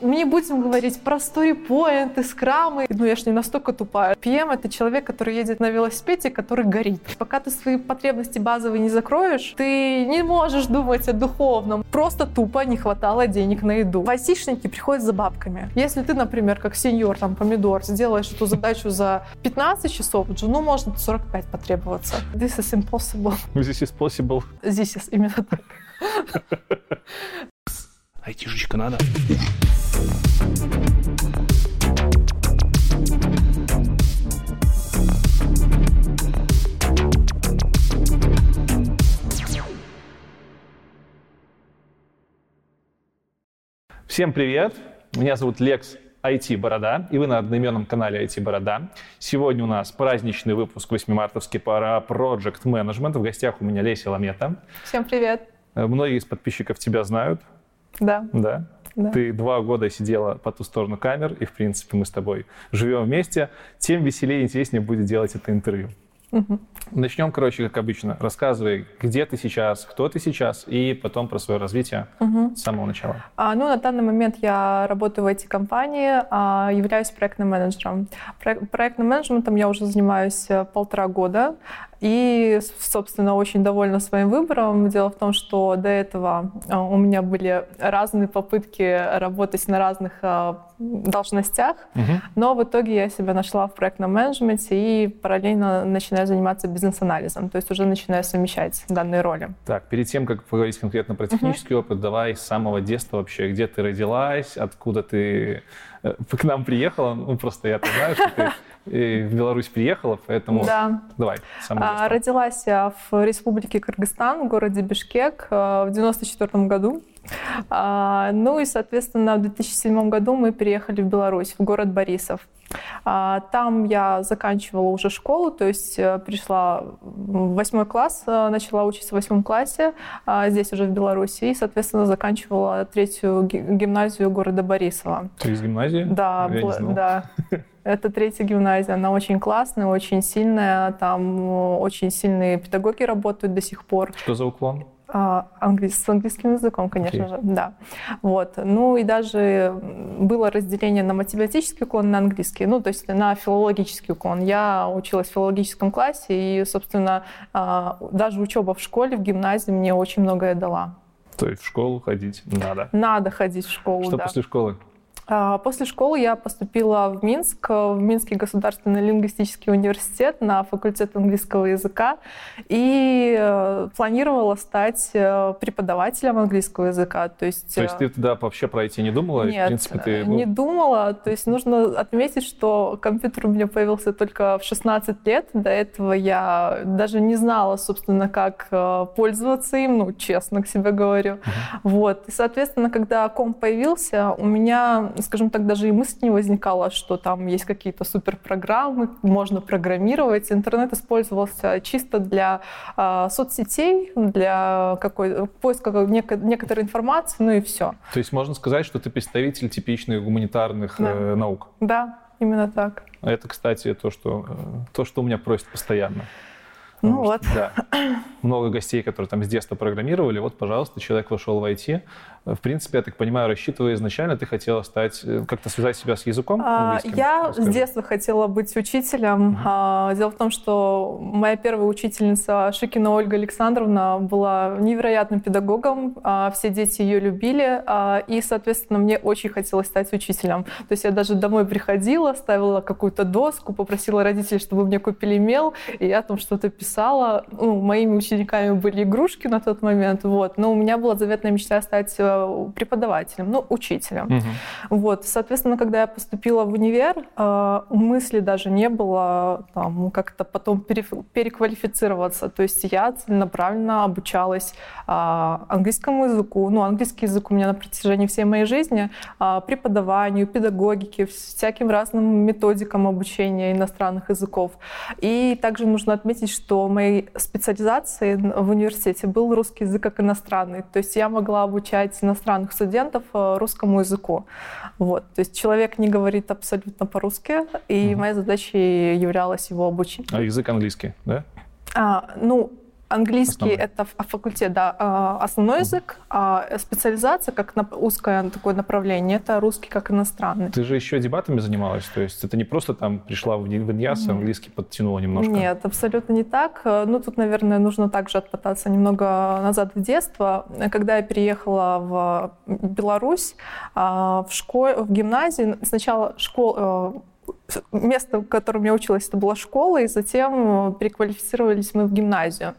мы не будем говорить про storypoint, скрамы. Ну, я ж не настолько тупая. PM — это человек, который едет на велосипеде, который горит. Пока ты свои потребности базовые не закроешь, ты не можешь думать о духовном. Просто тупо не хватало денег на еду. Васишники приходят за бабками. Если ты, например, как сеньор, там, помидор, сделаешь эту задачу за 15 часов, жену может 45 потребоваться. This is impossible. This is possible. This is именно так. Айтишечка надо. Всем привет! Меня зовут Лекс IT Борода, и вы на одноименном канале IT Борода. Сегодня у нас праздничный выпуск 8 мартовский пора Project Management. В гостях у меня Леся Ламета. Всем привет. Э, Многие из подписчиков тебя знают. Да. Да. Да. Ты два года сидела по ту сторону камер, и, в принципе, мы с тобой живем вместе. Тем веселее и интереснее будет делать это интервью. Мгм. Начнем, короче, как обычно. Рассказывай, где ты сейчас, кто ты сейчас, и потом про свое развитие Мгм. с самого начала. А, ну, на данный момент я работаю в IT-компании, а, являюсь проектным менеджером. Проек- проектным менеджментом я уже занимаюсь э, полтора года. И, собственно, очень довольна своим выбором. Дело в том, что до этого а, у меня были разные попытки работать на разных а, должностях, Мгм. но в итоге я себя нашла в проектном менеджменте и параллельно начинаю заниматься бизнес-анализом, то есть уже начинаю совмещать данные роли. Так, перед тем, как поговорить конкретно про технический опыт, давай с самого детства вообще, где ты родилась, откуда ты э, к нам приехала. Ну, просто я-то знаю, что ты в Беларусь приехала, поэтому Да. давай, А. Родилась я в Республике Кыргызстан, в городе Бишкек э, в 94 году. А, Ну и, соответственно, в 2007 году мы переехали в Беларусь, в город Борисов. А, Там я заканчивала уже школу, то есть э, пришла в восьмой класс, э, начала учиться в восьмом классе, а, здесь уже в Беларуси, и, соответственно, заканчивала третью ги- гимназию города Борисова. Ты из гимназии? Да, бл- да. Это третья гимназия, она очень классная, очень сильная, там э, очень сильные педагоги работают до сих пор. Что за уклон? А, англи- С английским языком, конечно Окей. же, да. Вот. Ну и даже было разделение на математический уклон, на английский, ну то есть на филологический уклон. Я училась в филологическом классе, и, собственно, а, даже учеба в школе, в гимназии мне очень многое дала. То есть в школу ходить надо. Надо ходить в школу, Что да. после школы? А, После школы я поступила в Минск, в Минский государственный лингвистический университет на факультет английского языка и э, планировала стать э, преподавателем английского языка. То есть, То есть э, ты туда вообще пройти не думала? И, нет, в принципе, ты, ну, не думала. То есть нужно отметить, что компьютер у меня появился только в 16 лет. До этого я даже не знала, собственно, как э, пользоваться им, ну, честно к себе говорю. Вот. И, соответственно, когда комп появился, у меня, скажем так, даже и мысль не возникала, что там есть какие-то суперпрограммы, можно программировать. Интернет использовался чисто для э, соцсетей, для какой поиска неко- некоторой информации, ну и все. То есть можно сказать, что ты представитель типичных гуманитарных Да. э, наук. Да, именно так. А Это, кстати, то, что, э, то, что у меня просят постоянно. Ну Потому что, Да. Много гостей, которые там с детства программировали. Вот, пожалуйста, человек вошел в IT. В принципе, я так понимаю, рассчитывая изначально, ты хотела стать, э, как-то связать себя с языком А? Я Расскажи. с детства хотела быть учителем. А, Дело в том, что моя первая учительница Шикина Ольга Александровна была невероятным педагогом. А, Все дети ее любили. И, соответственно, мне очень хотелось стать учителем. То есть я даже домой приходила, ставила какую-то доску, попросила родителей, чтобы мне купили мел, и я там что-то писала. Ну, моими учениками были игрушки на тот момент. Вот. Но у меня была заветная мечта стать э, преподавателем, ну, учителем. Мгм. Вот, соответственно, когда я поступила в универ, э, мысли даже не было там, как-то потом переквалифицироваться. То есть я целенаправленно обучалась а, английскому языку. Ну, английский язык у меня на протяжении всей моей жизни, а, преподаванию, педагогике, всяким разным методикам обучения иностранных языков. И также нужно отметить, что моей специализацией в университете был русский язык как иностранный. То есть я могла обучать иностранных студентов э, русскому языку. Вот. То есть человек не говорит абсолютно по-русски, и Мгм. моей задачей являлось его обучить. А язык английский, да? А, ну, Английский Основной. это факультет, да, а, основной язык, а специализация как узкое такое направление это русский как иностранный. Ты же еще дебатами занималась, то есть это не просто там пришла в Иньяс, английский подтянула немножко. Нет, абсолютно не так. Ну тут, наверное, нужно также отмотаться немного назад в детство, когда я переехала в Беларусь, а, в школе, в гимназии сначала школа место, в котором я училась, это была школа, и затем переквалифицировались мы в гимназию.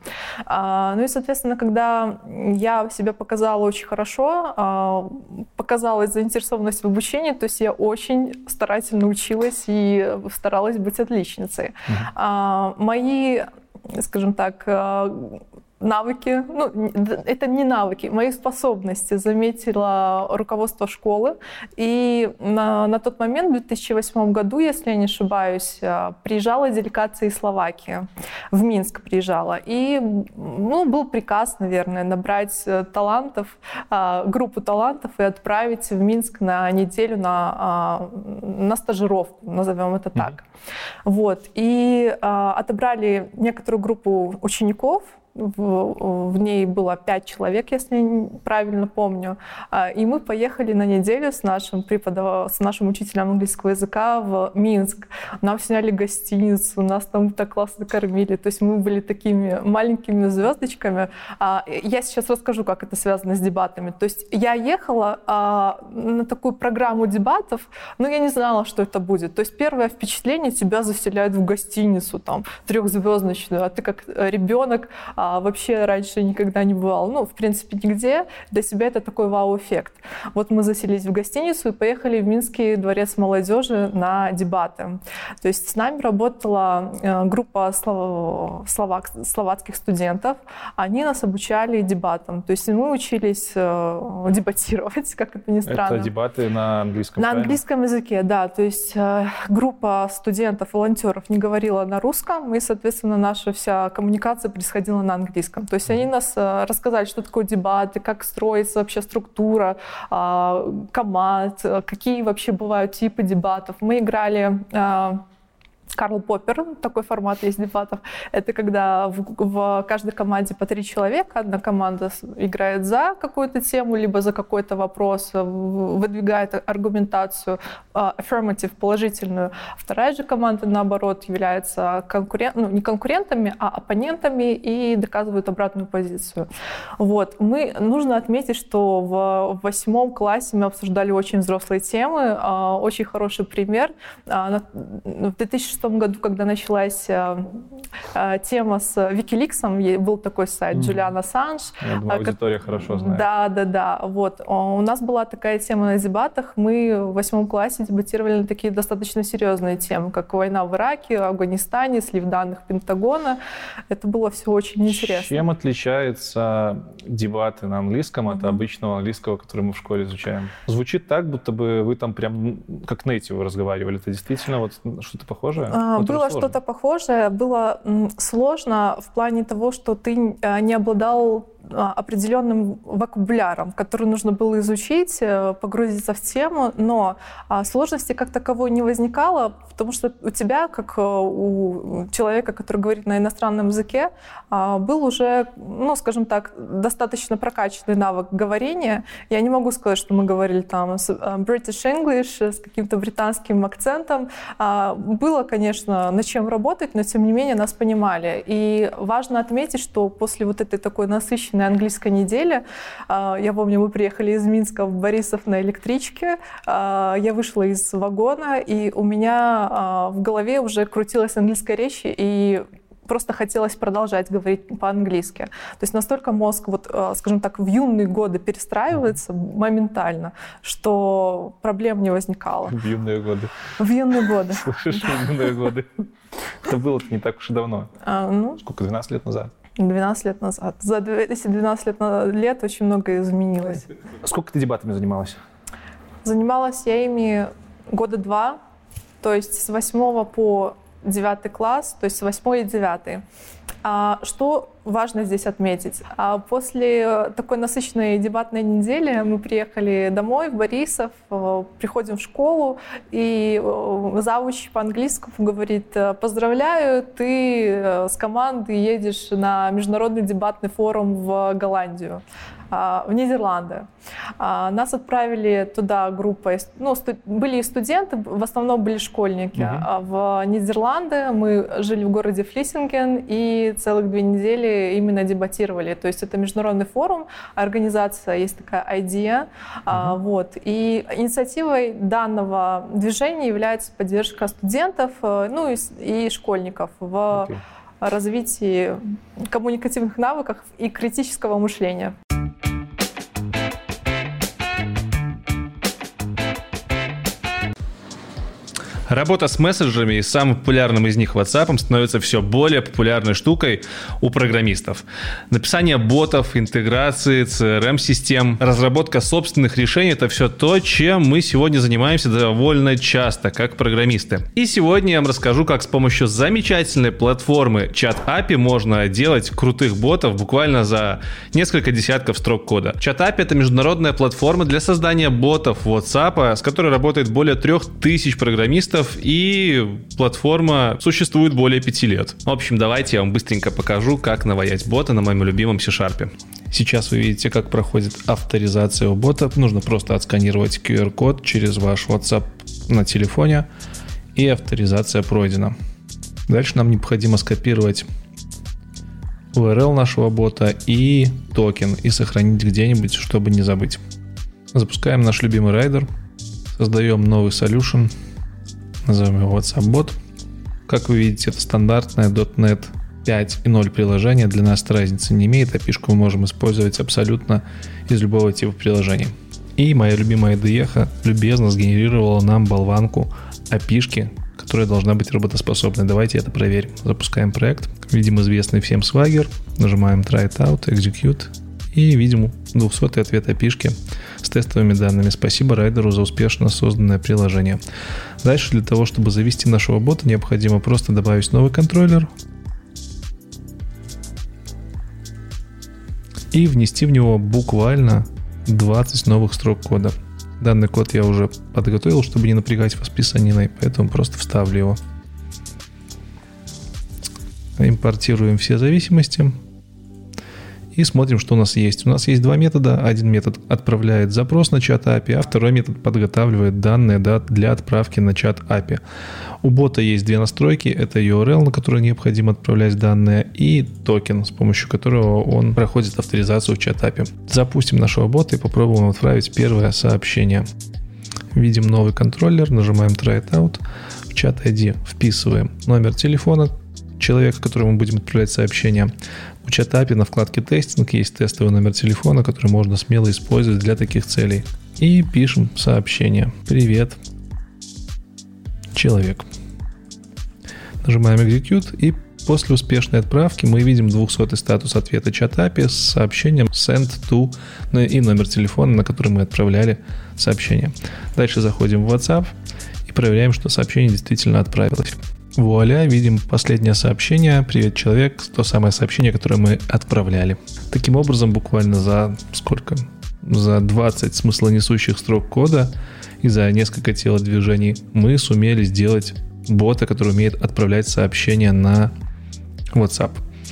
А, ну и, соответственно, когда я себя показала очень хорошо, а, показалась заинтересованность в обучении, то есть я очень старательно училась и старалась быть отличницей. Mm-hmm. Мои скажем так, навыки, ну, это не навыки, мои способности заметила руководство школы. И на, на тот момент, в 2008 году, если я не ошибаюсь, э, приезжала делегация из Словакии, в Минск приезжала. И ну, был приказ, наверное, набрать э, талантов, э, группу талантов и отправить в Минск на неделю на, на стажировку, назовем это так. Mm-hmm. Вот. И отобрали некоторую группу учеников, в, в ней было пять человек, если правильно помню. А, и мы поехали на неделю с нашим преподав... с нашим учителем английского языка в Минск. Нам сняли гостиницу, нас там так классно кормили. То есть мы были такими маленькими звездочками. А, я сейчас расскажу, как это связано с дебатами. То есть я ехала а, на такую программу дебатов, но я не знала, что это будет. То есть первое впечатление тебя заселяют в гостиницу, там, трехзвездочную, а ты как ребенок а вообще раньше никогда не бывал. Ну, в принципе, нигде. Для себя это такой вау-эффект. Вот мы заселились в гостиницу и поехали в Минский дворец молодежи на дебаты. То есть с нами работала э, группа словак, словацких студентов. Они нас обучали дебатам. То есть мы учились э, дебатировать, как это ни странно. Это дебаты на английском, На правильно? английском языке, да. То есть э, группа студентов, волонтеров не говорила на русском, и, соответственно, наша вся коммуникация происходила на английском. То есть они нас э, рассказали, что такое дебаты, как строится вообще структура а, команд, э, какие вообще бывают типы дебатов. Мы играли а, Карл Поппер, такой формат есть дебатов. Это когда в, в каждой команде по три человека, одна команда играет за какую-то тему, либо за какой-то вопрос, выдвигает аргументацию uh, affirmative, положительную. Вторая же команда, наоборот, является конкурент, ну, не конкурентами, а оппонентами и доказывает обратную позицию. Вот. Мы, нужно отметить, что в восьмом классе мы обсуждали очень взрослые темы. Uh, очень хороший пример. В 2006 году, когда началась э, э, тема с Wikileaks, был такой сайт mm-hmm. Джулиан Ассанж. Я думаю, э, аудитория как... хорошо знает. Да, да, да. Вот. У нас была такая тема на дебатах. Мы в восьмом классе дебатировали на такие достаточно серьезные темы, как война в Ираке, Афганистане, слив данных Пентагона. Это было все очень интересно. Чем отличаются дебаты на английском от обычного английского, который мы в школе изучаем? Звучит так, будто бы вы там прям как нейтивы разговаривали. Это действительно вот что-то похожее? А, было что-то похожее. Было сложно в плане того, что ты а, не обладал определенным вокабуляром, который нужно было изучить, э, погрузиться в тему, но а, сложности как таковой не возникало, потому что у тебя, как э, у человека, который говорит на иностранном языке, а, был уже, ну, скажем так, достаточно прокачанный навык говорения. Я не могу сказать, что мы говорили там с British English, с каким-то британским акцентом. Было, конечно, над чем работать, но тем не менее нас понимали. И важно отметить, что после вот этой такой насыщенной насыщенная английская неделя. А, я помню, мы приехали из Минска в Борисов на электричке. А, я вышла из вагона, и у меня а, в голове уже крутилась английская речь, и просто хотелось продолжать говорить по-английски. То есть настолько мозг, вот, скажем так, в юные годы перестраивается моментально, что проблем не возникало. В юные годы. В юные годы. Слышишь, в юные годы. Это было не так уж и давно. А, ну, Сколько, 12 лет назад? 12 лет назад. За эти 12 лет, лет очень многое изменилось. Сколько ты дебатами занималась? Занималась я ими года два, то есть с 8 по 9 класс, то есть с 8 и 9. А, что важно здесь отметить? А, после такой насыщенной дебатной недели мы приехали домой в Борисов, э, приходим в школу, и э, завуч по-английскому говорит, поздравляю, ты э, с командой едешь на международный дебатный форум в Голландию. А, в Нидерланды. А, нас отправили туда группа, ну, были и студенты, в основном были школьники. Угу. В Нидерланды мы жили в городе Флиссинген и целых две недели именно дебатировали. То есть это международный форум, организация есть такая IDEA. Угу. Вот. И инициативой данного движения является поддержка студентов э, ну, и, и школьников в okay. развитии коммуникативных навыков и критического мышления. Работа с мессенджерами и самым популярным из них WhatsApp становится все более популярной штукой у программистов. Написание ботов, интеграции, CRM-систем, разработка собственных решений – это все то, чем мы сегодня занимаемся довольно часто, как программисты. И сегодня я вам расскажу, как с помощью замечательной платформы API можно делать крутых ботов буквально за несколько десятков строк кода. Chat API – это международная платформа для создания ботов WhatsApp, с которой работает более 3000 программистов проектов, и платформа существует более пяти лет. В общем, давайте я вам быстренько покажу, как наваять бота на моем любимом C-Sharp. Сейчас вы видите, как проходит авторизация у бота. Нужно просто отсканировать QR-код через ваш WhatsApp на телефоне, и авторизация пройдена. Дальше нам необходимо скопировать URL нашего бота и токен, и сохранить где-нибудь, чтобы не забыть. Запускаем наш любимый Rider, создаем новый solution – назовем его WhatsApp-бот. Как вы видите, это стандартное .NET 5 и 0 приложение. Для нас разницы не имеет. API мы можем использовать абсолютно из любого типа приложения. И моя любимая IDE любезно сгенерировала нам болванку API которая должна быть работоспособной. Давайте это проверим. Запускаем проект. Видим известный всем Swagger. Нажимаем Try it out, Execute. И видим 200 ответ API с тестовыми данными. Спасибо райдеру за успешно созданное приложение. Дальше для того, чтобы завести нашего бота, необходимо просто добавить новый контроллер и внести в него буквально 20 новых строк кода. Данный код я уже подготовил, чтобы не напрягать вас писаниной, поэтому просто вставлю его. Импортируем все зависимости и смотрим, что у нас есть. У нас есть два метода. Один метод отправляет запрос на чат API, а второй метод подготавливает данные для отправки на чат API. У бота есть две настройки. Это URL, на который необходимо отправлять данные, и токен, с помощью которого он проходит авторизацию в чат API. Запустим нашего бота и попробуем отправить первое сообщение. Видим новый контроллер, нажимаем Try it out. В чат ID вписываем номер телефона, человека, которому мы будем отправлять сообщение. У чатапи на вкладке «Тестинг» есть тестовый номер телефона, который можно смело использовать для таких целей. И пишем сообщение. «Привет, человек». Нажимаем «Execute» и после успешной отправки мы видим 200 статус ответа чатапи с сообщением send to ну и номер телефона, на который мы отправляли сообщение. Дальше заходим в WhatsApp и проверяем, что сообщение действительно отправилось. Вуаля, видим последнее сообщение. Привет, человек. То самое сообщение, которое мы отправляли. Таким образом, буквально за сколько? За 20 смыслонесущих строк кода и за несколько телодвижений мы сумели сделать бота, который умеет отправлять сообщения на WhatsApp.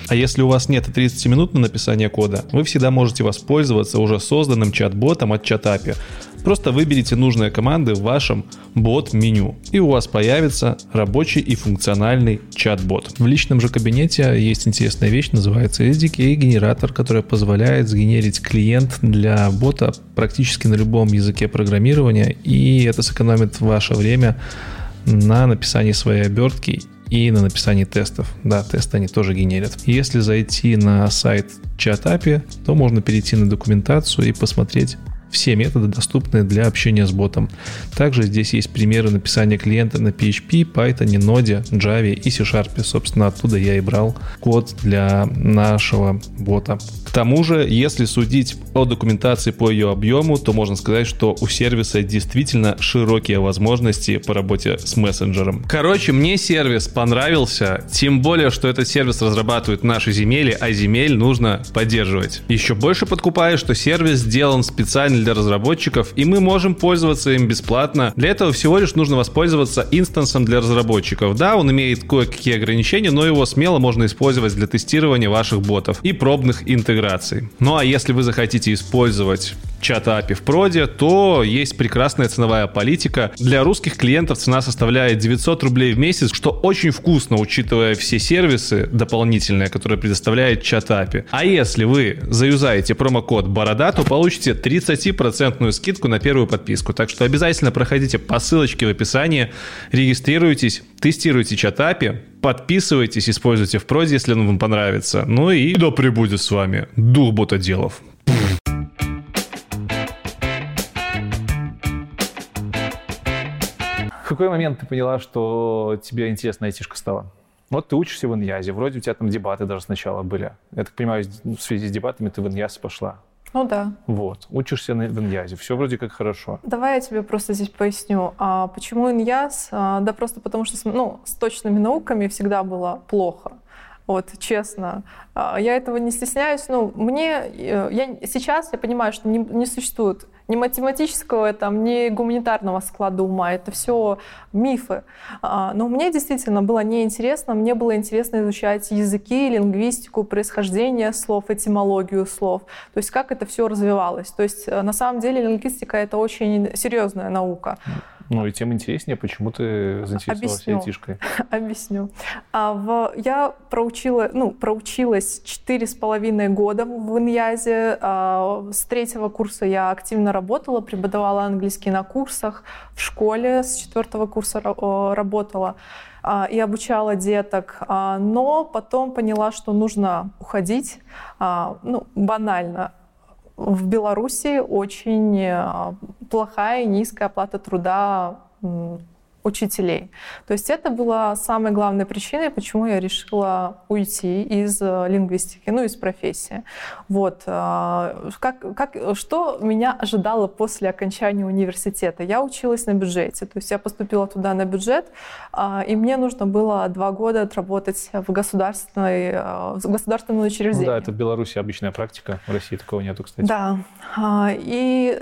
А если у вас нет 30 минут на написание кода, вы всегда можете воспользоваться уже созданным чат-ботом от ChatAPI. Просто выберите нужные команды в вашем бот-меню, и у вас появится рабочий и функциональный чат-бот. В личном же кабинете есть интересная вещь, называется SDK-генератор, который позволяет сгенерить клиент для бота практически на любом языке программирования, и это сэкономит ваше время на написании своей обертки и на написании тестов. Да, тесты они тоже генерят. Если зайти на сайт ChatAPI, то можно перейти на документацию и посмотреть все методы доступны для общения с ботом. Также здесь есть примеры написания клиента на PHP, Python, Node, Java и C-Sharp. Собственно, оттуда я и брал код для нашего бота. К тому же, если судить о документации по ее объему, то можно сказать, что у сервиса действительно широкие возможности по работе с мессенджером. Короче, мне сервис понравился, тем более, что этот сервис разрабатывают наши земели, а земель нужно поддерживать. Еще больше подкупает, что сервис сделан специально для разработчиков, и мы можем пользоваться им бесплатно. Для этого всего лишь нужно воспользоваться инстансом для разработчиков. Да, он имеет кое-какие ограничения, но его смело можно использовать для тестирования ваших ботов и пробных интеграций. Ну а если вы захотите использовать чат API в проде, то есть прекрасная ценовая политика. Для русских клиентов цена составляет 900 рублей в месяц, что очень вкусно, учитывая все сервисы дополнительные, которые предоставляет чат API. А если вы заюзаете промокод Борода, то получите 30% скидку на первую подписку. Так что обязательно проходите по ссылочке в описании, регистрируйтесь, тестируйте чат API, подписывайтесь, используйте в проде, если он вам понравится. Ну и да пребудет с вами дух ботоделов. В какой момент ты поняла, что тебе интересна айтишка стала? Вот ты учишься в Иньязе, вроде у тебя там дебаты даже сначала были. Я так понимаю, в связи с дебатами ты в Иньяз пошла. Ну да. Вот, учишься в Иньязе, все вроде как хорошо. Давай я тебе просто здесь поясню. А почему Иньяз? А, да просто потому что ну, с точными науками всегда было плохо. Вот, честно. А, я этого не стесняюсь. Ну, мне... Э, я, сейчас я понимаю, что не, не существует ни математического, там, ни гуманитарного склада ума. Это все мифы. А, но мне действительно было неинтересно. Мне было интересно изучать языки, лингвистику, происхождение слов, этимологию слов. То есть как это все развивалось. То есть э, на самом деле лингвистика — это очень серьезная наука. Ну и тем интереснее, почему ты заинтересовалась Объясню. айтишкой. Объясню. А, в, я проучила, ну, проучилась четыре с половиной года в Иньязе. А, с третьего курса я активно работала, преподавала английский на курсах. В школе с четвертого курса работала а, и обучала деток, а, но потом поняла, что нужно уходить, а, ну, банально в Беларуси очень э, плохая и низкая оплата труда учителей. То есть это была самой главной причиной, почему я решила уйти из э, лингвистики, ну, из профессии. Вот. Э, как, как, что меня ожидало после окончания университета? Я училась на бюджете, то есть я поступила туда на бюджет, э, и мне нужно было два года отработать в, государственной, в государственном учреждении. Ну да, это в Беларуси обычная практика, в России такого нету, кстати. Да. И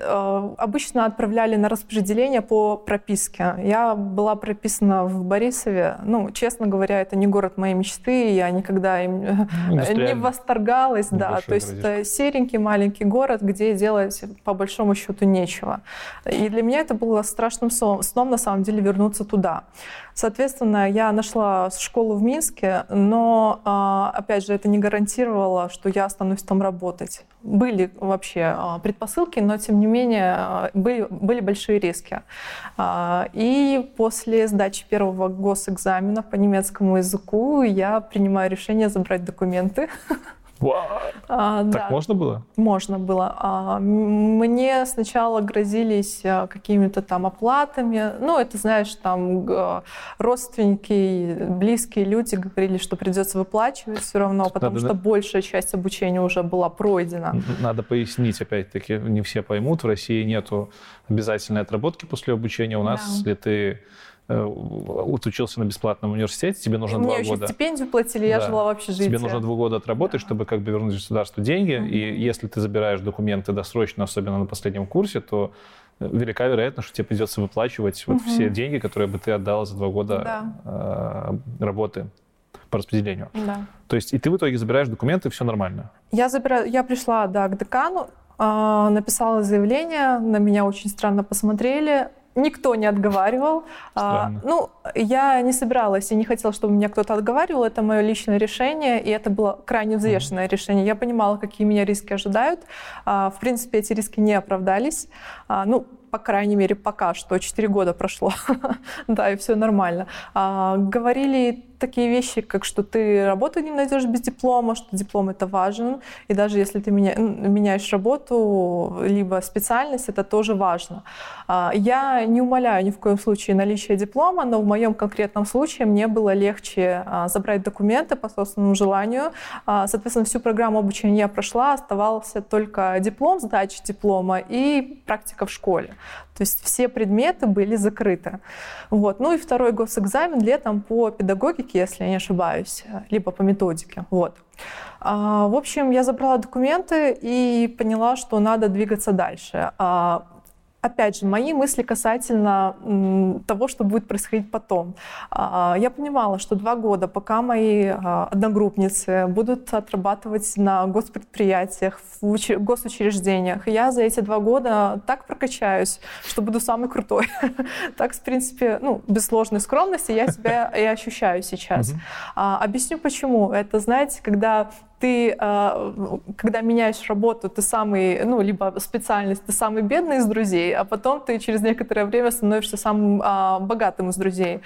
обычно отправляли на распределение по прописке. Я была прописана в Борисове. Ну, честно говоря, это не город моей мечты, я никогда им ну, не восторгалась. Да. То есть это серенький маленький город, где делать по большому счету нечего. И для меня это было страшным сном, на самом деле, вернуться туда. Соответственно, я нашла школу в Минске, но, а, опять же, это не гарантировало, что я останусь там работать. Были вообще а, предпосылки, но, тем не менее, а, были, были большие риски. И после сдачи первого госэкзамена по немецкому языку я принимаю решение забрать документы А, так да. можно было? Можно было. А, мне сначала грозились а, какими-то там оплатами. Ну, это, знаешь, там родственники, близкие люди говорили, что придется выплачивать все равно, потому Надо... что большая часть обучения уже была пройдена. Надо пояснить, опять-таки, не все поймут, в России нету обязательной отработки после обучения. У нас, да. если ты Э, учился на бесплатном университете, тебе нужно Мне два еще года. стипендию платили, я да. жила в общежитии. Тебе нужно два года отработать, да. чтобы как бы вернуть государству деньги. Mm-hmm. И если ты забираешь документы досрочно, особенно на последнем курсе, то э, велика вероятность, что тебе придется выплачивать вот угу. все деньги, которые бы ты отдала за два года да. э, работы по распределению. Да. То есть и ты в итоге забираешь документы, все нормально. Я забираю, я пришла да, к декану, э, написала заявление, на меня очень странно посмотрели никто не отговаривал. А, ну, я не собиралась и не хотела, чтобы меня кто-то отговаривал. Это мое личное решение, и это было крайне взвешенное mm-hmm. решение. Я понимала, какие меня риски ожидают. А, в принципе, эти риски не оправдались. А, ну, по крайней мере, пока что, 4 года прошло, да, и все нормально. А, говорили такие вещи, как что ты работу не найдешь без диплома, что диплом это важен, и даже если ты меня, меняешь работу, либо специальность, это тоже важно. А, я не умоляю ни в коем случае наличие диплома, но в моем конкретном случае мне было легче а, забрать документы по собственному желанию. А, соответственно, всю программу обучения я прошла, оставался только диплом, сдача диплома и практика в школе. То есть все предметы были закрыты. Вот. Ну и второй госэкзамен летом по педагогике, если я не ошибаюсь, либо по методике. Вот. В общем, я забрала документы и поняла, что надо двигаться дальше опять же, мои мысли касательно того, что будет происходить потом. А, я понимала, что два года, пока мои а, одногруппницы будут отрабатывать на госпредприятиях, в госучреждениях, я за эти два года так прокачаюсь, что буду самый крутой. Так, в принципе, ну, без сложной скромности я себя и ощущаю сейчас. А, объясню почему. Это, знаете, когда ты, а, когда меняешь работу, ты самый, ну, либо специальность, ты самый бедный из друзей, а потом ты через некоторое время становишься самым а, богатым из друзей.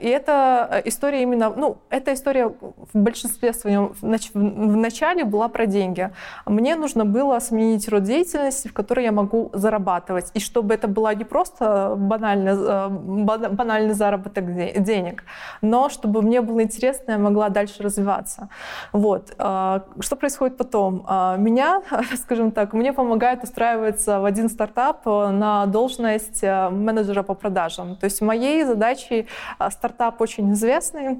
И эта история именно, ну, эта история в большинстве своем в начале была про деньги. Мне нужно было сменить род деятельности, в которой я могу зарабатывать, и чтобы это была не просто банальный, а, банальный заработок денег, но чтобы мне было интересно, я могла дальше развиваться. Вот. А, что происходит потом? А, меня, скажем так, мне помогает устраиваться в один стартап э, на должность э, менеджера по продажам. То есть моей задачей э, стартап очень известный, а,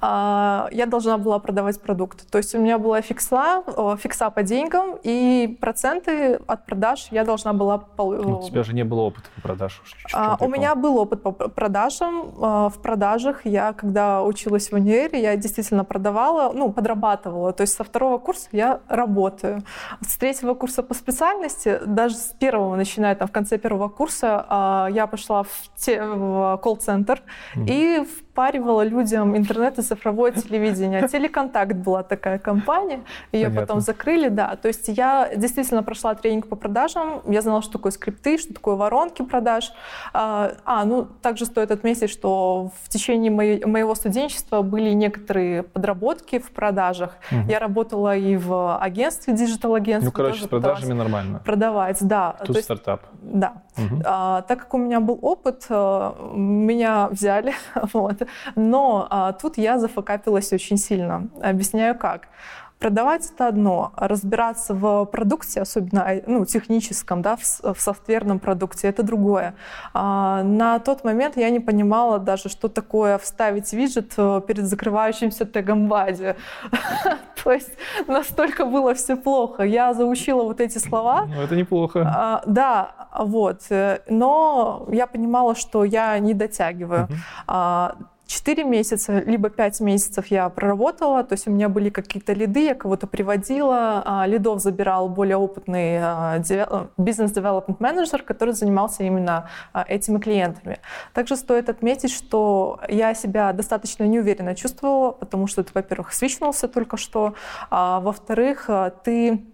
я должна была продавать продукт. То есть у меня была фикса, фикса по деньгам, и проценты от продаж я должна была... Ну, у тебя же не было опыта по продажам. А, у меня был опыт по продажам. А, в продажах я, когда училась в универе, я действительно продавала, ну, подрабатывала. То есть со второго курса я работаю. С третьего курса по специальности, даже с первого, начиная там в конце первого курса, а, я пошла в, те, в колл-центр mm-hmm. и впаривала людям интернет и цифровое телевидение. Телеконтакт была такая компания, ее Понятно. потом закрыли, да. То есть я действительно прошла тренинг по продажам, я знала, что такое скрипты, что такое воронки продаж. А, а ну, также стоит отметить, что в течение моей, моего студенчества были некоторые подработки в продажах. Угу. Я работала и в агентстве, digital-агентстве. Ну, короче, с продажами нормально. Продавать, да. Тут То стартап. Есть, да. Угу. А, так как у меня был опыт, э, меня взяли, вот, но а, тут я зафакапилась очень сильно. Объясняю как. Продавать это одно, разбираться в продукте, особенно ну, техническом, да, в, в софтверном продукте, это другое. А, на тот момент я не понимала даже, что такое вставить виджет э, перед закрывающимся тегом бади. То есть настолько было все плохо. Я заучила вот эти слова. Ну, это неплохо. А, да, вот. Э, но я понимала, что я не дотягиваю. А, 4 месяца, либо 5 месяцев я проработала, то есть у меня были какие-то лиды, я кого-то приводила, а, лидов забирал более опытный а, бизнес-девелопмент менеджер, который занимался именно а, этими клиентами. Также стоит отметить, что я себя достаточно неуверенно чувствовала, потому что ты, во-первых, свичнулся только что, а во-вторых, ты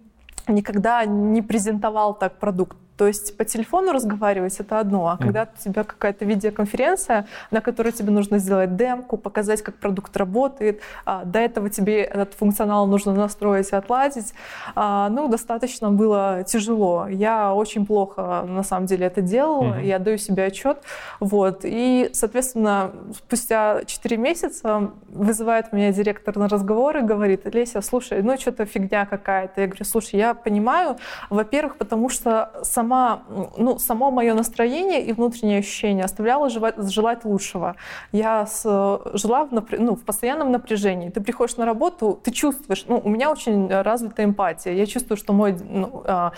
никогда не презентовал так продукт. То есть по телефону разговаривать это одно, а когда у тебя какая-то видеоконференция, на которой тебе нужно сделать демку, показать, как продукт работает, а, до этого тебе этот функционал нужно настроить и отладить, а, ну, достаточно было тяжело. Я очень плохо, на самом деле, это делала, mm-hmm. я даю себе отчет, вот, и, соответственно, спустя 4 месяца вызывает меня директор на разговор и говорит, Леся, слушай, ну, что-то фигня какая-то. Я говорю, слушай, я понимаю, во-первых, потому что сам сама, ну, само мое настроение и внутреннее ощущение оставляло желать, желать лучшего. Я с, жила в, напря... ну, в постоянном напряжении. Ты приходишь на работу, ты чувствуешь, ну, у меня очень развита эмпатия. Я чувствую, что мой ну, а,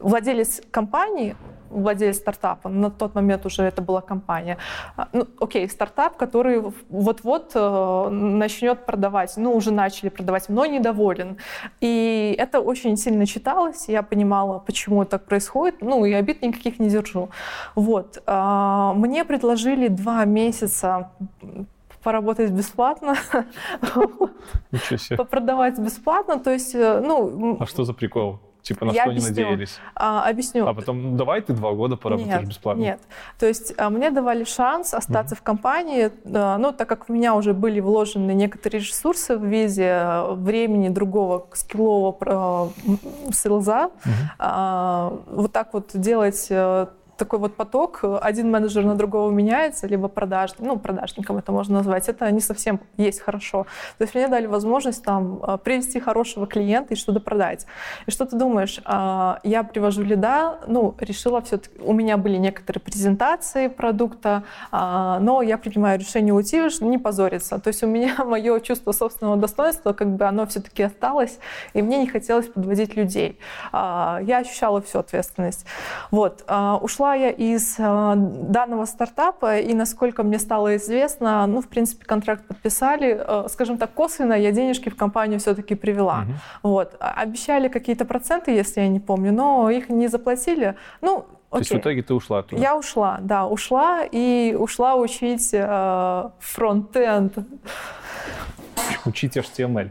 владелец компании, владелец стартапа, на тот момент уже это была компания. А, ну, окей, стартап, который вот-вот э, начнет продавать, ну, уже начали продавать, но недоволен. И это очень сильно читалось, я понимала, почему так происходит, ну, и обид никаких не держу. Вот. Э, мне предложили два месяца поработать бесплатно. Себе. Попродавать бесплатно, то есть, э, ну... А что за прикол? Типа на Я что они объясню. надеялись? А, объясню. А потом, ну, давай ты два года поработаешь нет, бесплатно. Нет, то есть а, мне давали шанс остаться в компании, а, ну, так как в меня уже были вложены некоторые ресурсы в виде а, времени другого скиллового а, селза, а, вот так вот делать э, такой вот поток, один менеджер на другого меняется, либо продажник, ну, продажником это можно назвать, это не совсем есть хорошо. То есть мне дали возможность там а, привести хорошего клиента и что-то продать. И что ты думаешь, а, я привожу лида, ну, решила все-таки, у меня были некоторые презентации продукта, а, но я принимаю решение уйти, чтобы не позориться. То есть у меня мое чувство собственного достоинства, как бы оно все-таки осталось, и мне не хотелось подводить людей. Я ощущала всю ответственность. Вот. а, Ушла я из а, данного стартапа, и насколько мне стало известно, ну, в принципе, контракт подписали. А, Скажем так, косвенно я денежки в компанию все-таки привела. Мгм. Вот. А- Обещали какие-то проценты, если я не помню, но их не заплатили. Ну, То есть в окей. итоге ты ушла оттуда? Я ушла, да, ушла и ушла учить э, фронтенд. Учить HTML.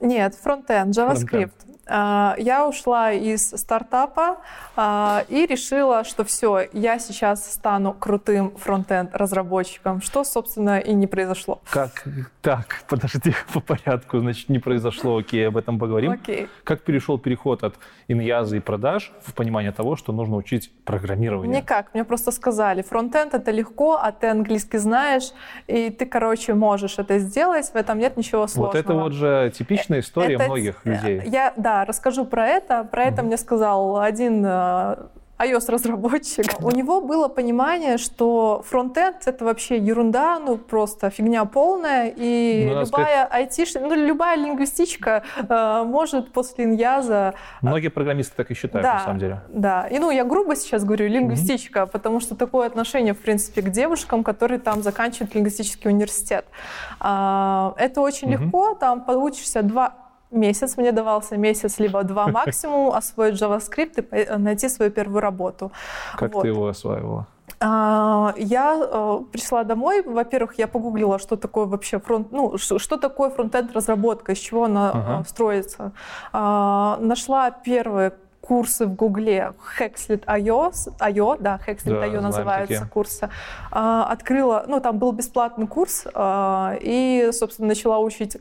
Нет, фронтенд, JavaScript. Я ушла из стартапа а, и решила, что все, я сейчас стану крутым фронтенд-разработчиком, что, собственно, и не произошло. Как? Так, подожди, по порядку. Значит, не произошло, окей, об этом поговорим. Окей. Как перешел переход от иньяза и продаж в понимание того, что нужно учить программирование? Никак, мне просто сказали, фронтенд это легко, а ты английский знаешь, и ты, короче, можешь это сделать, в этом нет ничего сложного. Вот это вот же типичная история Это многих людей. Я, да, расскажу про это. Про это мне сказал один э, iOS-разработчик. У него было понимание, что фронтенд — это вообще ерунда, ну просто фигня полная, и Ну, любая айтиш, ну любая лингвистичка э, может после иньяза Многие программисты так и считают, да, на самом деле. Да, и ну я грубо сейчас говорю лингвистичка, потому что такое отношение, в принципе, к девушкам, которые там заканчивают лингвистический университет. А, это очень Мгм. легко, там получишься два месяц, мне давался месяц, либо два максимум, освоить JavaScript и найти свою первую работу. Как Вот. ты его осваивала? А, Я э, пришла домой. Во-первых, я погуглила, что такое вообще фронт, ну, что такое фронтенд разработка, из чего она э, строится. А, Нашла первые курсы в Гугле Hexlet.io, IO, да, Да, Hexlet.io знаем называются такие. курсы. А, Открыла, ну, там был бесплатный курс, и, собственно, начала учить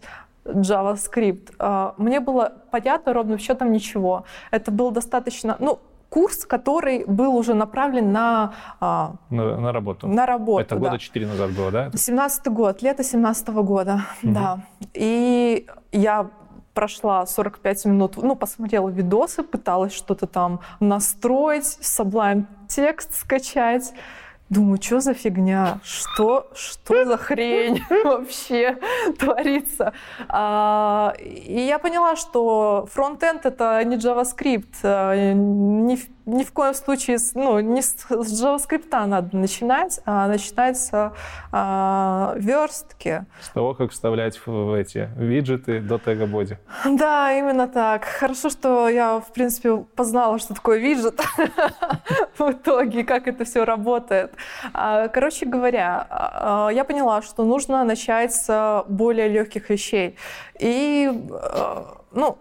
JavaScript. А, Мне было понятно ровным счетом ничего. Это был достаточно, ну, курс, который был уже направлен на, а, На, на работу. на работу. Это да. года четыре назад было, да? 17 год, лето 17 года, Мгм. да. И я прошла 45 минут, ну, посмотрела видосы, пыталась что-то там настроить, Sublime текст скачать. Думаю, что за фигня? Что, что за хрень вообще творится? А, и я поняла, что фронтенд — это не JavaScript. а, Ни в, коем случае ну, не с, JavaScript надо начинать, а начинать с а, верстки. С того, как вставлять в, эти виджеты до тега боди. Да, именно так. Хорошо, что я, в принципе, познала, что такое виджет в итоге, как это все работает. А, Короче говоря, а, я поняла, что нужно начать с более легких вещей. И, ну,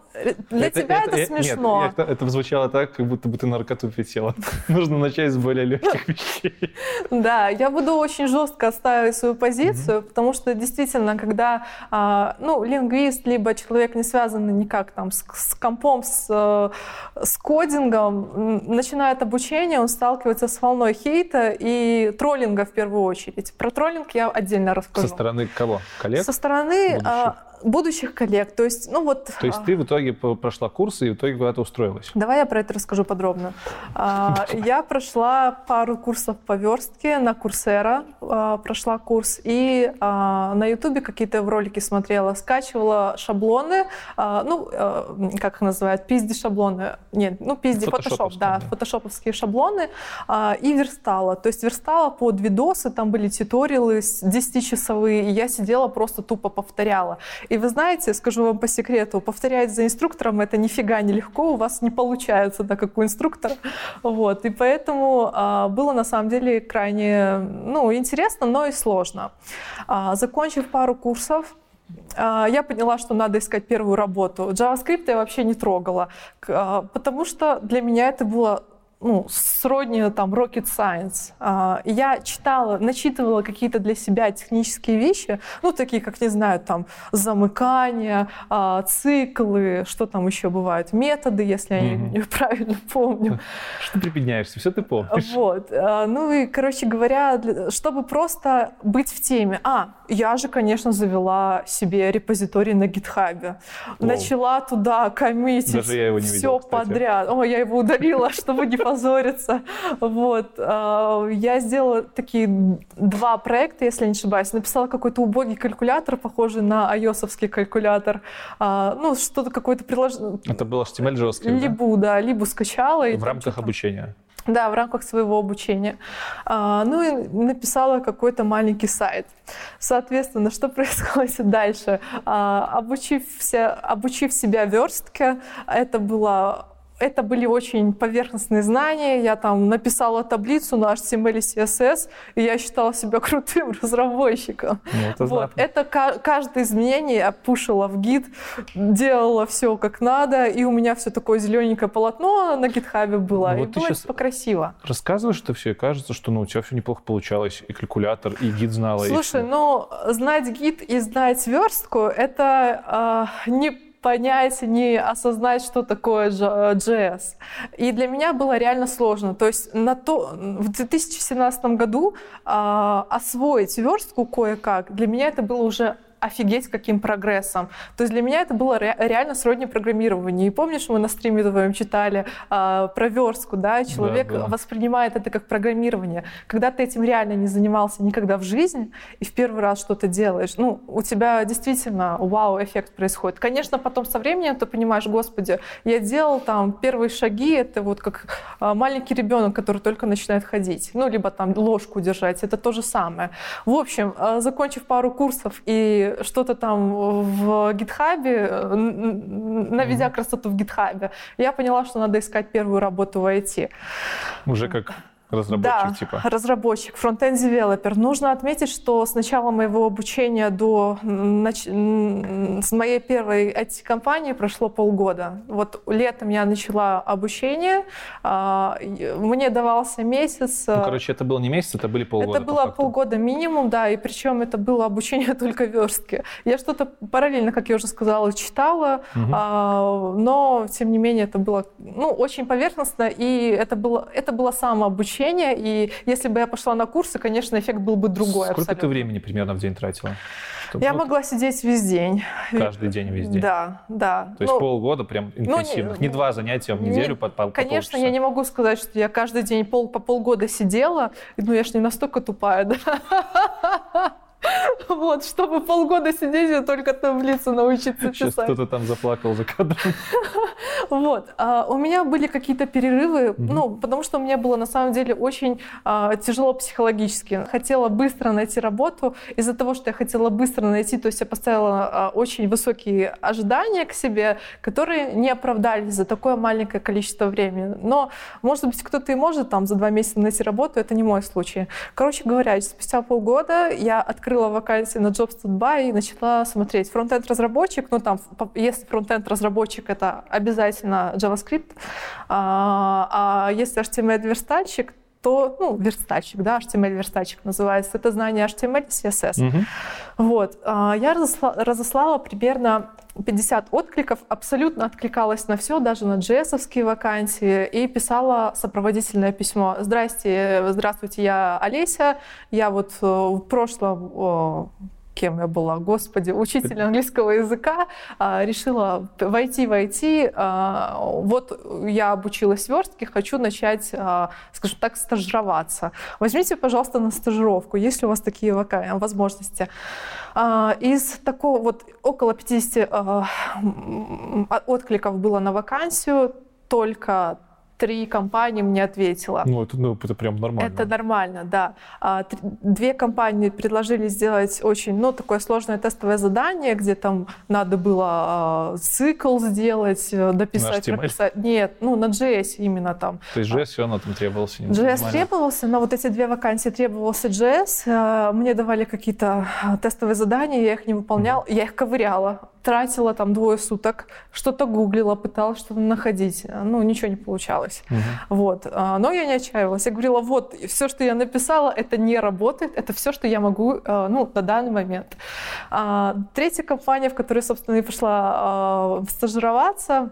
для тебя это, э, смешно. Нет, это, это звучало так, как будто бы ты наркоту петела. Нужно начать с более легких вещей. Да, я буду очень жестко отстаивать свою позицию, потому что действительно, когда а, ну, лингвист, либо человек не связанный никак там с, с компом, с, э, с кодингом, начинает обучение, он сталкивается с волной хейта и троллинга в первую очередь. Про троллинг я отдельно расскажу. Со стороны кого? Коллег? Со стороны будущих? Будущих коллег. То есть, ну вот... То есть а, ты в итоге прошла курсы и в итоге куда-то устроилась? Давай я про это расскажу подробно. А, Я прошла пару курсов по верстке на Курсера, а, прошла курс, и на Ютубе какие-то ролики смотрела, скачивала шаблоны, ну, как их называют, пизди шаблоны, нет, ну, пизди фотошоп, да, фотошоповские шаблоны, и верстала. То есть верстала под видосы, там были туториалы с 10-часовые, и я сидела просто тупо повторяла. И вы знаете, скажу вам по секрету, повторять за инструктором это нифига не легко, у вас не получается так, как у инструктора. Вот. И поэтому а, было на самом деле крайне ну, интересно, но и сложно. А, закончив пару курсов, а, я поняла, что надо искать первую работу. JavaScript я вообще не трогала, а, потому что для меня это было ну, сродни там rocket science. А, я читала, начитывала какие-то для себя технические вещи, ну, такие, как, не знаю, там, замыкание, а, циклы, что там еще бывает, методы, если я mm-hmm. правильно помню. Что ты прибедняешься, все ты помнишь. Вот. А, ну и, короче говоря, чтобы просто быть в теме. А, я же, конечно, завела себе репозиторий на гитхабе. Начала туда коммитить все подряд. О, я его удалила, чтобы не позориться. Вот. А, я сделала такие два проекта, если не ошибаюсь. Написала какой-то убогий калькулятор, похожий на ios калькулятор. А, ну, что-то какое-то приложение. Это был HTML, JavaScript, Либо, да? да, либо скачала. В рамках обучения? Да, в рамках своего обучения. А, ну и написала какой-то маленький сайт. Соответственно, что происходит дальше? обучив, вся, обучив себя верстке, это было это были очень поверхностные знания. Я там написала таблицу на HTML и CSS, и я считала себя крутым разработчиком. Ну, это, вот. это каждое изменение я пушила в гид, делала все как надо, и у меня все такое зелененькое полотно на гитхабе было. Ну, вот и было сейчас красиво. Рассказываешь это все, и кажется, что ну, у тебя все неплохо получалось. И калькулятор, и гид знала. Слушай, и ну, знать гид и знать верстку, это э, не понять, не осознать, что такое JS. И для меня было реально сложно. То есть на то, в 2017 году э, освоить верстку кое-как, для меня это было уже офигеть каким прогрессом. То есть для меня это было ре- реально сродни программированию. И помнишь, мы на стриме твоем читали э, про верстку, да, человек да, да. воспринимает это как программирование. Когда ты этим реально не занимался никогда в жизни и в первый раз что-то делаешь, ну, у тебя действительно вау-эффект происходит. Конечно, потом со временем ты понимаешь, господи, я делал там первые шаги, это вот как э, маленький ребенок, который только начинает ходить, ну, либо там ложку держать, это то же самое. В общем, э, закончив пару курсов и что-то там в гитхабе, наведя красоту в гитхабе, я поняла, что надо искать первую работу в IT. Уже как Разработчик да, типа? разработчик, фронтенд девелопер. Нужно отметить, что с начала моего обучения до нач... с моей первой IT-компании прошло полгода. Вот летом я начала обучение, а, мне давался месяц. Ну, короче, это был не месяц, это были полгода. Это было полгода минимум, да, и причем это было обучение только верстки. Я что-то параллельно, как я уже сказала, читала, угу. но тем не менее это было ну, очень поверхностно, и это было, это было самообучение обучения, и если бы я пошла на курсы, конечно, эффект был бы другой Сколько абсолютно. ты времени примерно в день тратила? Чтобы я вот могла сидеть весь день. Каждый день весь день? Да, да. То есть ну, полгода прям интенсивных? Ну, не, не два занятия в неделю не, по, по Конечно, полчаса. я не могу сказать, что я каждый день пол, по полгода сидела. Ну, я ж не настолько тупая, да. Вот, чтобы полгода сидеть и только таблицу научиться писать. Сейчас кто-то там заплакал за кадром. Вот. А, у меня были какие-то перерывы, ну, потому что у меня было на самом деле очень а, тяжело психологически. Хотела быстро найти работу. Из-за того, что я хотела быстро найти, то есть я поставила а, очень высокие ожидания к себе, которые не оправдались за такое маленькое количество времени. Но, может быть, кто-то и может там за два месяца найти работу, это не мой случай. Короче говоря, спустя полгода я открыла открыла вакансии на Jobs.by и начала смотреть. Фронтенд-разработчик, ну там, если фронтенд-разработчик, это обязательно JavaScript, а, а если HTML-верстальщик, то, ну, верстальщик, да, HTML-верстальщик называется, это знание HTML и CSS. Угу. Вот. А, я разослала, разослала примерно 50 откликов, абсолютно откликалась на все, даже на js вакансии, и писала сопроводительное письмо. Здрасте, здравствуйте, я Олеся, я вот э, в прошлом кем я была, господи, учитель английского языка, а, решила войти в IT. А, вот я обучилась верстке, хочу начать, а, скажем так, стажироваться. Возьмите, пожалуйста, на стажировку, если у вас такие возможности. Из такого вот около 50 откликов было на вакансию, только три компании мне ответило. Ну, это, ну, это прям нормально. Это нормально, да. А, две компании предложили сделать очень, ну, такое сложное тестовое задание, где там надо было а, цикл сделать, э, дописать, прописать. Нет, ну, на JS именно там. То есть JS все равно там требовался? JS нормально. требовался, но вот эти две вакансии требовался JS. Э, мне давали какие-то тестовые задания, я их не выполнял, mm-hmm. я их ковыряла тратила там двое суток, что-то гуглила, пыталась что-то находить. Ну, ничего не получалось. Угу. Вот. А, но я не отчаивалась. Я говорила, вот, все, что я написала, это не работает, это все, что я могу, э, ну, на данный момент. А, третья компания, в которой, собственно, и пошла стажироваться,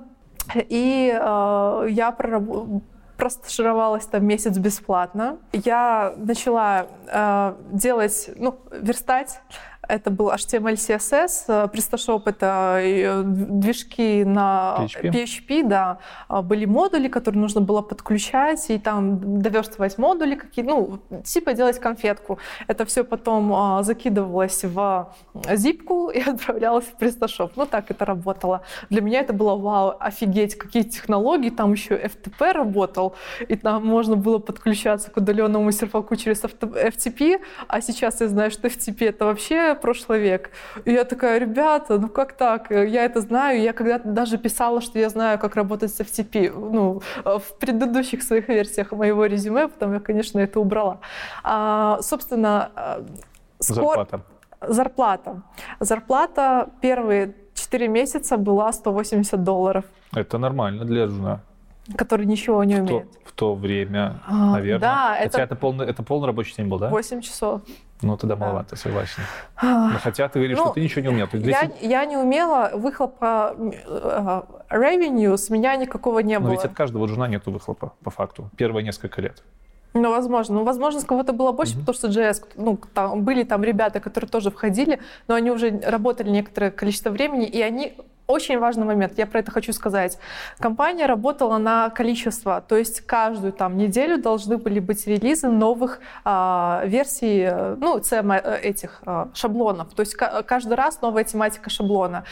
и я проработала простажировалась там месяц бесплатно. Я начала э, делать, ну, верстать это был HTML, CSS. Э, PrestaShop — это э, движки на PHP. PHP, да. А, были модули, которые нужно было подключать, и там доверстывать модули какие ну, типа делать конфетку. Это все потом а, закидывалось в зипку и отправлялось в PrestaShop. Ну, так это работало. Для меня это было вау, офигеть, какие технологии. Там еще FTP работал, и там можно было подключаться к удаленному серфаку через FTP, а сейчас я знаю, что FTP — это вообще прошлый век. И я такая, ребята, ну как так? Я это знаю. Я когда-то даже писала, что я знаю, как работать с FTP. Ну, в предыдущих своих версиях моего резюме, потом я, конечно, это убрала. А, собственно, э, скоро... Зарплата. Зарплата. Зарплата первые 4 месяца была 180 долларов. Это нормально для жена который ничего не умеет. В то, в то время, а, наверное. Да, Хотя это... это полный, это полный рабочий день был, да? 8 часов. Ну, тогда да. маловато, согласен. Но хотя ты говоришь, ну, что ты ничего не умел. Я, я не умела, выхлопа uh, revenue с меня никакого не было. Но ведь от каждого жена нету выхлопа, по факту, первые несколько лет. Ну, возможно. Ну, возможно, с кого-то было больше, mm-hmm. потому что JS, ну, там, были там ребята, которые тоже входили, но они уже работали некоторое количество времени, и они очень важный момент, я про это хочу сказать. Компания работала на количество, то есть каждую там неделю должны были быть релизы новых а, версий, ну, CM э, этих а, шаблонов. То есть каждый раз новая тематика шаблона.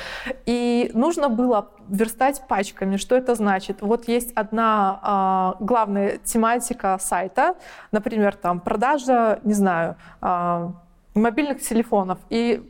И нужно было верстать пачками. Что это значит? Вот есть одна а, главная тематика сайта, например, там продажа, не знаю, а, мобильных телефонов. И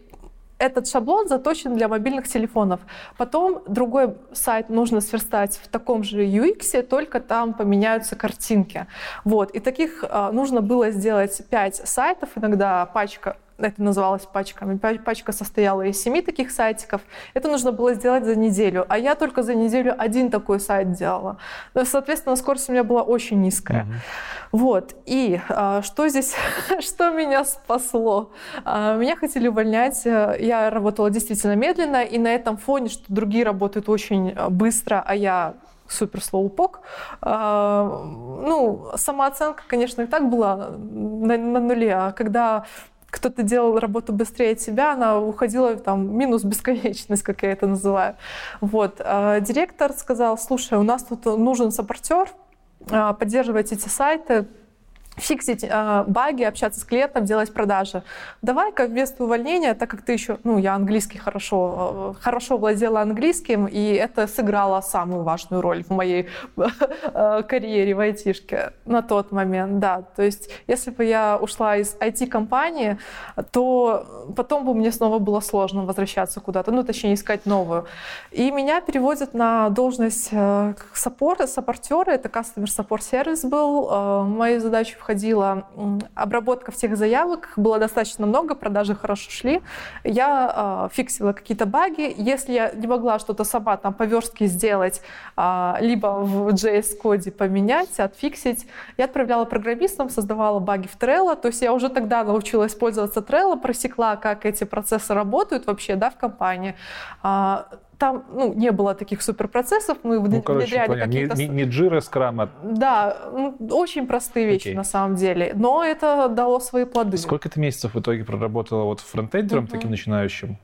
этот шаблон заточен для мобильных телефонов. Потом другой сайт нужно сверстать в таком же UX, только там поменяются картинки. Вот. И таких э, нужно было сделать 5 сайтов, иногда пачка это называлось пачками. Пачка состояла из семи таких сайтиков. Это нужно было сделать за неделю. А я только за неделю один такой сайт делала. Ну, соответственно, скорость у меня была очень низкая. Mm-hmm. Вот. И а, что здесь, что меня спасло? А, меня хотели увольнять. Я работала действительно медленно, и на этом фоне, что другие работают очень а, быстро, а я супер слоупок. А, ну, самооценка, конечно, и так была на, на нуле, а когда кто-то делал работу быстрее себя, она уходила там минус бесконечность, как я это называю. Вот. А директор сказал, слушай, у нас тут нужен саппортер, а, поддерживать эти сайты, фиксить э, баги, общаться с клиентом, делать продажи. Давай-ка вместо увольнения, так как ты еще, ну, я английский хорошо, э, хорошо владела английским, и это сыграло самую важную роль в моей э, карьере в айтишке на тот момент, да. То есть, если бы я ушла из IT-компании, то потом бы мне снова было сложно возвращаться куда-то, ну, точнее, искать новую. И меня переводят на должность э, саппорта, саппортера, это customer support сервис был. Э, моей задачей входила обработка всех заявок, было достаточно много, продажи хорошо шли. Я э, фиксила какие-то баги. Если я не могла что-то сама там по верстке сделать, э, либо в JS-коде поменять, отфиксить, я отправляла программистам, создавала баги в Trello. То есть я уже тогда научилась пользоваться Trello, просекла, как эти процессы работают вообще да, в компании. Э, там ну, не было таких суперпроцессов, мы ну, внедряли какие-то... Не, не, не Jira, Scrum, а... Да, ну, очень простые вещи okay. на самом деле, но это дало свои плоды. Сколько ты месяцев в итоге проработала вот фронтендером, uh-huh. таким начинающим?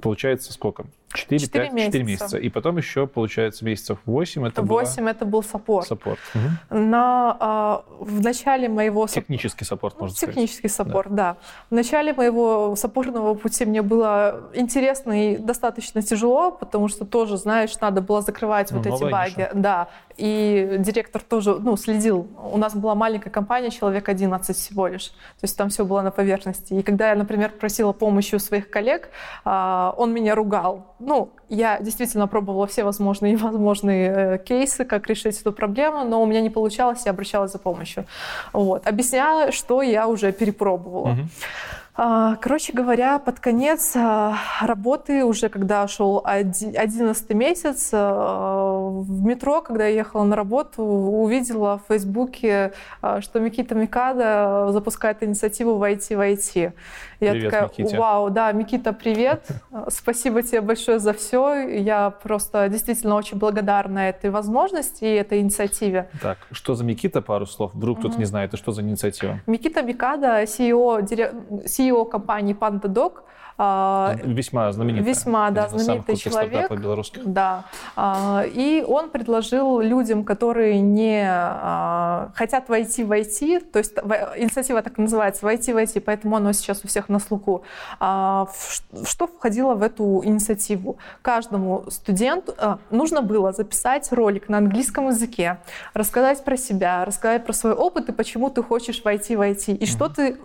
Получается сколько? 4, Четыре 5, 4 месяца. месяца. И потом еще, получается, месяцев 8 это 8 это был support. support. Мгм. На, а, в начале моего Технический support, можно сказать. Технический support, да. В начале моего саппортного пути мне было интересно и достаточно тяжело, потому что тоже, знаешь, надо было закрывать Ну, вот эти баги. ниша. Да. И директор тоже ну, следил. У нас была маленькая компания, человек 11 всего лишь. То есть там все было на поверхности. И когда я, например, просила помощи у своих коллег, а, он меня ругал. Ну, я действительно пробовала все возможные и невозможные э, кейсы, как решить эту проблему, но у меня не получалось, я обращалась за помощью. Вот. Объясняла, что я уже перепробовала. А, Короче говоря, под конец а, работы, уже когда шел оди- 11 месяц, а, в метро, когда я ехала на работу, увидела в Фейсбуке, что Микита Микада запускает инициативу «Войти в IT». Я Привет, такая, Миките. вау, да, Микита, привет, спасибо тебе большое за все. Я просто действительно очень благодарна этой возможности и этой инициативе. Так, что за Микита, пару слов, вдруг кто-то не знает, и что за инициатива? Микита Микада, CEO, CEO компании PandaDoc, а, Весьма знаменитый. Весьма, да, знаменитый человек. белорусских. Да. А, И он предложил людям, которые не а, хотят войти в IT, то есть инициатива так называется, войти в IT, поэтому оно сейчас у всех на слуху, а, что входило в эту инициативу? Каждому студенту а, нужно было записать ролик на английском языке, рассказать про себя, рассказать про свой опыт и почему ты хочешь войти в IT, и что ты,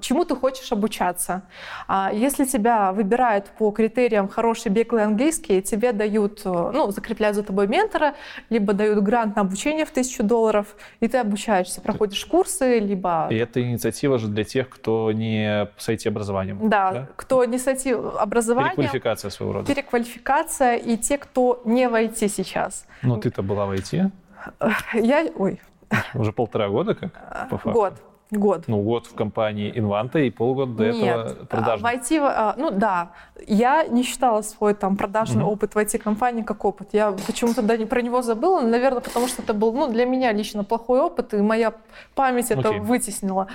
чему ты хочешь обучаться. А Если тебя выбирают по критериям хороший беглый английский, тебе дают, э, ну, закрепляют за тобой ментора, либо дают грант на обучение в тысячу долларов, и ты обучаешься, проходишь курсы, либо... И эта инициатива же для тех, кто не с IT-образованием. Да, кто не с образования, Переквалификация своего рода. переквалификация, и те, кто не в IT сейчас. Но ты-то была в IT Я... Ой, уже полтора года, как по факту? год. Год. Ну, год в компании Инванта и полгода до Нет, этого а, продажи. в IT, а, ну да, я не считала свой там продажный Мгм. опыт в IT-компании как опыт. Я почему-то да, не про него забыла, наверное, потому что это был ну, для меня лично плохой опыт, и моя память это Окей. вытеснила.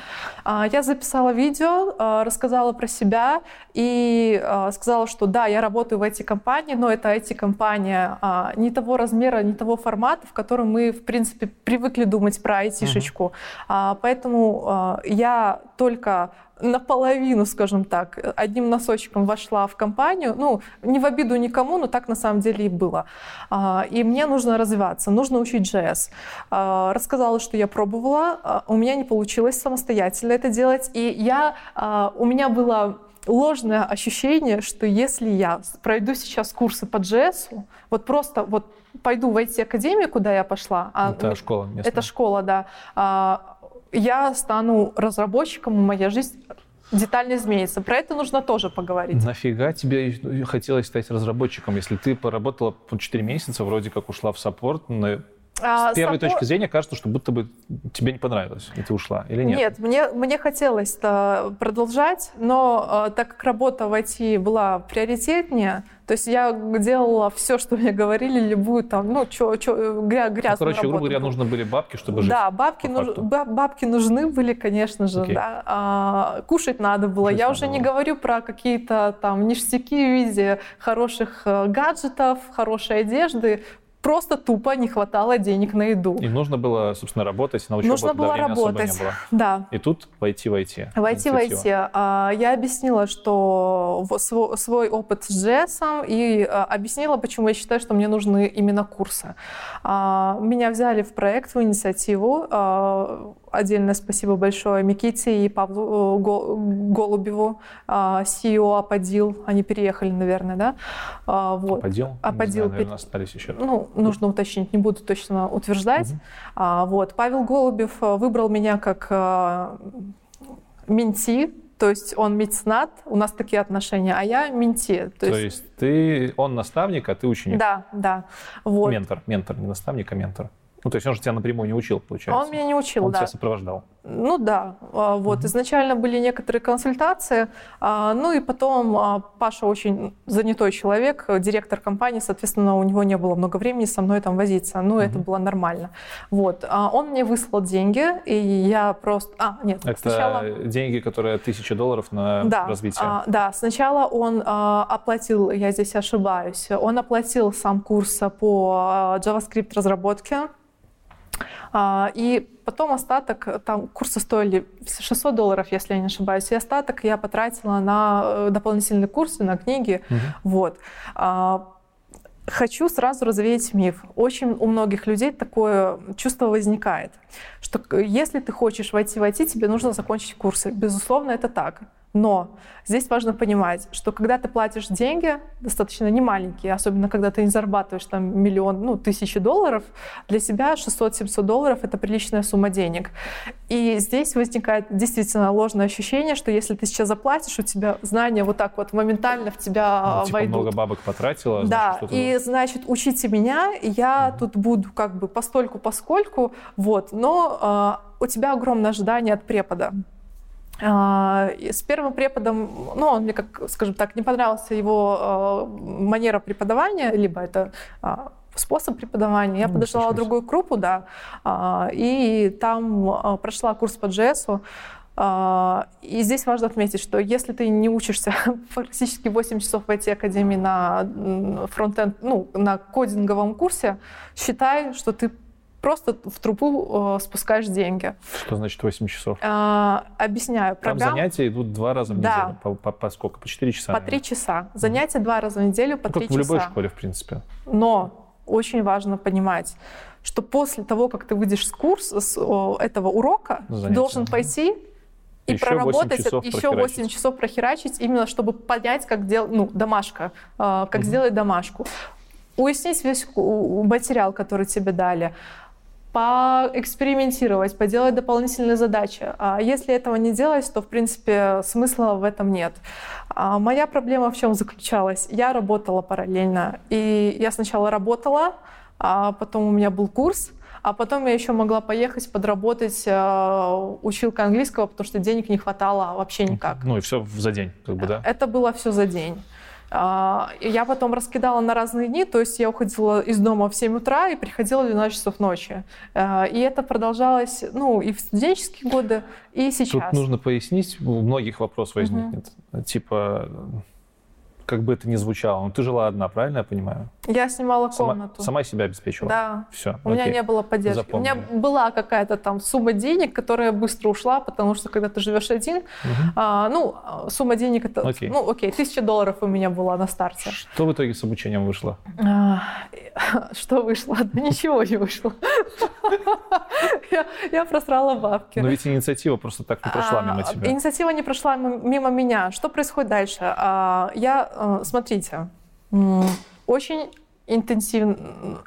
А, Я записала видео, рассказала про себя и сказала, что да, я работаю в IT-компании, но это IT-компания а, не того размера, не того формата, в котором мы, в принципе, привыкли думать про айтишечку. А, Поэтому а, я только наполовину, скажем так, одним носочком вошла в компанию. Ну, не в обиду никому, но так на самом деле и было. А, И мне нужно развиваться, нужно учить JS. А, Рассказала, что я пробовала, у меня не получилось самостоятельно это делать. И я, у меня было ложное ощущение, что если я пройду сейчас курсы по JS, вот просто вот пойду в IT-академию, куда я пошла, а, Это школа местная. это школа, да. А, Я стану разработчиком, и моя жизнь детально изменится. Про это нужно тоже поговорить. Нафига тебе хотелось стать разработчиком, если ты поработала по 4 месяца, вроде как ушла в саппорт, на- А, с первой саппорт- точки зрения кажется, что будто бы тебе не понравилось, и ты ушла, или нет? Нет, мне, мне хотелось продолжать, но э, так как работа в IT была приоритетнее, то есть я делала все, что мне говорили, любую там, ну, чё, чё, гря- Ну, грязную короче, грубо работу. говоря, нужны были бабки, чтобы жить. Да, бабки, нуж- бабки нужны были, конечно же, Окей. да. А, кушать надо было. Кушать Я надо уже не было. говорю про какие-то там ништяки в виде хороших э, гаджетов, хорошей одежды. Просто тупо не хватало денег на еду. И нужно было, собственно, работать, на учебу Нужно было работать. было. Да. И тут войти. Войти в инициатива. IT. А, Я объяснила, что свой опыт с JS и а, объяснила, почему я считаю, что мне нужны именно курсы. А, Меня взяли в проект, в инициативу. Отдельное спасибо большое Миките и Павлу э, Го- Голубеву, а, CEO Аподил. Они переехали, наверное, да? А, Вот. Подел? Аподил наверное, пере- остались еще. Ну, нужно уточнить, не буду точно утверждать. А, вот. Павел Голубев э, выбрал меня как э, менти, то есть он меценат, у нас такие отношения, а я менти. То То есть, есть ты, он наставник, а ты ученик. да, да. Вот. Ментор, ментор, не наставник, а ментор. Ну, то есть он же тебя напрямую не учил, получается? Он меня не учил, он да. тебя сопровождал? Ну да, а, вот. Mm-hmm. Изначально были некоторые консультации, а, ну и потом а, Паша очень занятой человек, директор компании, соответственно, у него не было много времени со мной там возиться, ну mm-hmm. это было нормально. Вот. Он мне выслал деньги, и я просто... А, нет, это сначала... деньги, которые тысяча долларов на да, развитие? Да, сначала он оплатил, я здесь ошибаюсь, он оплатил сам курс по JavaScript разработке, и потом остаток, там курсы стоили 600 долларов, если я не ошибаюсь, и остаток я потратила на э, дополнительные курсы, на книги. Угу. Вот. А, хочу сразу развеять миф. Очень у многих людей такое чувство возникает, что если ты хочешь войти в IT, тебе нужно закончить курсы. Безусловно, это так. Но здесь важно понимать, что когда ты платишь деньги, достаточно немаленькие, особенно когда ты не зарабатываешь там миллион, ну, тысячи долларов, для себя 600-700 долларов — это приличная сумма денег. И здесь возникает действительно ложное ощущение, что если ты сейчас заплатишь, у тебя знания вот так вот моментально в тебя ну, типа войдут. много бабок потратила. Да, значит, и значит, учите меня, я mm-hmm. тут буду как бы постольку поскольку, вот, но э, у тебя огромное ожидание от препода. А, с первым преподом, ну, он мне, как, скажем так, не понравился его а, манера преподавания, либо это а, способ преподавания. Я ну, подошла в другую группу, да, и там прошла курс по JS. И здесь важно отметить, что если ты не учишься практически 8 часов в IT-академии на фронтенд, ну, на кодинговом курсе, считай, что ты просто в трубу э, спускаешь деньги. Что значит 8 часов? А, объясняю. Программ... Там занятия идут два раза в неделю. Да. По, по, по сколько? По 4 часа? По 3 часа. Занятия два раза в неделю по ну, 3 как часа. в любой школе, в принципе. Но очень важно понимать, что после того, как ты выйдешь с курса, с о, этого урока, Занятия. ты должен пойти и еще проработать 8 часов еще 8 часов прохерачить, именно чтобы понять, как делать, ну, домашка, э, как угу. сделать домашку. Уяснить весь материал, который тебе дали, поэкспериментировать, поделать дополнительные задачи. А если этого не делать, то, в принципе, смысла в этом нет. А моя проблема в чем заключалась? Я работала параллельно. И я сначала работала, а потом у меня был курс, а потом я еще могла поехать подработать э, училка английского, потому что денег не хватало вообще никак. Ну и все за день, как бы, да? Это было все за день. А, я потом раскидала на разные дни, то есть я уходила из дома в 7 утра и приходила в 12 часов ночи. А, и это продолжалось ну, и в студенческие годы, и сейчас. Тут нужно пояснить, у многих вопрос возникнет. Угу. Типа, как бы это ни звучало, но ты жила одна, правильно я понимаю? Я снимала комнату. Сама, сама себя обеспечивала? Да. Все. У окей. меня не было поддержки. Запомнили. У меня была какая-то там сумма денег, которая быстро ушла, потому что когда ты живешь один, угу. а, ну, сумма денег это, окей. ну, окей, тысяча долларов у меня была на старте. Что в итоге с обучением вышло? А, что вышло? Да ничего не вышло. Я просрала бабки. Но ведь инициатива просто так не прошла мимо а, тебя. Инициатива не прошла мимо меня. Что происходит дальше? А, я смотрите, очень интенсив,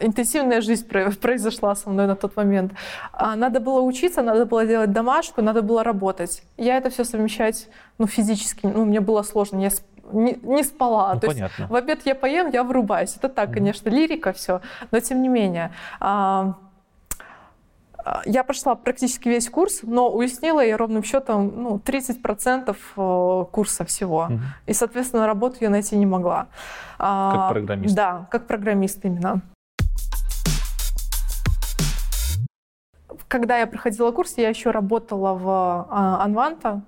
интенсивная жизнь произошла со мной на тот момент. А, надо было учиться, надо было делать домашку, надо было работать. Я это все совмещать ну, физически, ну, мне было сложно. Я не, не спала. Ну, То понятно. есть в обед я поем, я врубаюсь. Это так, конечно, лирика все, но тем не менее. А, а, я прошла практически весь курс, но уяснила я ровным счетом ну, 30% э, курса всего. Угу. И, соответственно, работу я найти не могла. А, как программист? Да, как программист именно. Когда я проходила курс, я еще работала в Анванта. А,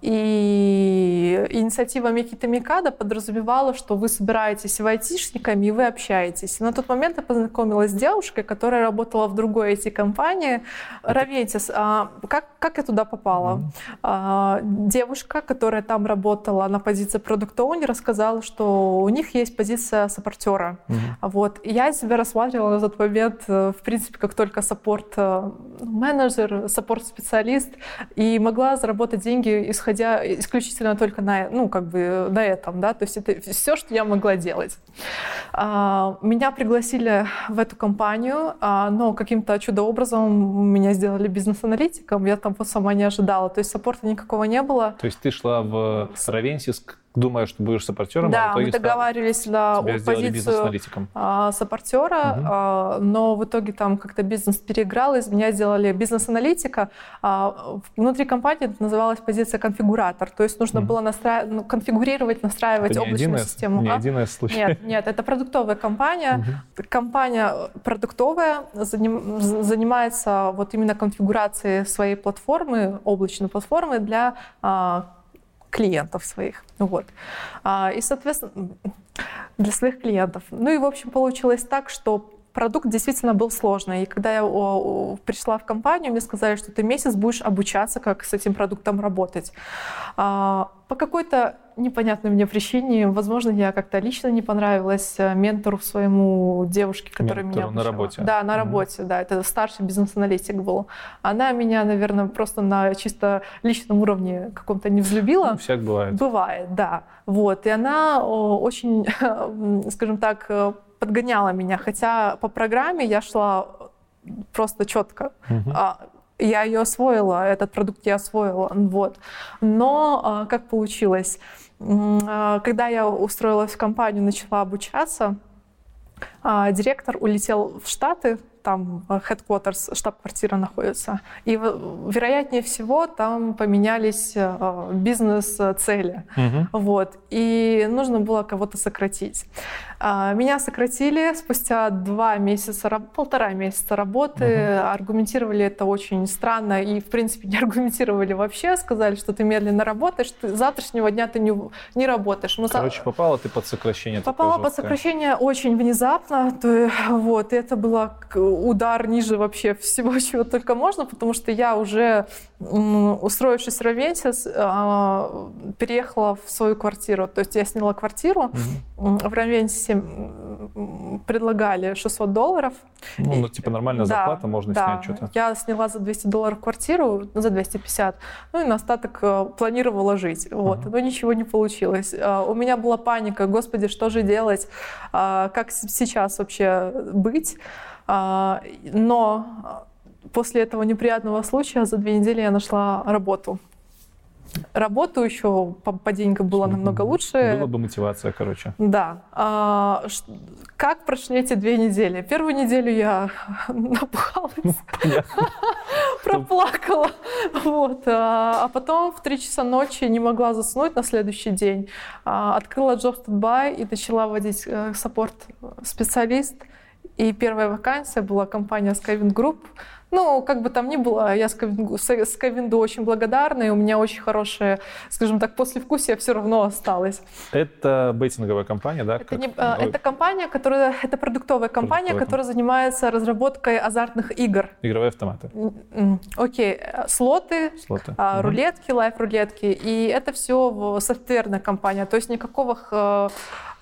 и инициатива Микита Микада подразумевала, что вы собираетесь в айтишниками и вы общаетесь. И на тот момент я познакомилась с девушкой, которая работала в другой IT-компании. Равентис, а, как, как я туда попала? Mm-hmm. Девушка, которая там работала на позиции продукта оунера рассказала, что у них есть позиция саппортера. Mm-hmm. Вот. И я себя рассматривала на тот момент, э, в принципе, как только саппорт-менеджер, э, саппорт-специалист, и могла заработать деньги деньги, исходя исключительно только на, ну, как бы на этом, да, то есть это все, что я могла делать. А, меня пригласили в эту компанию, а, но каким-то чудо-образом меня сделали бизнес-аналитиком, я там вот сама не ожидала, то есть саппорта никакого не было. То есть ты шла в Равенсис думая, что будешь саппортером, да, а в итоге мы договаривались на тебя позицию а, саппортера, а, но в итоге там как-то бизнес переиграл, из меня сделали бизнес-аналитика. А, внутри компании это называлась позиция конфигуратор, то есть нужно Мгм. было настра... ну, конфигурировать, настраивать Это не облачную 1С, систему. Не А? 1С случай. Нет, нет, это продуктовая компания. Мгм. Компания продуктовая заним- занимается вот именно конфигурацией своей платформы, облачной платформы для клиентов своих. Вот. А, И, соответственно, для своих клиентов. Ну и, в общем, получилось так, что продукт действительно был сложный. И когда я пришла в компанию, мне сказали, что ты месяц будешь обучаться, как с этим продуктом работать. А, По какой-то непонятной мне причине, возможно, я как-то лично не понравилась э, ментору своему девушке, которая меня Ментору на обучала. работе? Да, на работе, да, это старший бизнес-аналитик был. Она меня, наверное, просто на чисто личном уровне каком-то не взлюбила. Ну, всяк бывает. Бывает, да. Вот. И она очень, скажем так, э, подгоняла меня. Хотя по программе я шла просто четко. Мгм. А, Я ее освоила, этот продукт я освоила. Вот. Но а, как получилось? А, Когда я устроилась в компанию, начала обучаться, директор улетел в Штаты, там э, headquarters, штаб-квартира находится. И, вероятнее всего, там поменялись э, бизнес-цели. Мгм. Вот. И нужно было кого-то сократить. А, Меня сократили спустя два месяца, полтора месяца работы. Аргументировали это очень странно и, в принципе, не аргументировали вообще. Сказали, что ты медленно работаешь, ты, с завтрашнего дня ты не, не работаешь. Мы за- Короче, попала ты под сокращение. Попала под сокращение очень внезапно, то, вот, это был удар ниже вообще всего, чего только можно, потому что я уже, устроившись в Равенсе, с- а, переехала в свою квартиру. То есть я сняла квартиру, м, в Равенсе м, предлагали 600 долларов. Ну, ну, типа нормальная Да, зарплата, можно да. снять что-то. Я сняла за 200 долларов квартиру, ну, за 250, ну и на остаток э, планировала жить. Вот. Ага. Но ничего не получилось. А, У меня была паника, господи, что же делать, А, как сейчас вообще быть. Но после этого неприятного случая за две недели я нашла работу. Работу еще по, по деньгам было намного лучше. Была бы мотивация, короче. Да. А, ш- как прошли эти две недели? Первую неделю я напугалась, Понятно. проплакала. Вот. А а потом в 3 часа ночи не могла заснуть на следующий день. А, Открыла Job By и начала вводить э, саппорт-специалист. И первая вакансия была компания Skywind Group. Ну, как бы там ни было, я с- Skywind очень благодарна, и у меня очень хорошее, скажем так, послевкусие все равно осталось. Это бейтинговая компания, да? Это, как- не, а, Ой, это компания, которая, это продуктовая компания, Продуктовая которая занимается разработкой азартных игр. Игровые автоматы. Окей, э, слоты, Слоты. а, рулетки, лайф-рулетки, и это все софтверная компания, то есть никакого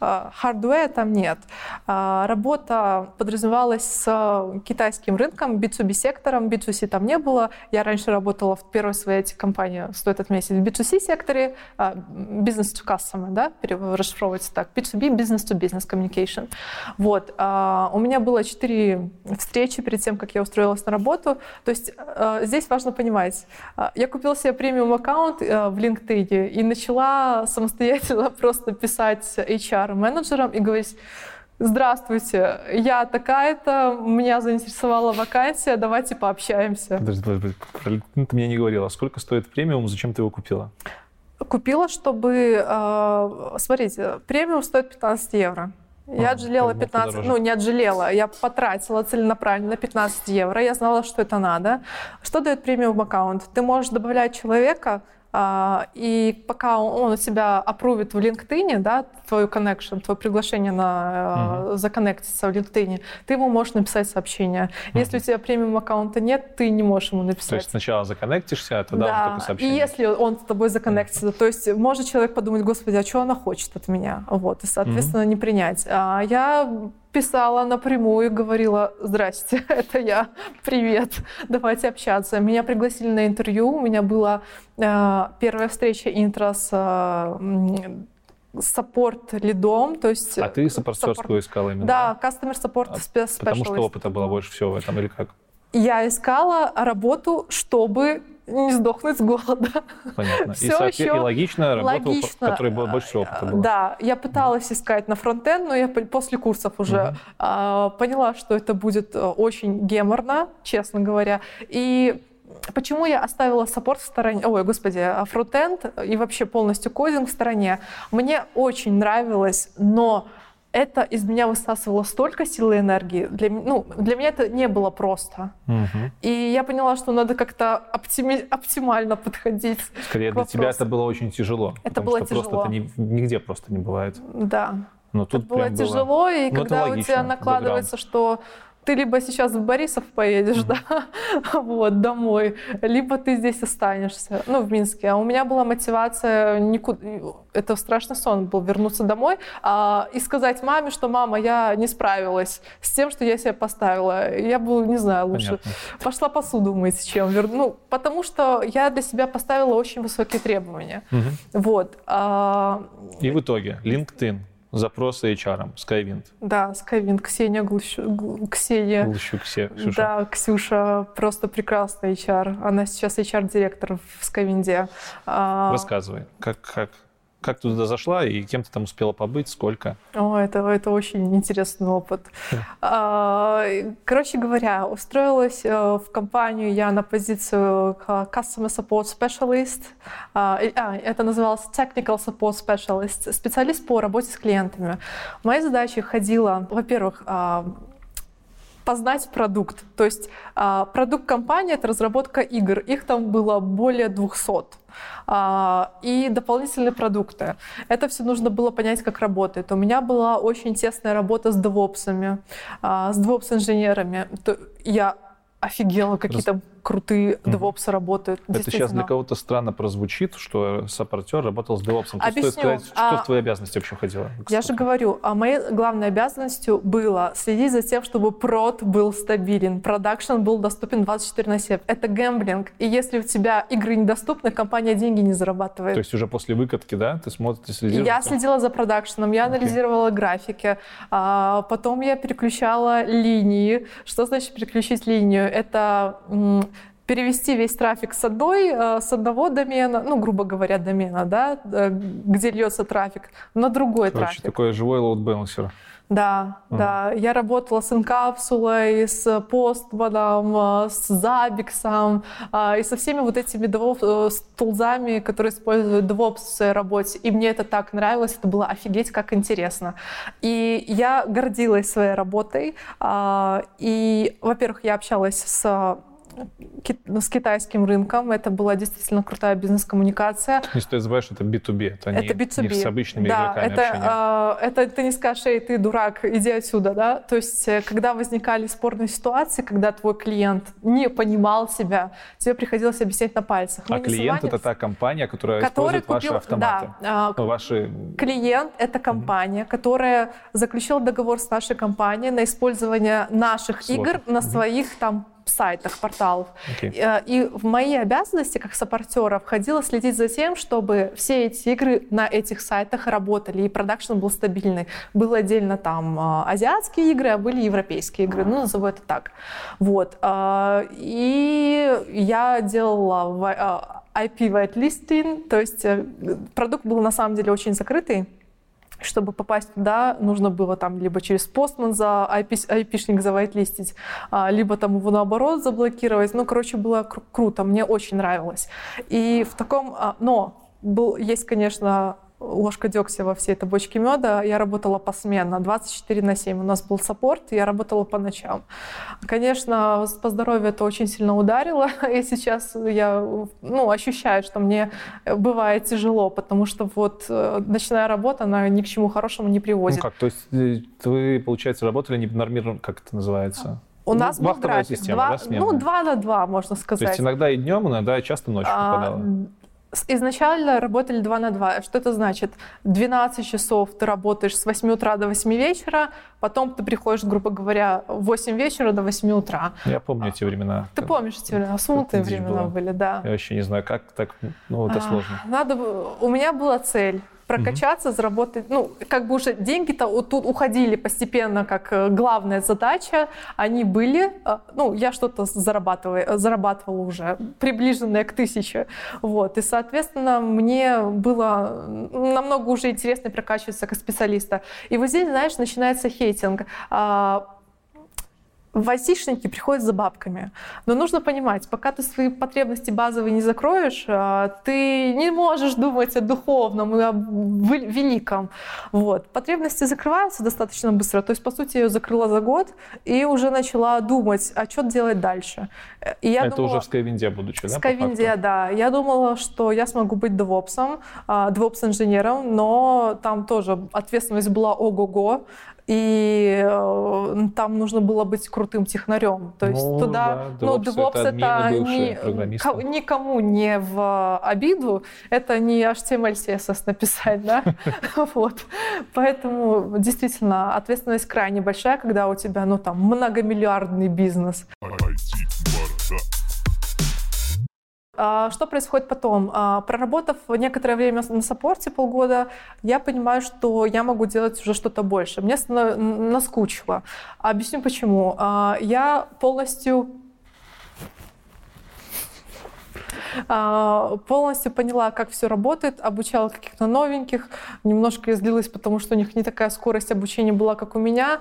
х- э, там нет. А, Работа подразумевалась с китайским рынком, B2B сектором, B2C там не было. Я раньше работала в первой своей компании, стоит отметить, в B2C секторе, а, business to customer, да, расшифровывается так, B2B, business to business communication. Вот. У меня было четыре встречи перед тем, как я устроилась на работу. То есть э, здесь важно понимать, я купила себе премиум аккаунт э, в LinkedIn и начала самостоятельно просто писать HR-менеджерам и говорить, Здравствуйте, я такая-то, меня заинтересовала вакансия, давайте пообщаемся. Подожди, подожди, подожди. Ты мне не говорила, сколько стоит премиум, зачем ты его купила? Купила, чтобы... э, смотрите, премиум стоит 15 евро. Я А, отжалела как бы 15, подороже. ну не отжалела, я потратила целенаправленно 15 евро, я знала, что это надо. Что дает премиум аккаунт? Ты можешь добавлять человека, и пока он, он у тебя опрувит в LinkedIn, да, твою connection, твое приглашение на э, законнектиться в LinkedIn, ты ему можешь написать сообщение. Если у тебя премиум аккаунта нет, ты не можешь ему То написать. есть сначала законнектишься, а тогда уже только И сообщение. если он с тобой законнектится, то есть может человек подумать, господи, а что она хочет от меня? Вот, и, соответственно, не принять. А я писала напрямую и говорила, здрасте, это я, привет, давайте общаться. Меня пригласили на интервью, у меня была э, первая встреча интро с э, м, саппорт-лидом, то есть... А ты саппортерскую искала именно? Да, customer support А. Потому что опыта было больше всего в этом, или как? Я искала работу, чтобы не сдохнуть с голода. Понятно. Всё и, соответ- еще и логично работал, логично. в которой было больше опыта было. Да, я пыталась искать на фронтенд, но я по- после курсов уже а, поняла, что это будет э, очень геморно, честно говоря. И почему я оставила саппорт в стороне, ой, господи, а фронтенд и вообще полностью кодинг в стороне? Мне очень нравилось, но это из меня высасывало столько силы и энергии. Для, ну, для меня это не было просто. Мгм. И я поняла, что надо как-то оптими- оптимально подходить. Скорее, для тебя это было очень тяжело. Это было что просто тяжело. это ни- нигде просто не бывает. Да. Но Это тут было прям тяжело, и Ну, это когда у тебя накладывается, что ты либо сейчас в Борисов поедешь, да, вот, домой, либо ты здесь останешься, ну, в Минске. А у меня была мотивация никуда, это страшный сон был, вернуться домой а, и сказать маме, что мама, я не справилась с тем, что я себе поставила. Я бы, не знаю, лучше Понятно. пошла посуду мыть, чем верну. Ну, потому что я для себя поставила очень высокие требования. Мгм. Вот. а, И в итоге LinkedIn, запросы HR, Skywind, Да, Skywind, Ксения Глущ- Гл- Ксения. Глущук, Ксюша. Да, Ксюша просто прекрасная HR. Она сейчас HR-директор в Skywind е. А, Рассказывай, как, как, как ты туда зашла и кем ты там успела побыть, сколько? О, это, это очень интересный опыт. А, Короче говоря, устроилась э, в компанию я на позицию Customer Support Specialist. А, а, Это называлось Technical Support Specialist, специалист по работе с клиентами. Моей задачей ходила, во-первых, познать продукт. То есть а, продукт компании — это разработка игр. Их там было более 200. А, И дополнительные продукты. Это все нужно было понять, как работает. У меня была очень тесная работа с девопсами, а, с девопс-инженерами. Я офигела, какие там крутые девопсы работают. Это сейчас для кого-то странно прозвучит, что саппортер работал с. Тут Объясню. стоит сказать, что А, в твои обязанности вообще входило? Я же говорю, а моей главной обязанностью было следить за тем, чтобы прод был стабилен, продакшн был доступен 24 на 7. Это гэмблинг. И если у тебя игры недоступны, компания деньги не зарабатывает. То есть уже после выкатки, да, ты смотришь, ты следишь? Я следила за продакшеном, я Окей. анализировала графики, а, потом я переключала линии. Что значит переключить линию? Это перевести весь трафик с одной, э, с одного домена, ну, грубо говоря, домена, да, э, где льется трафик, на другой Короче, трафик. такой живой лоуд-балансер. Да, Мгм. да. Я работала с инкапсулой, с постманом, э, с забиксом и со всеми вот этими DevOps, с тулзами, которые используют DevOps в своей работе. И мне это так нравилось, это было офигеть как интересно. И я гордилась своей работой. И, во-первых, я общалась с с китайским рынком. Это была действительно крутая бизнес-коммуникация. Не стоит забывать, что это B2B, это, не, Это B2B. не с обычными да, игроками это, а, это ты не скажешь, эй, ты дурак, иди отсюда, да? То есть, э, когда возникали спорные ситуации, когда твой клиент не понимал себя, тебе приходилось объяснять на пальцах. Мы а не клиент — это та компания, которая который использует ваши купил- автоматы. Да, а, Ну, Ваши... Клиент — это компания, которая заключила договор с нашей компанией на использование наших Слотов. игр на Мгм. своих там сайтах, порталов. Окей. Э, И в мои обязанности как саппортера входило следить за тем, чтобы все эти игры на этих сайтах работали, и продакшн был стабильный. Было отдельно там а, азиатские игры, а были европейские игры, ну, назову это так. Вот. а, И я делала IP whitelisting, то есть э, продукт был на самом деле очень закрытый, чтобы попасть туда, нужно было там либо через постман за IP, IP-шник завайтлистить, а, либо там его наоборот заблокировать. Ну, короче, было кру- круто, мне очень нравилось. И в таком... а, Но был, есть, конечно, ложка дегтя во всей этой бочке меда. Я работала посменно, 24 на 7. У нас был саппорт, я работала по ночам. Конечно, по здоровью это очень сильно ударило, и сейчас я ну, ощущаю, что мне бывает тяжело, потому что вот э, ночная работа, она ни к чему хорошему не Ну приводит. как, то есть э, вы, получается, работали не нормированно, как это называется? У Ну, нас был график. система, два, да, ну, два на два, можно То сказать. есть иногда и днем, иногда часто ночью А, попадало? Изначально работали 2 на 2. Что это значит? 12 часов ты работаешь с 8 утра до 8 вечера, потом ты приходишь, грубо говоря, в 8 вечера до 8 утра. Я помню эти времена. Ты помнишь эти времена? Смутные времена была. были, да. Я вообще не знаю, как так, ну, это А, сложно. Надо, у меня была цель прокачаться, заработать, ну, как бы уже деньги-то вот тут уходили постепенно как э, главная задача, они были, э, ну, я что-то зарабатывала, зарабатывала уже, приближенное к тысяче, вот, и, соответственно, мне было намного уже интереснее прокачиваться как специалиста. И вот здесь, знаешь, начинается hating. А, в айтишники приходят за бабками. Но нужно понимать, пока ты свои потребности базовые не закроешь, а, ты не можешь думать о духовном и о великом. Вот. Потребности закрываются достаточно быстро. То есть, по сути, я ее закрыла за год и уже начала думать, а что делать дальше. И я Это думала, уже в Skywind е будучи, да? В Skywind е, да. Я думала, что я смогу быть девопсом, девопс-инженером, но там тоже ответственность была ого-го и э, там нужно было быть крутым технарем. То есть ну, туда, да, ну, DevOps это, это не, никому не в обиду, это не HTML, CSS написать, да, вот. Поэтому действительно ответственность крайне большая, когда у тебя, ну, там, многомиллиардный бизнес. А, что происходит потом? А, проработав некоторое время на саппорте, полгода, я понимаю, что я могу делать уже что-то больше. Мне наскучило. Объясню почему. А, я полностью полностью поняла, как все работает, обучала каких-то новеньких, немножко излилась, потому что у них не такая скорость обучения была, как у меня.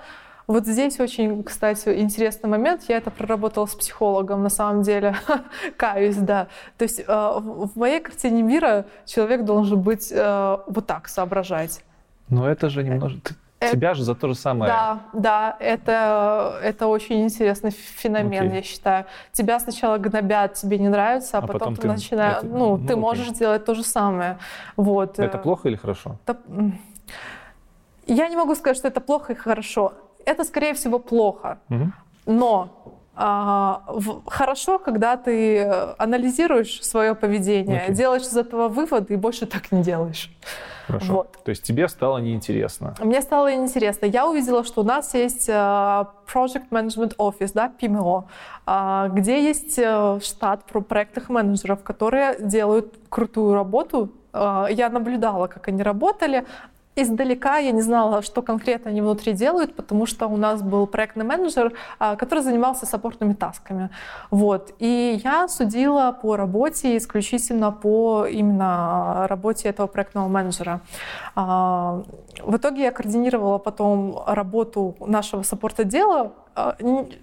Вот здесь очень, кстати, интересный момент. Я это проработала с психологом, на самом деле. Каюсь, да. То есть э, в моей картине мира человек должен быть э, вот так соображать. Но это же немножко... Это, Тебя же за то же самое. Да, да, это, это очень интересный феномен, okay. я считаю. Тебя сначала гнобят, тебе не нравится, а, а потом, потом ты, ты начинаешь, это, ну, ну, ты okay. можешь делать то же самое. Вот. Это плохо или хорошо? Это... Я не могу сказать, что это плохо и хорошо это, скорее всего, плохо. Угу. Но а, в, хорошо, когда ты анализируешь свое поведение, okay. делаешь из этого выводы и больше так не делаешь. Хорошо. Вот. То есть тебе стало неинтересно? Мне стало неинтересно. Я увидела, что у нас есть uh, Project Management Office, да, PMO, uh, где есть uh, штат про проектных менеджеров, которые делают крутую работу. Я наблюдала, как они работали, Издалека я не знала, что конкретно они внутри делают, потому что у нас был проектный менеджер, а, который занимался саппортными тасками. Вот. И я судила по работе исключительно по именно работе этого проектного менеджера. А, в итоге я координировала потом работу нашего саппорт-отдела, а,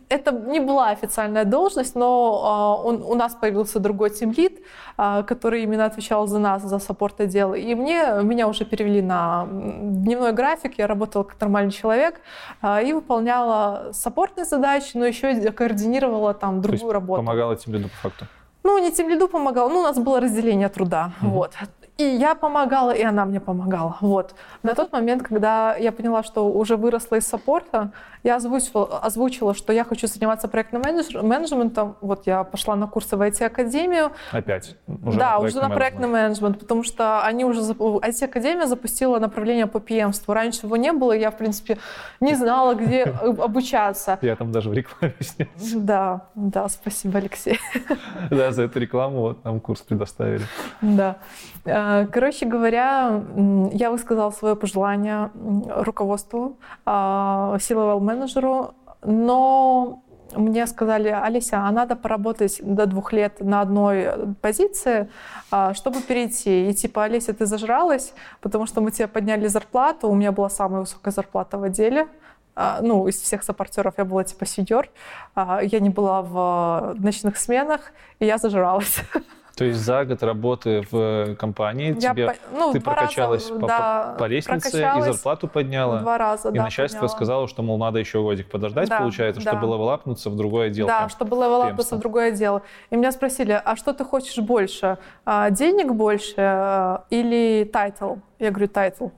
это не была официальная должность, но а, он, у нас появился другой тимлид, а, который именно отвечал за нас, за саппорт отдел. И мне, меня уже перевели на дневной график, я работала как нормальный человек и выполняла саппортные задачи, но еще и координировала там другую То есть работу. помогала тимлиду по факту? Ну, не тем лиду помогала, ну, у нас было разделение труда, mm-hmm. вот. И я помогала, и она мне помогала. Вот. На тот момент, когда я поняла, что уже выросла из саппорта, я озвучила, озвучила, что я хочу заниматься проектным менеджментом. Вот я пошла на курсы в IT-академию. Опять? Уже да, на уже на проектный менеджмент, потому что они уже... IT-академия запустила направление по PM-ству. Раньше его не было, я, в принципе, не знала, где обучаться. Я там даже в рекламе снялся. Да, да, спасибо, Алексей. Да, за эту рекламу вот нам курс предоставили. Да. Э, короче говоря, я высказала свое пожелание руководству, а, силовому менеджеру, но мне сказали, Алися, а надо поработать до двух лет на одной позиции, а, чтобы перейти. И типа, Олеся, ты зажралась, потому что мы тебе подняли зарплату, у меня была самая высокая зарплата в отделе, а, ну, из всех саппортеров я была типа сидер, я не была в ночных сменах, и я зажралась. То есть за год работы в компании я тебе, по, ну, ты прокачалась раза, по, да, по лестнице и зарплату подняла. Два раза, И да, начальство подняла. сказало, что, мол, надо еще годик подождать, да, получается, да. чтобы левелапнуться в другое дело. Да, чтобы левелапнуться в другое дело. И меня спросили, а что ты хочешь больше? А, денег больше а, или title? Я говорю, title.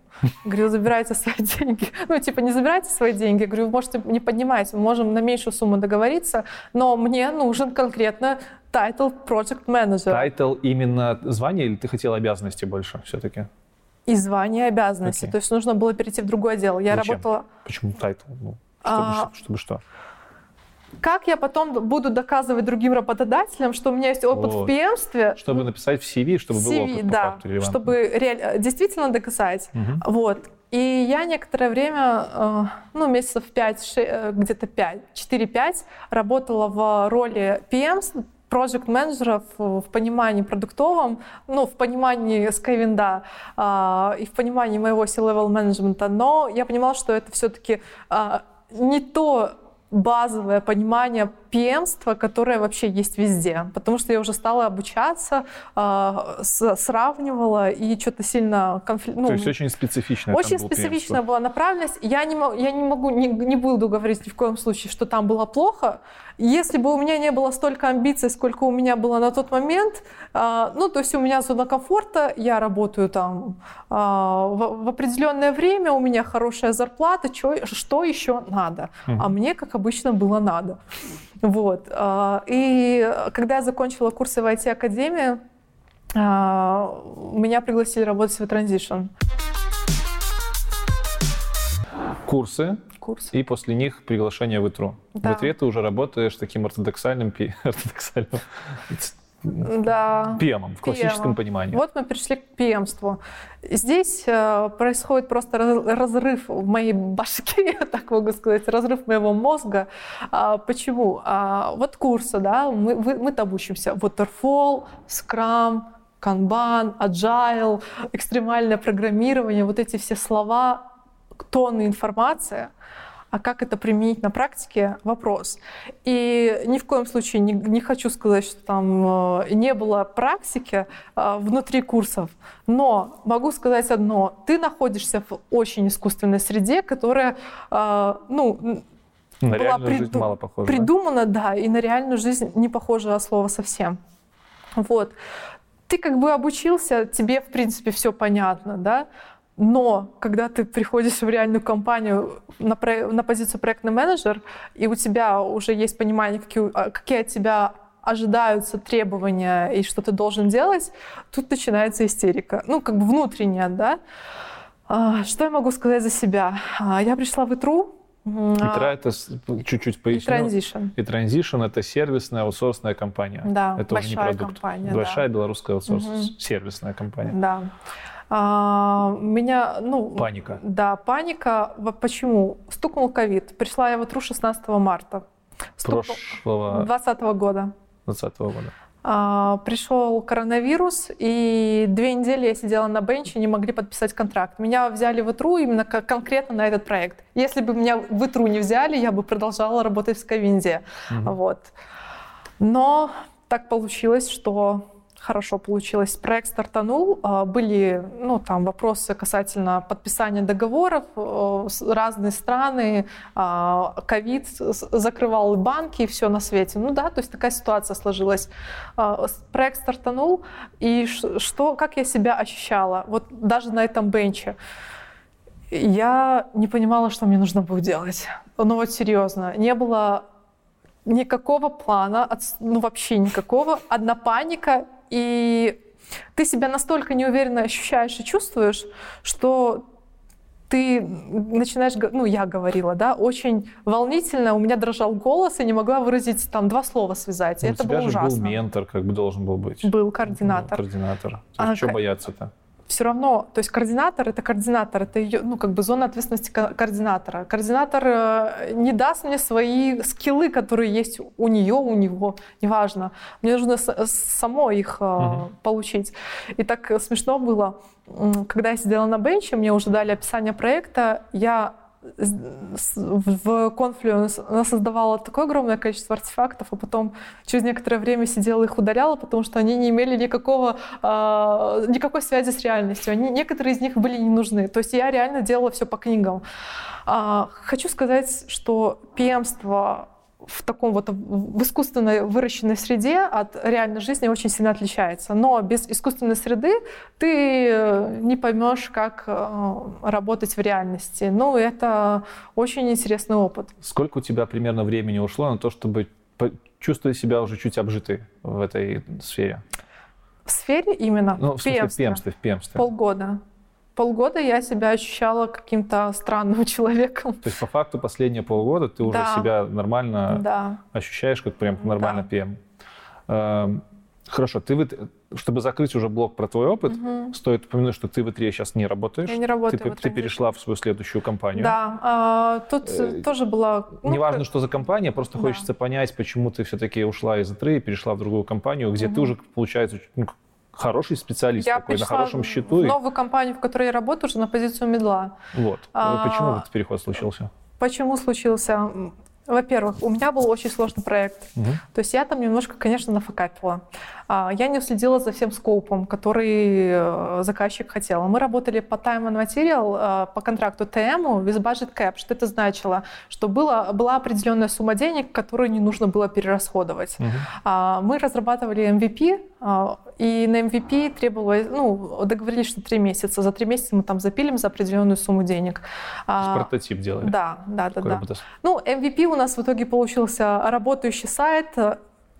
Говорю, забирайте свои деньги. Ну, типа, не забирайте свои деньги. Говорю, вы можете не поднимать, мы можем на меньшую сумму договориться, но мне нужен конкретно title Project Manager. Title именно звание или ты хотела обязанности больше все-таки? И звание, и обязанности. Okay. То есть нужно было перейти в другой отдел. Я Зачем? работала... Почему title? Ну, чтобы, а... чтобы что? Как я потом буду доказывать другим работодателям, что у меня есть опыт вот. в PM -стве? Чтобы написать в CV, чтобы CV, был опыт да, по факту чтобы реаль... действительно доказать. Угу. Вот. И я некоторое время, э, ну, месяцев 5, э, где-то 5, 4-5, работала в роли PM, проект менеджеров в понимании продуктовом, ну, в понимании Skywind а, и в понимании моего C-level менеджмента, но я понимала, что это все-таки а, не то базовое понимание пемства, которое вообще есть везде. Потому что я уже стала обучаться, э, сравнивала и что-то сильно конфли... ну, То есть очень специфично. Очень специфичная была направленность. Я не, я не могу, не, не буду говорить ни в коем случае, что там было плохо. Если бы у меня не было столько амбиций, сколько у меня было на тот момент, э, ну, то есть у меня зона комфорта, я работаю там э, в, определенное время, у меня хорошая зарплата, что еще надо? А мне, как обычно, было надо. Вот. А, и когда я закончила курсы в IT-академии, а, меня пригласили работать в Transition. Курсы, Курс. и после них приглашение в ИТРУ. Да. В ИТРе ты уже работаешь таким ортодоксальным, ортодоксальным да. PM, в классическом PM. понимании. Вот мы пришли к PM-ству. Здесь э, происходит просто разрыв в моей башке, я так могу сказать, разрыв моего мозга. А, почему? А, вот курсы, да, мы, мы-то обучимся. Waterfall, Scrum, Kanban, Agile, экстремальное программирование, вот эти все слова, тонны информации — а как это применить на практике — вопрос. И ни в коем случае не, не хочу сказать, что там э, не было практики э, внутри курсов, но могу сказать одно. Ты находишься в очень искусственной среде, которая, э, ну, на была приду- мало похожа, придумана, да? да, и на реальную жизнь не похожее слово совсем. Вот. Ты как бы обучился, тебе, в принципе, все понятно, да, но когда ты приходишь в реальную компанию на, про, на позицию проектный менеджер, и у тебя уже есть понимание, какие, а, какие от тебя ожидаются требования и что ты должен делать, тут начинается истерика. Ну, как бы внутренняя, да. А, что я могу сказать за себя? А, я пришла в ИТРУ, Итра это чуть-чуть поясню. И Transition. И Transition это сервисная аутсорсная компания. Да, это большая уже не продукт. компания. Большая да. белорусская аутсорс угу. сервисная компания. Да. А, меня, ну... Паника. Да, паника. Почему? Стукнул ковид. Пришла я в ИТРУ 16 марта. Стукнул... Прошлого... 20 года. 20 года. А, пришел коронавирус, и две недели я сидела на бенче, не могли подписать контракт. Меня взяли в ИТРУ именно конкретно на этот проект. Если бы меня в ИТРУ не взяли, я бы продолжала работать в Скавинде. Угу. Вот. Но так получилось, что хорошо получилось. Проект стартанул, а, были ну, там, вопросы касательно подписания договоров, э, разные страны, а, ковид закрывал банки и все на свете. Ну да, то есть такая ситуация сложилась. А, проект стартанул, и что, как я себя ощущала, вот даже на этом бенче. Я не понимала, что мне нужно будет делать. Ну вот серьезно, не было никакого плана, ну вообще никакого, одна паника и ты себя настолько неуверенно ощущаешь и чувствуешь, что ты начинаешь, ну, я говорила, да, очень волнительно, у меня дрожал голос, и не могла выразить там два слова связать. Ну, это было ужасно. был ментор, как бы должен был быть. Был координатор. Был координатор. А, что бояться-то? Все равно, то есть координатор — это координатор, это ее, ну, как бы зона ответственности координатора. Координатор э, не даст мне свои скиллы, которые есть у нее, у него, неважно. Мне нужно само их угу. получить. И так смешно было, когда я сидела на бенче, мне уже дали описание проекта, я в Confluence она создавала такое огромное количество артефактов, а потом через некоторое время сидела их удаляла, потому что они не имели никакого, э, никакой связи с реальностью. Они, некоторые из них были не нужны. То есть я реально делала все по книгам. Э, хочу сказать, что пемство в таком вот в искусственно выращенной среде от реальной жизни очень сильно отличается. Но без искусственной среды ты не поймешь, как э, работать в реальности. Ну, это очень интересный опыт. Сколько у тебя примерно времени ушло на то, чтобы чувствовать себя уже чуть обжитой в этой сфере? В сфере именно? Ну, в смысле, в пемстве, в пемстве. Полгода. Полгода я себя ощущала каким-то странным человеком. То есть по факту последние полгода ты уже Да. себя нормально Да. ощущаешь как прям нормально Да. ПМ. Эм, Хорошо, ты в- чтобы закрыть уже блок про твой опыт, Мгм. стоит упомянуть, что ты в итре сейчас не работаешь. Я не работаю ты, в ты перешла в свою следующую компанию. Да, а, тут Э, тоже была... ну, Неважно, как- что за компания, просто Да. хочется понять, почему ты все-таки ушла из ИТРы и перешла в другую компанию, где ты Мгм. уже, получается, ну, хороший специалист Я такой, на хорошем в счету. и- новую компанию, в которой я работаю, уже на позицию медла. Вот. А, Почему этот переход случился? Почему случился? Во-первых, у меня был очень сложный проект. Мгм. То есть я там немножко, конечно, нафакапила. А, Я не уследила за всем скопом, который э, заказчик хотел. Мы работали по time and material, э, по контракту ТМ, with budget cap. Что это значило? Что было, была определенная сумма денег, которую не нужно было перерасходовать. А, Мы разрабатывали MVP, и на MVP требовалось, ну, договорились, что три месяца. За три месяца мы там запилим за определенную сумму денег. То А, есть прототип делали. Да, да, да, да. работа- Ну, MVP у нас в итоге получился работающий сайт,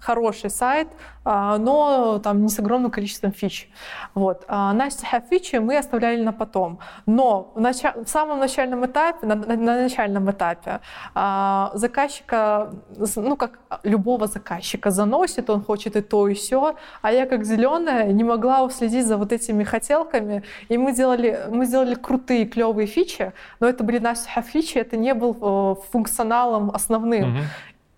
хороший сайт, а, но там не с огромным количеством фич. Вот. А have фичи мы оставляли на потом. Но в, нача- в самом начальном этапе, на, на- на начальном этапе а, заказчика, ну, как любого заказчика, заносит, он хочет и то, и все, а я как зеленая не могла уследить за вот этими хотелками, и мы делали, мы сделали крутые, клевые фичи, но это были have фичи, это не был э, функционалом основным. Мгм.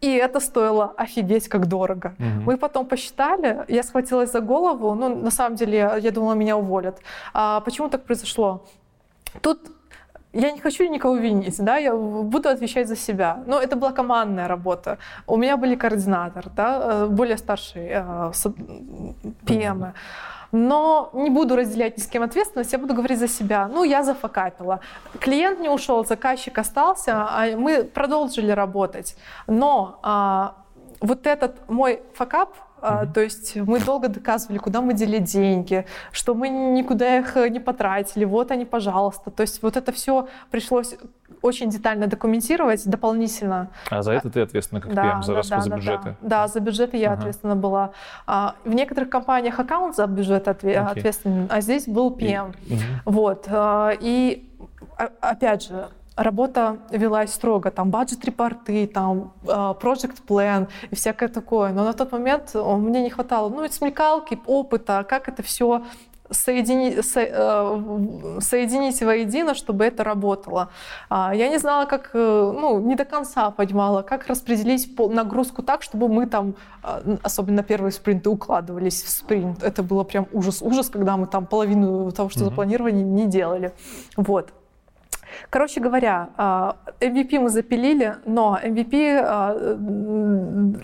И это стоило офигеть как дорого. Мгм. Мы потом посчитали, я схватилась за голову, ну, на самом деле, я, думала, меня уволят. А почему так произошло? Тут я не хочу никого винить, да, я буду отвечать за себя. Но это была командная работа. У меня были координатор, да, э, более старшие э, PM. Но не буду разделять ни с кем ответственность, я буду говорить за себя. Ну, я зафакапила. Клиент не ушел, заказчик остался, а мы продолжили работать. Но а, вот этот мой факап, Мгм. то есть мы долго доказывали, куда мы дели деньги, что мы никуда их не потратили, вот они, пожалуйста. То есть вот это все пришлось очень детально документировать дополнительно. А за это ты ответственна как PM, за расход за бюджеты? Да, Да, за бюджеты я Ага. ответственна была. А, в некоторых компаниях аккаунт за бюджет отве- Окей. ответственен, а здесь был И- PM. Мгм. Вот. а, И а- опять же, работа велась строго, там бюджет-репорты, там а, project plan и всякое такое. Но на тот момент мне не хватало, ну, это смекалки, опыта, как это все соединить, со- э, соединить воедино, чтобы это работало. А, Я не знала, как, э, ну, не до конца понимала, как распределить нагрузку так, чтобы мы там, а, особенно первые спринты, укладывались в спринт. Это было прям ужас-ужас, когда мы там половину того, что Мгм. запланировали, не делали. Вот. Короче говоря, а, MVP мы запилили, но MVP а,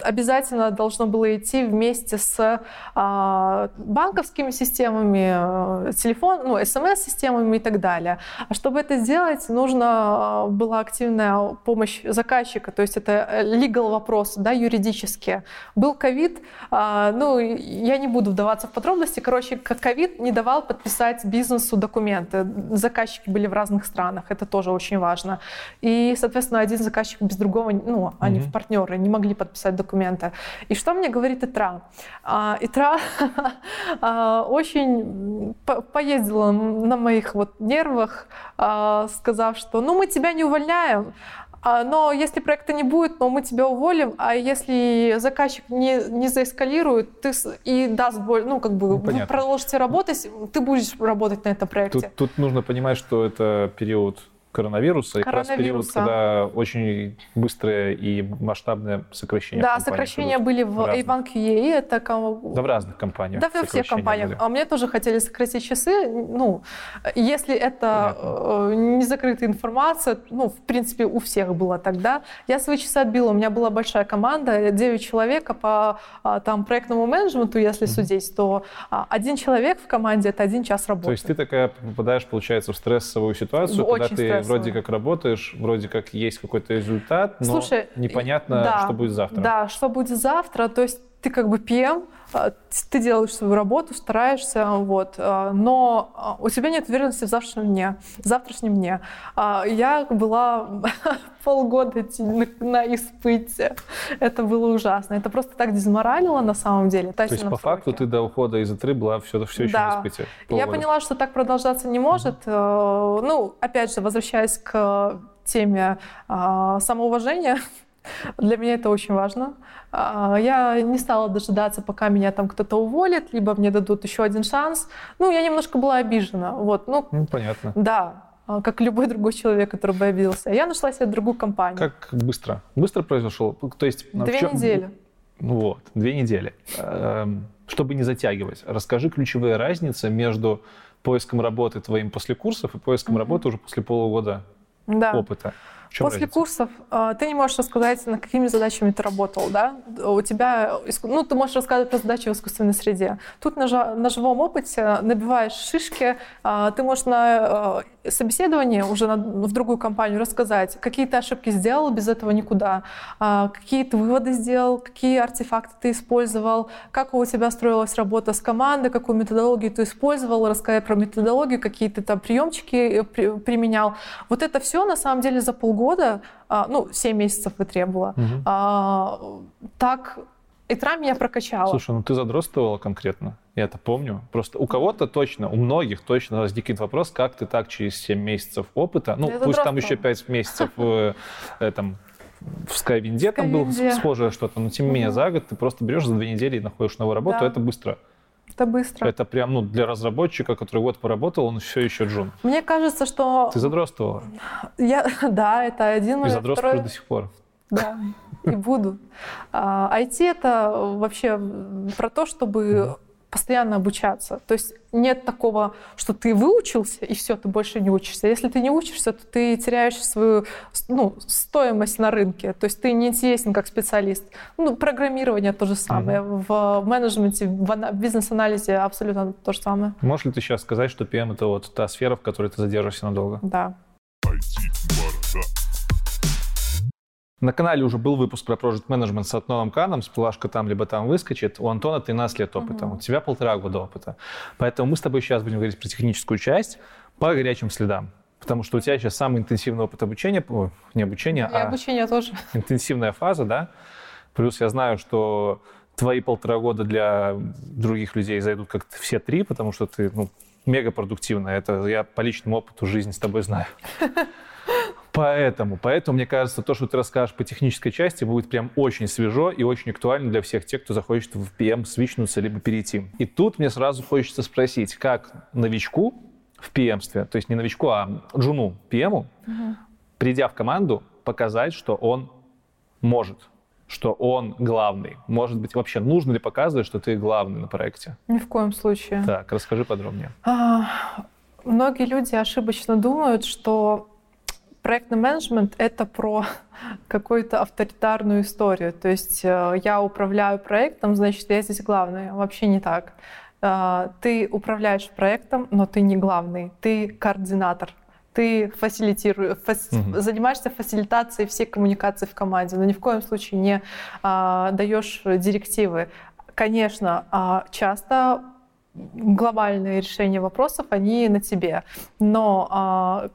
обязательно должно было идти вместе с а, банковскими системами, телефон, ну, смс-системами и так далее. А чтобы это сделать, нужна а, была активная помощь заказчика, то есть это э, legal вопросы, да, юридические. Был ковид, ну, я не буду вдаваться в подробности, короче, ковид не давал подписать бизнесу документы. Заказчики были в разных странах, это тоже очень важно. И, соответственно, один заказчик без другого, ну, они в партнеры, не могли подписать документы. И что мне говорит ИТРА? А, ИТРА а, очень по- поездила на моих вот нервах, а, сказав, что ну мы тебя не увольняем, но если проекта не будет, то мы тебя уволим, а если заказчик не, не заэскалирует ты и даст боль, ну как бы Ну, вы продолжите работать, ты будешь работать на этом проекте. Тут, тут нужно понимать, что это период коронавируса, и как раз период, Коронавируса. когда очень быстрое и масштабное сокращение. Да, сокращения были в. Avon QA, это Да, в разных компаниях. Да, во всех компаниях. были. А мне тоже хотели сократить часы. Ну, если это э, не закрытая информация, ну, в принципе, у всех было тогда. Я свои часы отбила. У меня была большая команда, 9 человек, а по а, там, проектному менеджменту, если Мгм. судить, то а, один человек в команде — это один час работы. То есть ты такая попадаешь, получается, в стрессовую ситуацию, В когда очень ты. Вроде как работаешь, вроде как есть какой-то результат, но Слушай, непонятно, да, что будет завтра. Да, что будет завтра. То есть ты как бы PM, ты делаешь свою работу, стараешься, вот, а, но у тебя нет уверенности в завтрашнем дне. В завтрашнем дне. Я была полгода на, на испыте. Это было ужасно. Это просто так дезморалило на самом деле. То есть по факту ты до ухода из игры была все, все еще да. на испыте? Полгода. Я поняла, что так продолжаться не может. Mm-hmm. Ну, опять же, возвращаясь к теме самоуважения, для меня это очень важно. А, я не стала дожидаться, пока меня там кто-то уволит, либо мне дадут еще один шанс. Ну, я немножко была обижена. Вот, ну, ну понятно. Да, а, как любой другой человек, который бы обиделся. Я нашла себе другую компанию. Как быстро? Быстро произошел? То есть, Две чем... недели. Вот, две недели. Эм, чтобы не затягивать, расскажи ключевые разницы между поиском работы твоим после курсов и поиском mm-hmm. работы уже после полугода да. опыта чем После разница? курсов э, ты не можешь рассказать, над какими задачами ты работал, да? У тебя, ну, ты можешь рассказывать про задачи в искусственной среде. Тут на, на живом опыте набиваешь шишки, э, ты можешь на э, собеседовании уже на, в другую компанию рассказать, какие ты ошибки сделал, без этого никуда, э, какие ты выводы сделал, какие артефакты ты использовал, как у тебя строилась работа с командой, какую методологию ты использовал, рассказать про методологию, какие ты там приемчики применял. Вот это все на самом деле за полгода года, а, ну, 7 месяцев вытребовала, угу. так Итра меня прокачала. Слушай, ну ты задротствовала конкретно, я это помню. Просто у кого-то точно, у многих точно возникнет вопрос, как ты так через 7 месяцев опыта, ну я пусть там еще 5 месяцев в этом в Skywind там было схожее что-то, но тем не менее за год ты просто берешь за две недели и находишь новую работу, это быстро. Это быстро. Это прям, ну, для разработчика, который год поработал, он все еще джун. Мне кажется, что... Ты задротствовала. Я, да, это один И задротствуешь второй... до сих пор. Да, и буду. IT а, — это вообще про то, чтобы постоянно обучаться. То есть нет такого, что ты выучился, и все, ты больше не учишься. Если ты не учишься, то ты теряешь свою ну, стоимость на рынке. То есть ты не интересен как специалист. Ну, программирование то же самое. Mm-hmm. В менеджменте, в бизнес-анализе абсолютно то же самое. Можешь ли ты сейчас сказать, что PM — это вот та сфера, в которой ты задержишься надолго? Да. На канале уже был выпуск про Project Management с Антоном Каном, сплашка там либо там выскочит. У Антона 13 лет опыта, uh-huh. у тебя полтора года опыта. Поэтому мы с тобой сейчас будем говорить про техническую часть по горячим следам. Потому что у тебя сейчас самый интенсивный опыт обучения, не обучения, И а обучение тоже. интенсивная фаза, да? Плюс я знаю, что твои полтора года для других людей зайдут как все три, потому что ты ну, мега продуктивная. Это я по личному опыту жизни с тобой знаю. Поэтому, поэтому, мне кажется, то, что ты расскажешь по технической части, будет прям очень свежо и очень актуально для всех тех, кто захочет в PM свичнуться либо перейти. И тут мне сразу хочется спросить, как новичку в PM-стве, то есть не новичку, а джуну PM, угу. придя в команду, показать, что он может, что он главный. Может быть, вообще нужно ли показывать, что ты главный на проекте? Ни в коем случае. Так, расскажи подробнее. А, многие люди ошибочно думают, что Проектный менеджмент — это про какую-то авторитарную историю. То есть э, я управляю проектом, значит, я здесь главный. Вообще не так. Э, ты управляешь проектом, но ты не главный. Ты координатор. Ты фасилитируешь, фас, угу. занимаешься фасилитацией всей коммуникации в команде, но ни в коем случае не а, даешь директивы. Конечно, а, часто глобальные решения вопросов, они на тебе. Но а,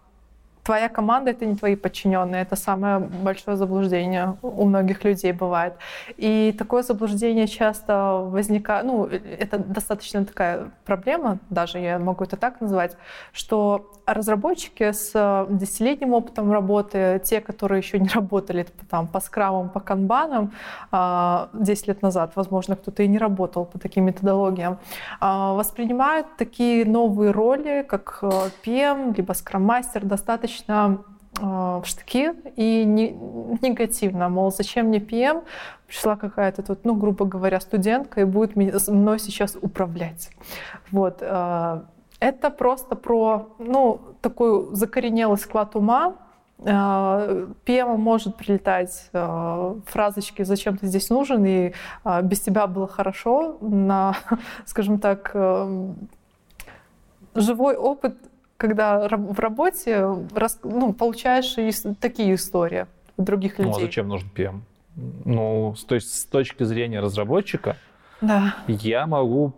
твоя команда — это не твои подчиненные. Это самое большое заблуждение у многих людей бывает. И такое заблуждение часто возникает... Ну, это достаточно такая проблема, даже я могу это так назвать, что разработчики с десятилетним опытом работы, те, которые еще не работали там, по скрамам, по канбанам 10 а, лет назад, возможно, кто-то и не работал по таким методологиям, а, воспринимают такие новые роли, как PM, либо скрам-мастер, достаточно а, в штыки и не, негативно, мол, зачем мне PM, пришла какая-то тут, ну, грубо говоря, студентка и будет мной сейчас управлять. Вот. Это просто про, ну, такой закоренелый склад ума, PM может прилетать фразочки «Зачем ты здесь нужен?» и «Без тебя было хорошо» на, скажем так, живой опыт, когда в работе ну, получаешь такие истории других людей. Ну, а зачем нужен PM? Ну, то есть с точки зрения разработчика, Да. Я могу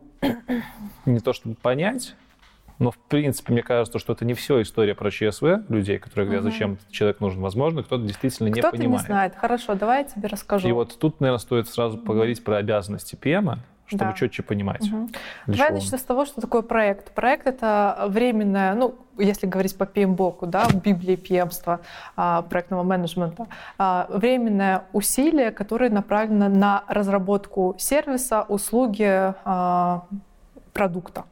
не то чтобы понять, но, в принципе, мне кажется, что это не все история про ЧСВ людей, которые говорят, зачем этот человек нужен. Возможно, кто-то действительно не Кто-то понимает. не знает. Хорошо, давай я тебе расскажу. И вот тут, наверное, стоит сразу поговорить про обязанности ПМа, чтобы Да. четче понимать. Для Давай чего начну с того, что такое проект. Проект — это временное, ну, если говорить по PMBOK, да, в Библии PM-ства, а, проектного менеджмента, а, временное усилие, которое направлено на разработку сервиса, услуги, а, продукта.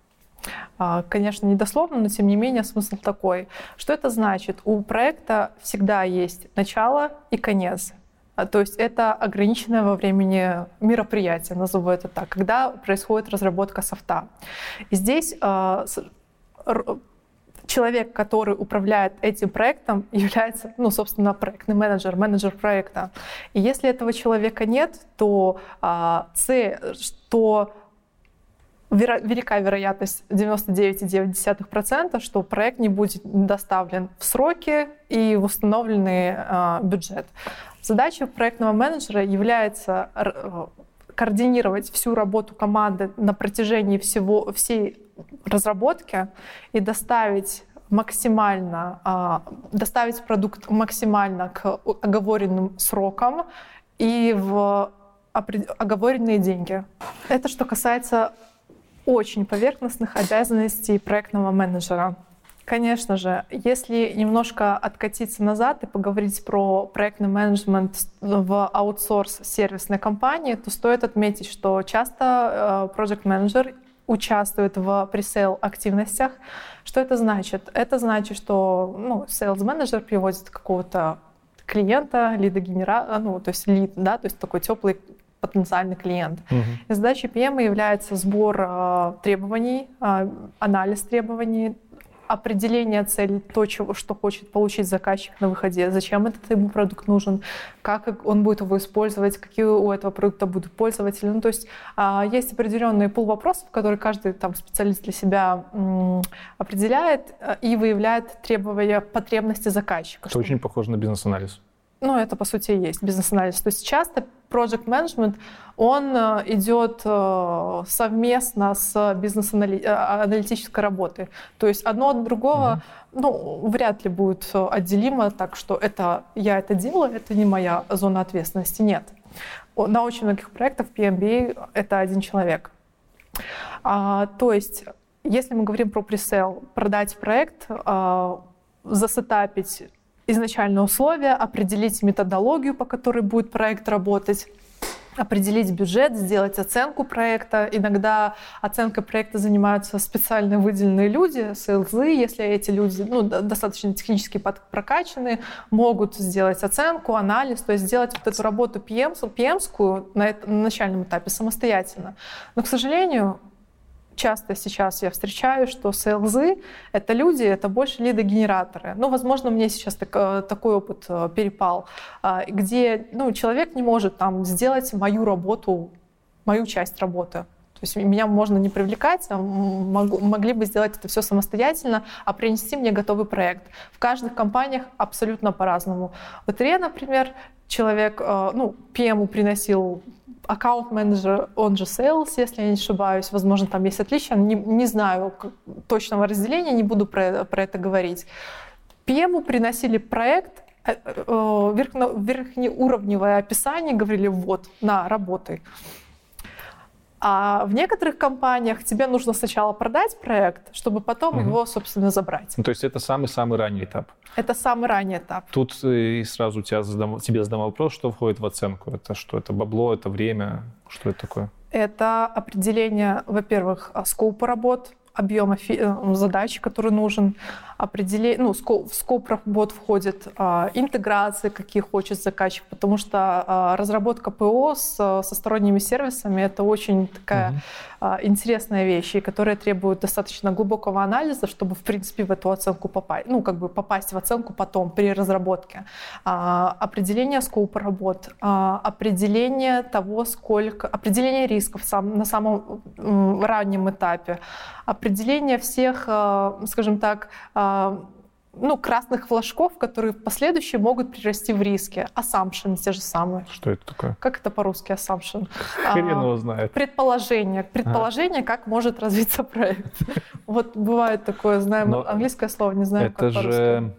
Конечно, не дословно, но тем не менее смысл такой. Что это значит? У проекта всегда есть начало и конец. А, То есть это ограниченное во времени мероприятие, назову это так, когда происходит разработка софта. И здесь а, с- человек, который управляет этим проектом, является, ну, собственно, проектный менеджер, менеджер проекта. И если этого человека нет, то а, цель, что веро- велика вероятность 99,9%, что проект не будет доставлен в сроки и в установленный а, бюджет. Задача проектного менеджера является э, координировать всю работу команды на протяжении всего, всей разработки и доставить максимально, а, доставить продукт максимально к оговоренным срокам и в оговоренные деньги. Это что касается очень поверхностных обязанностей проектного менеджера. Конечно же, если немножко откатиться назад и поговорить про проектный менеджмент в аутсорс сервисной компании, то стоит отметить, что часто э, project менеджер участвует в пресейл активностях. Что это значит? Это значит, что ну, sales менеджер приводит какого-то клиента, лида генера, ну, то есть лид, да, то есть такой теплый потенциальный клиент. Мгм. И задачей PM является сбор э, требований, э, анализ требований, определение целей, то, чего, что хочет получить заказчик на выходе, зачем этот ему продукт нужен, как он будет его использовать, какие у этого продукта будут пользователи. Ну, то есть а, есть определенный пул вопросов, которые каждый там, специалист для себя определяет э, и выявляет требования, потребности заказчика. Это чтобы- очень похоже на бизнес-анализ. ну, это, по сути, и есть бизнес-анализ. То есть часто project management, он э, идет э, совместно с бизнес-аналитической работой. То есть одно от другого, ну, вряд ли будет э, отделимо, так что это я это делаю, это не моя зона ответственности. Нет. На очень многих проектах PMBA это один человек. А, то есть, если мы говорим про пресейл, продать проект, а, засетапить изначальные условия, определить методологию, по которой будет проект работать, определить бюджет, сделать оценку проекта. Иногда оценкой проекта занимаются специально выделенные люди, СЛЗ, если эти люди ну, до- достаточно технически прокачаны, могут сделать оценку, анализ, то есть сделать вот эту работу PM, PM-скую на, эт- на начальном этапе самостоятельно. Но, к сожалению, часто сейчас я встречаю, что sales — это люди, это больше лидогенераторы. Ну, возможно, мне сейчас так- э, такой опыт э, перепал, а, где ну, человек не может там сделать мою работу, мою часть работы. То есть меня можно не привлекать, а могли бы сделать это все самостоятельно, а принести мне готовый проект. В каждых компаниях абсолютно по-разному. В Итре, например, человек, э, ну, PM приносил аккаунт-менеджер, он же sales, если я не ошибаюсь. Возможно, там есть отличия. Не, не знаю точного разделения, не буду про, про это говорить. PM приносили проект, э, э, верхнеуровневое описание, говорили, вот, на, работай. А в некоторых компаниях тебе нужно сначала продать проект, чтобы потом Мгм. его, собственно, забрать. Ну, то есть это самый-самый ранний этап. Это самый ранний этап. Тут э, и сразу тебя задам, тебе задам вопрос, что входит в оценку. Это что? Это бабло, это время? Что это такое? Это определение, во-первых, а, скопа работ, объема э, задач, который нужен, определение, ну, в скоп работ входит а, интеграции, какие хочет заказчик, потому что а, разработка ПО с, со сторонними сервисами это очень такая Мгм. А, интересная вещь, и которая требует достаточно глубокого анализа, чтобы, в принципе, в эту оценку попасть, ну, как бы попасть в оценку потом при разработке. А, определение скопа работ, а, определение того, сколько, определение рисков сам, на самом раннем этапе, определение всех, скажем так, ну, красных флажков, которые в последующем могут прирасти в риски. Assumption те же самые. Что это такое? Как это по-русски assumption? Хрен а, его знает. Предположение. Предположение, а. как может развиться проект. Вот бывает такое, знаем Но английское слово, не знаю, это как же...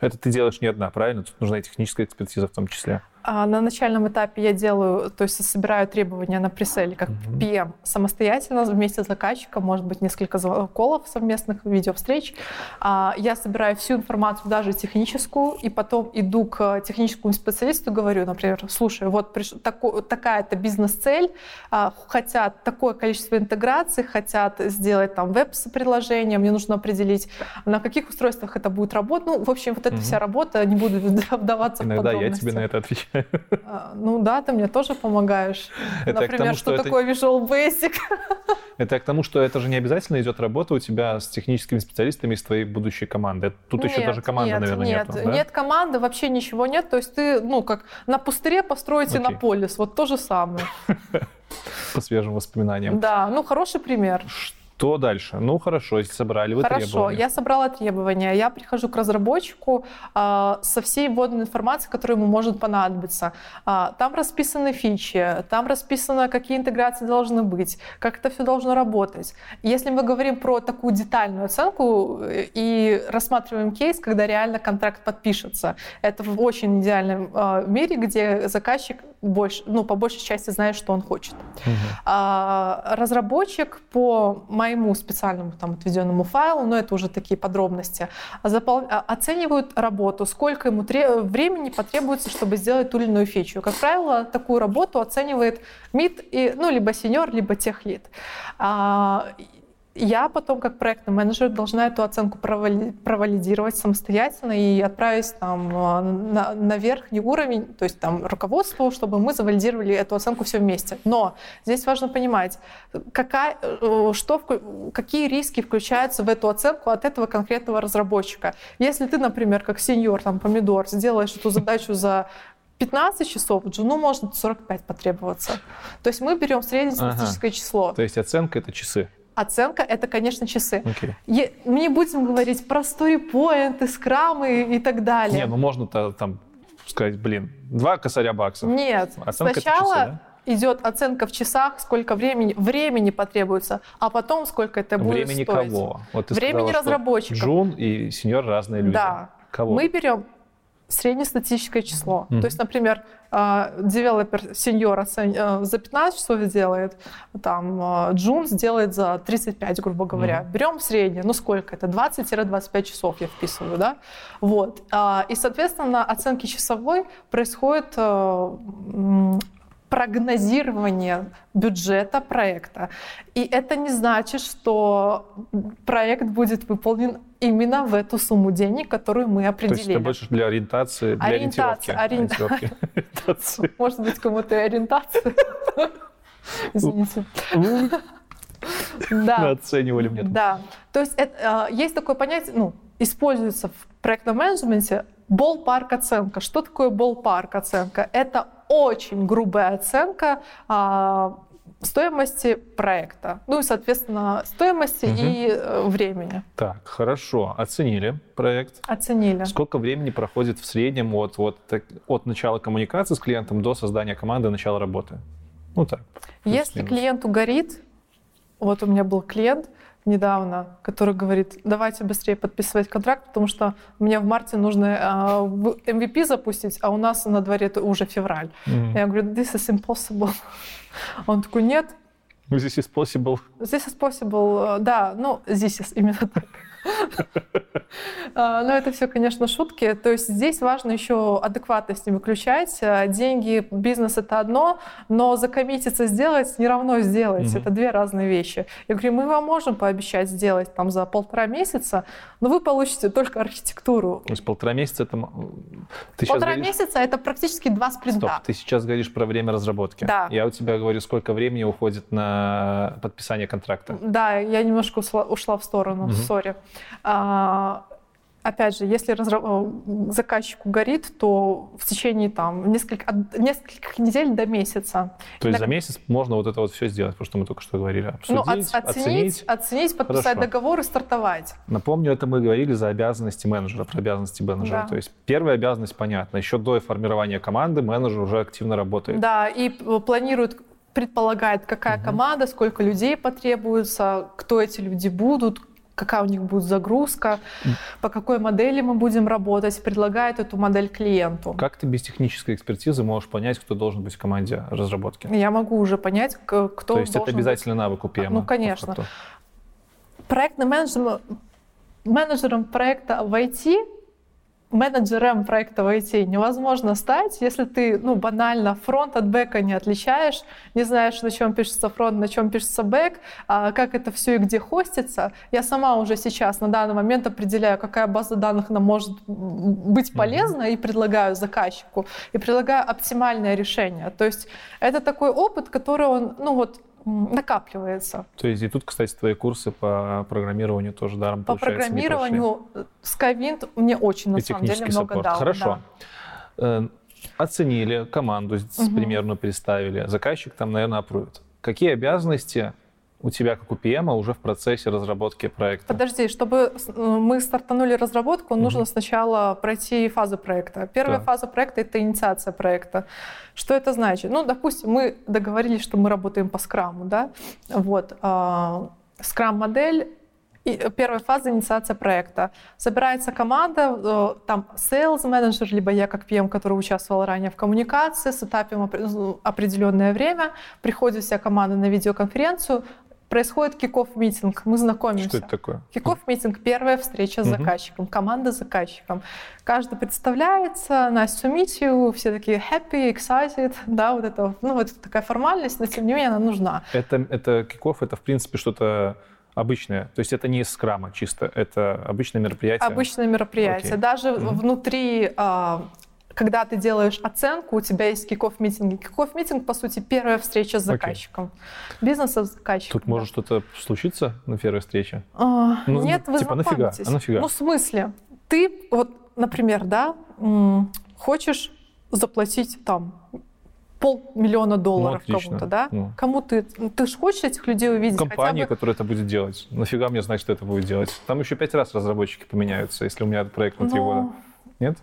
Это ты делаешь не одна, правильно? Тут нужна и техническая экспертиза в том числе. А на начальном этапе я делаю, то есть собираю требования на преселе как mm-hmm. PM самостоятельно вместе с заказчиком, может быть, несколько колов совместных, видеовстреч. А, я собираю всю информацию, даже техническую, и потом иду к техническому специалисту, говорю, например, слушай, вот приш... тако... такая-то бизнес-цель, а, хотят такое количество интеграций, хотят сделать там веб-приложение, мне нужно определить, на каких устройствах это будет работать. Ну, в общем, вот эта вся работа, не буду вдаваться Иногда в подробности. я тебе на это отвечаю. А, ну да, ты мне тоже помогаешь. Это Например, тому, что, что такое Visual Basic? Это к тому, что это же не обязательно идет работа у тебя с техническими специалистами из твоей будущей команды. Тут нет, еще даже команды, нет, наверное, нет. нету. Да? Нет команды, вообще ничего нет. То есть ты, ну, как на пустыре построите okay. на полис. Вот то же самое. По свежим воспоминаниям. Да, ну хороший пример. Что дальше? Ну, хорошо, если собрали вы хорошо, требования. Хорошо, я собрала требования. Я прихожу к разработчику э, со всей вводной информацией, которая ему может понадобиться. Э, там расписаны фичи, там расписано, какие интеграции должны быть, как это все должно работать. Если мы говорим про такую детальную оценку э, и рассматриваем кейс, когда реально контракт подпишется, это в очень идеальном э, мире, где заказчик больше, ну, по большей части знает, что он хочет. Угу. А, разработчик по моему специальному там отведенному файлу, но это уже такие подробности, запол... А, оценивают работу, сколько ему тре... времени потребуется, чтобы сделать ту или иную фичу. Как правило, такую работу оценивает МИД, и, ну, либо сеньор, либо техлид. А, я потом, как проектный менеджер, должна эту оценку провалидировать самостоятельно и отправить там а, на, на верхний уровень, то есть там руководству, чтобы мы завалидировали эту оценку все вместе. Но здесь важно понимать, какая, э, что, какие риски включаются в эту оценку от этого конкретного разработчика. Если ты, например, как сеньор, там, помидор, сделаешь эту задачу за 15 часов, джуну может 45 потребоваться. То есть мы берем среднестатистическое ага. число. То есть оценка — это часы. Оценка — это, конечно, часы. Okay. И мы не будем говорить про сторипоинты, скрамы и так далее. Не, ну можно-то там сказать, блин, два косаря баксов. Нет, оценка сначала часы, да? идет оценка в часах, сколько времени, времени потребуется, а потом сколько это будет времени стоить. Времени кого? Вот ты времени сказала, разработчиков. Джун и сеньор разные люди. Да. Кого? Мы берем среднестатистическое число. Mm-hmm. То есть, например, а, девелопер сеньор э, за 15 часов делает, там а, Джун сделает за 35, грубо говоря. Mm-hmm. Берем среднее, ну сколько это? 20-25 часов я вписываю, да? Вот. А, и, соответственно, на оценке часовой происходит э, прогнозирование бюджета проекта. И это не значит, что проект будет выполнен именно в эту сумму денег, которую мы определили. То есть это больше для ориентации, для ориентации, ориентировки. ориентации. Может быть, кому-то и ориентация. Извините. Да. Оценивали мне. Да. То есть это, есть такое понятие, ну, используется в проектном менеджменте Болпарк оценка. Что такое болпарк оценка? Это очень грубая оценка а, стоимости проекта, ну и, соответственно, стоимости угу. и э, времени. Так, хорошо. Оценили проект. Оценили. Сколько времени проходит в среднем от, от, от начала коммуникации с клиентом до создания команды, начала работы? Ну так. Если клиенту горит, вот у меня был клиент, недавно, который говорит, давайте быстрее подписывать контракт, потому что мне в марте нужно э, MVP запустить, а у нас на дворе это уже февраль. Mm-hmm. Я говорю, this is impossible. Он такой, нет. This is possible. This is possible, да, ну, this is именно так. А, но это все, конечно, шутки. То есть здесь важно еще адекватность не выключать. А, деньги, бизнес — это одно, но закоммититься сделать не равно сделать. Это две разные вещи. Я говорю, мы вам можем пообещать сделать там за полтора месяца, но вы получите только архитектуру. То есть полтора месяца — это... Ты полтора говоришь... месяца — это практически два спринта. Стоп, ты сейчас говоришь про время разработки. Да. Я у тебя говорю, сколько времени уходит на подписание контракта. Да, я немножко ушла, ушла в сторону, сори. А, опять же, если. Э, заказчику горит, то в течение там несколько, от нескольких недель до месяца. То есть на... за месяц можно вот это вот все сделать, потому что мы только что говорили. Обсудить, ну, от, оценить, оценить, оценить, подписать Хорошо. договор и стартовать. Напомню, это мы говорили за обязанности менеджера, про обязанности менеджера. Да. То есть первая обязанность понятна. Еще до формирования команды менеджер уже активно работает. Да, и планирует предполагает, какая угу. команда, сколько людей потребуется, кто эти люди будут, какая у них будет загрузка, по какой модели мы будем работать, предлагает эту модель клиенту. Как ты без технической экспертизы можешь понять, кто должен быть в команде разработки? Я могу уже понять, кто То есть это обязательно быть... навык у PM? Ну, конечно. Проектный менеджер, менеджером проекта в IT менеджером проекта в IT невозможно стать, если ты ну, банально фронт от бэка не отличаешь, не знаешь, на чем пишется фронт, на чем пишется бэк, а как это все и где хостится. Я сама уже сейчас на данный момент определяю, какая база данных нам может быть полезна, mm-hmm. и предлагаю заказчику, и предлагаю оптимальное решение. То есть это такой опыт, который он, ну вот, накапливается. То есть и тут, кстати, твои курсы по программированию тоже даром, По программированию Skywind мне очень, на и самом деле, много саппорт. дал. Хорошо. Да. Э, оценили команду, угу. примерно представили. Заказчик там, наверное, опрует. Какие обязанности у тебя, как у PM, уже в процессе разработки проекта? Подожди, чтобы э, мы стартанули разработку, mm нужно сначала пройти фазу проекта. Первая да. фаза проекта — это инициация проекта. Что это значит? Ну, допустим, мы договорились, что мы работаем по скраму, да? Вот. Скрам-модель и первая фаза инициация проекта. Собирается команда, э, там sales менеджер, либо я как PM, который участвовал ранее в коммуникации, сетапим ну, определенное время, приходит вся команда на видеоконференцию, происходит киков митинг, мы знакомимся. Что это такое? Киков митинг, первая встреча с угу. заказчиком, команда с заказчиком. Каждый представляется, nice to meet you, все такие happy, excited, да, вот это, ну вот такая формальность, но тем не менее она нужна. Это, это киков, это в принципе что-то обычное, то есть это не из скрама чисто, это обычное мероприятие? Обычное мероприятие. Okay. Даже mm внутри а, когда ты делаешь оценку, у тебя есть киков митинги. Киков митинг, по сути, первая встреча с заказчиком. Okay. Бизнеса с заказчиком. Тут да. может что-то случиться на первой встрече? А, ну, нет, вы типа, нафига? А нафига? Ну, в смысле? Ты, вот, например, да, хочешь заплатить там полмиллиона долларов ну, кому-то, да? Ну. Кому ты? Ты же хочешь этих людей увидеть? Компания, бы... которая это будет делать. Нафига мне знать, что это будет делать? Там еще пять раз разработчики поменяются, если у меня проект на три Но... года. Нет?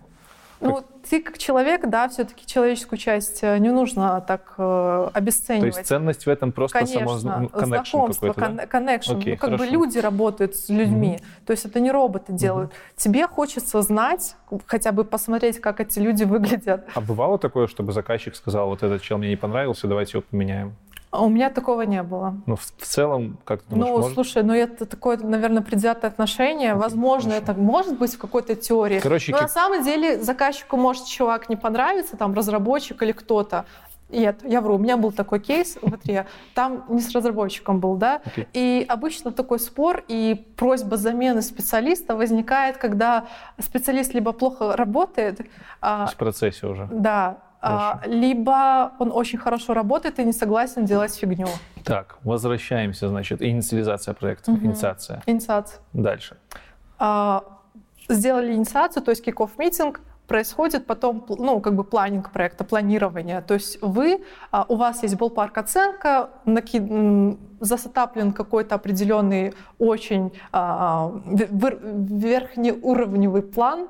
Ну, ты как человек, да, все-таки человеческую часть э, не нужно так э, обесценивать. То есть ценность в этом просто Конечно, само знакомство, да? connection. Окей, ну, как хорошо. бы люди работают с людьми, mm-hmm. то есть это не роботы делают. Mm-hmm. Тебе хочется знать, хотя бы посмотреть, как эти люди выглядят. А бывало такое, чтобы заказчик сказал, вот этот чел мне не понравился, давайте его поменяем? А у меня такого не было. Ну, в, в целом, как ты думаешь, Ну, может? слушай, ну это такое, наверное, предвзятое отношение. Okay, Возможно, хорошо. это может быть в какой-то теории. Короче, Но как... на самом деле заказчику может чувак не понравиться, там, разработчик или кто-то. Нет, я вру, у меня был такой кейс в Атре, там не с разработчиком был, да, okay. и обычно такой спор и просьба замены специалиста возникает, когда специалист либо плохо работает. А, в процессе уже. Да, а, либо он очень хорошо работает и не согласен делать фигню. Так, возвращаемся, значит, инициализация проекта, угу. инициация. Инициация. Дальше. А, сделали инициацию, то есть kick-off митинг, происходит потом, ну, как бы планинг проекта, планирование. То есть вы, а, у вас есть ballpark оценка, накид, засетаплен какой-то определенный очень а, верхнеуровневый план,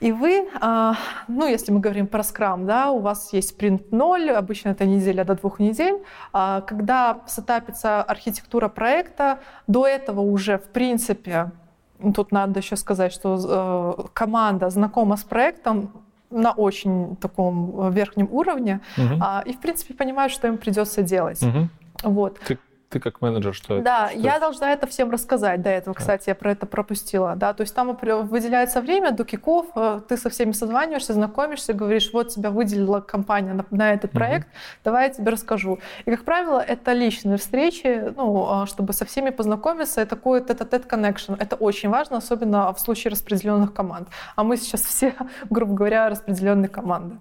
и вы, а, ну, если мы говорим про скрам, да, у вас есть спринт 0, обычно это неделя до двух недель, когда сетапится архитектура проекта, до этого уже, в принципе, Тут надо еще сказать, что э, команда знакома с проектом на очень таком э, верхнем уровне, угу. э, и в принципе понимают, что им придется делать. Угу. Вот. Ты ты как менеджер, что Да, что я должна это всем рассказать до этого. Кстати, я про это пропустила. Да, то есть там выделяется время до киков, э, ты со всеми созваниваешься, знакомишься, говоришь, вот тебя выделила компания на, на этот проект, угу. давай я тебе расскажу. И, как правило, это личные встречи, ну, а, чтобы со всеми познакомиться, это такой тет-а-тет connection. Это очень важно, особенно в случае распределенных команд. А мы сейчас все, грубо говоря, распределенные команды.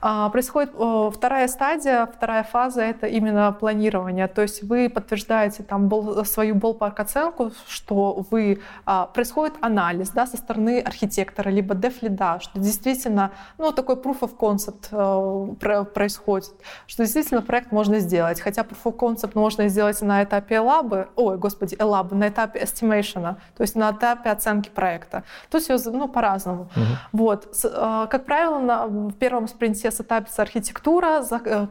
А, происходит вторая стадия, вторая фаза — это именно планирование. То есть вы подтверждаете там бол, свою ballpark оценку, что вы а, происходит анализ да, со стороны архитектора либо дефлида, что действительно ну, такой proof of concept а, происходит, что действительно проект можно сделать. Хотя proof of concept можно сделать на этапе лабы, ой, господи, лабы, на этапе estimation, то есть на этапе оценки проекта. То есть ну, по-разному. Угу. Вот. С, а, как правило, на, в первом спринте сетапится архитектура, за, э,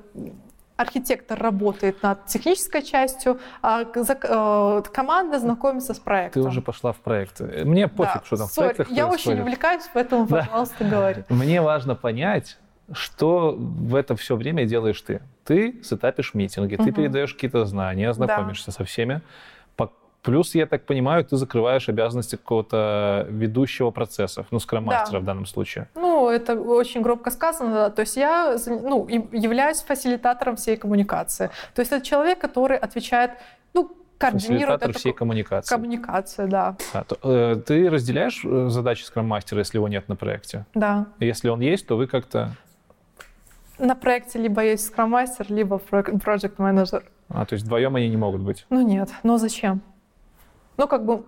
архитектор работает над технической частью, а э, команда знакомится с проектом. Ты уже пошла в проект. Мне пофиг, да. что там в проектах Я очень увлекаюсь, поэтому, да. пожалуйста, говори. Мне важно понять, что в это все время делаешь ты. Ты сетапишь митинги, угу. ты передаешь какие-то знания, знакомишься да. со всеми. Плюс, я так понимаю, ты закрываешь обязанности какого-то ведущего процессов, ну, скрам-мастера да. в данном случае. Ну, это очень громко сказано. Да. То есть я ну, являюсь фасилитатором всей коммуникации. То есть это человек, который отвечает, ну, координирует Фасилитатор всей коммуникации. Коммуникация, да. А, то, э, ты разделяешь э, задачи скрам-мастера, если его нет на проекте? Да. Если он есть, то вы как-то... На проекте либо есть скрам-мастер, либо проект-менеджер. А, то есть вдвоем они не могут быть? Ну нет, но зачем? Ну, как бы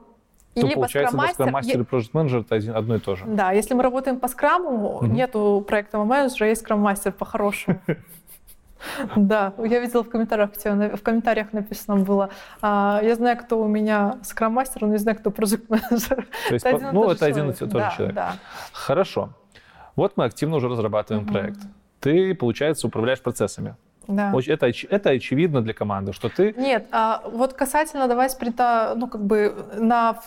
то либо получается, скрам-мастер и проект-менеджер это один, одно и то же. Да, если мы работаем по скраму, mm-hmm. нету проектного менеджера, есть скрам-мастер по-хорошему. Да, я видела в комментариях, в комментариях написано было, а, я знаю, кто у меня скрам-мастер, но не знаю, кто проект-менеджер. Ну, это один и тот же человек. Хорошо. Вот мы активно уже разрабатываем проект. Ты, получается, управляешь процессами. Да. Это, это очевидно для команды, что ты... Нет, а вот касательно давай спринта, ну как бы на,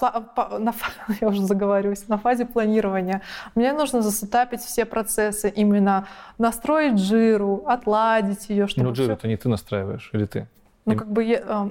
на я уже заговариваюсь, на фазе планирования, мне нужно засетапить все процессы, именно настроить жиру, отладить ее, чтобы... Ну жиру это не ты настраиваешь, или ты? Ну как бы а,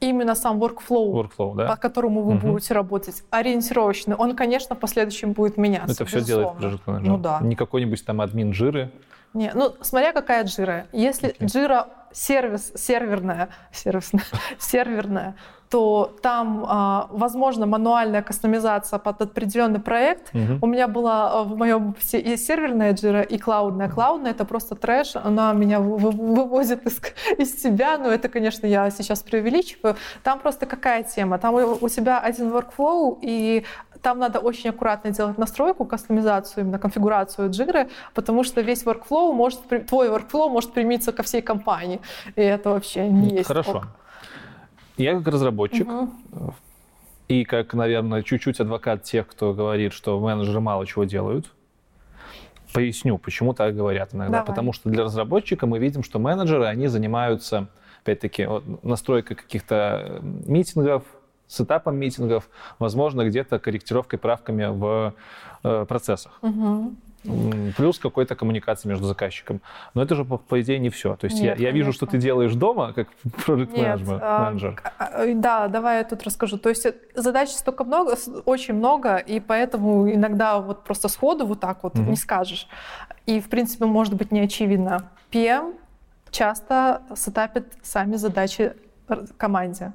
именно сам workflow, workflow да? по которому вы угу. будете работать, ориентировочный, он, конечно, в последующем будет меняться. Это все делает Project Manager. Ну да. Не какой-нибудь там админ жиры, не, ну смотря какая джира. Если okay. джира сервис, серверная, сервисная, серверная, то там, а, возможно, мануальная кастомизация под определенный проект. Uh-huh. У меня была а, в моем и серверная джира, и клаудная. Клаудная — это просто трэш, она меня вывозит из, из себя, но это, конечно, я сейчас преувеличиваю. Там просто какая тема? Там у тебя один workflow, и там надо очень аккуратно делать настройку, кастомизацию, именно конфигурацию джиры, потому что весь workflow может, твой workflow может примениться ко всей компании. И это вообще не есть Хорошо. ок. Я как разработчик угу. и как, наверное, чуть-чуть адвокат тех, кто говорит, что менеджеры мало чего делают, поясню, почему так говорят иногда. Давай. Потому что для разработчика мы видим, что менеджеры, они занимаются, опять-таки, вот, настройкой каких-то митингов, сетапом митингов, возможно, где-то корректировкой, правками в э, процессах. Угу. Плюс какой-то коммуникации между заказчиком. Но это же, по, по идее, не все. То есть Нет, я, я вижу, что ты делаешь дома, как проект менеджер. А, да, давай я тут расскажу. То есть э, задач столько много, очень много, и поэтому иногда вот просто сходу вот так вот угу. не скажешь. И, в принципе, может быть не очевидно. PM часто сетапит сами задачи команде.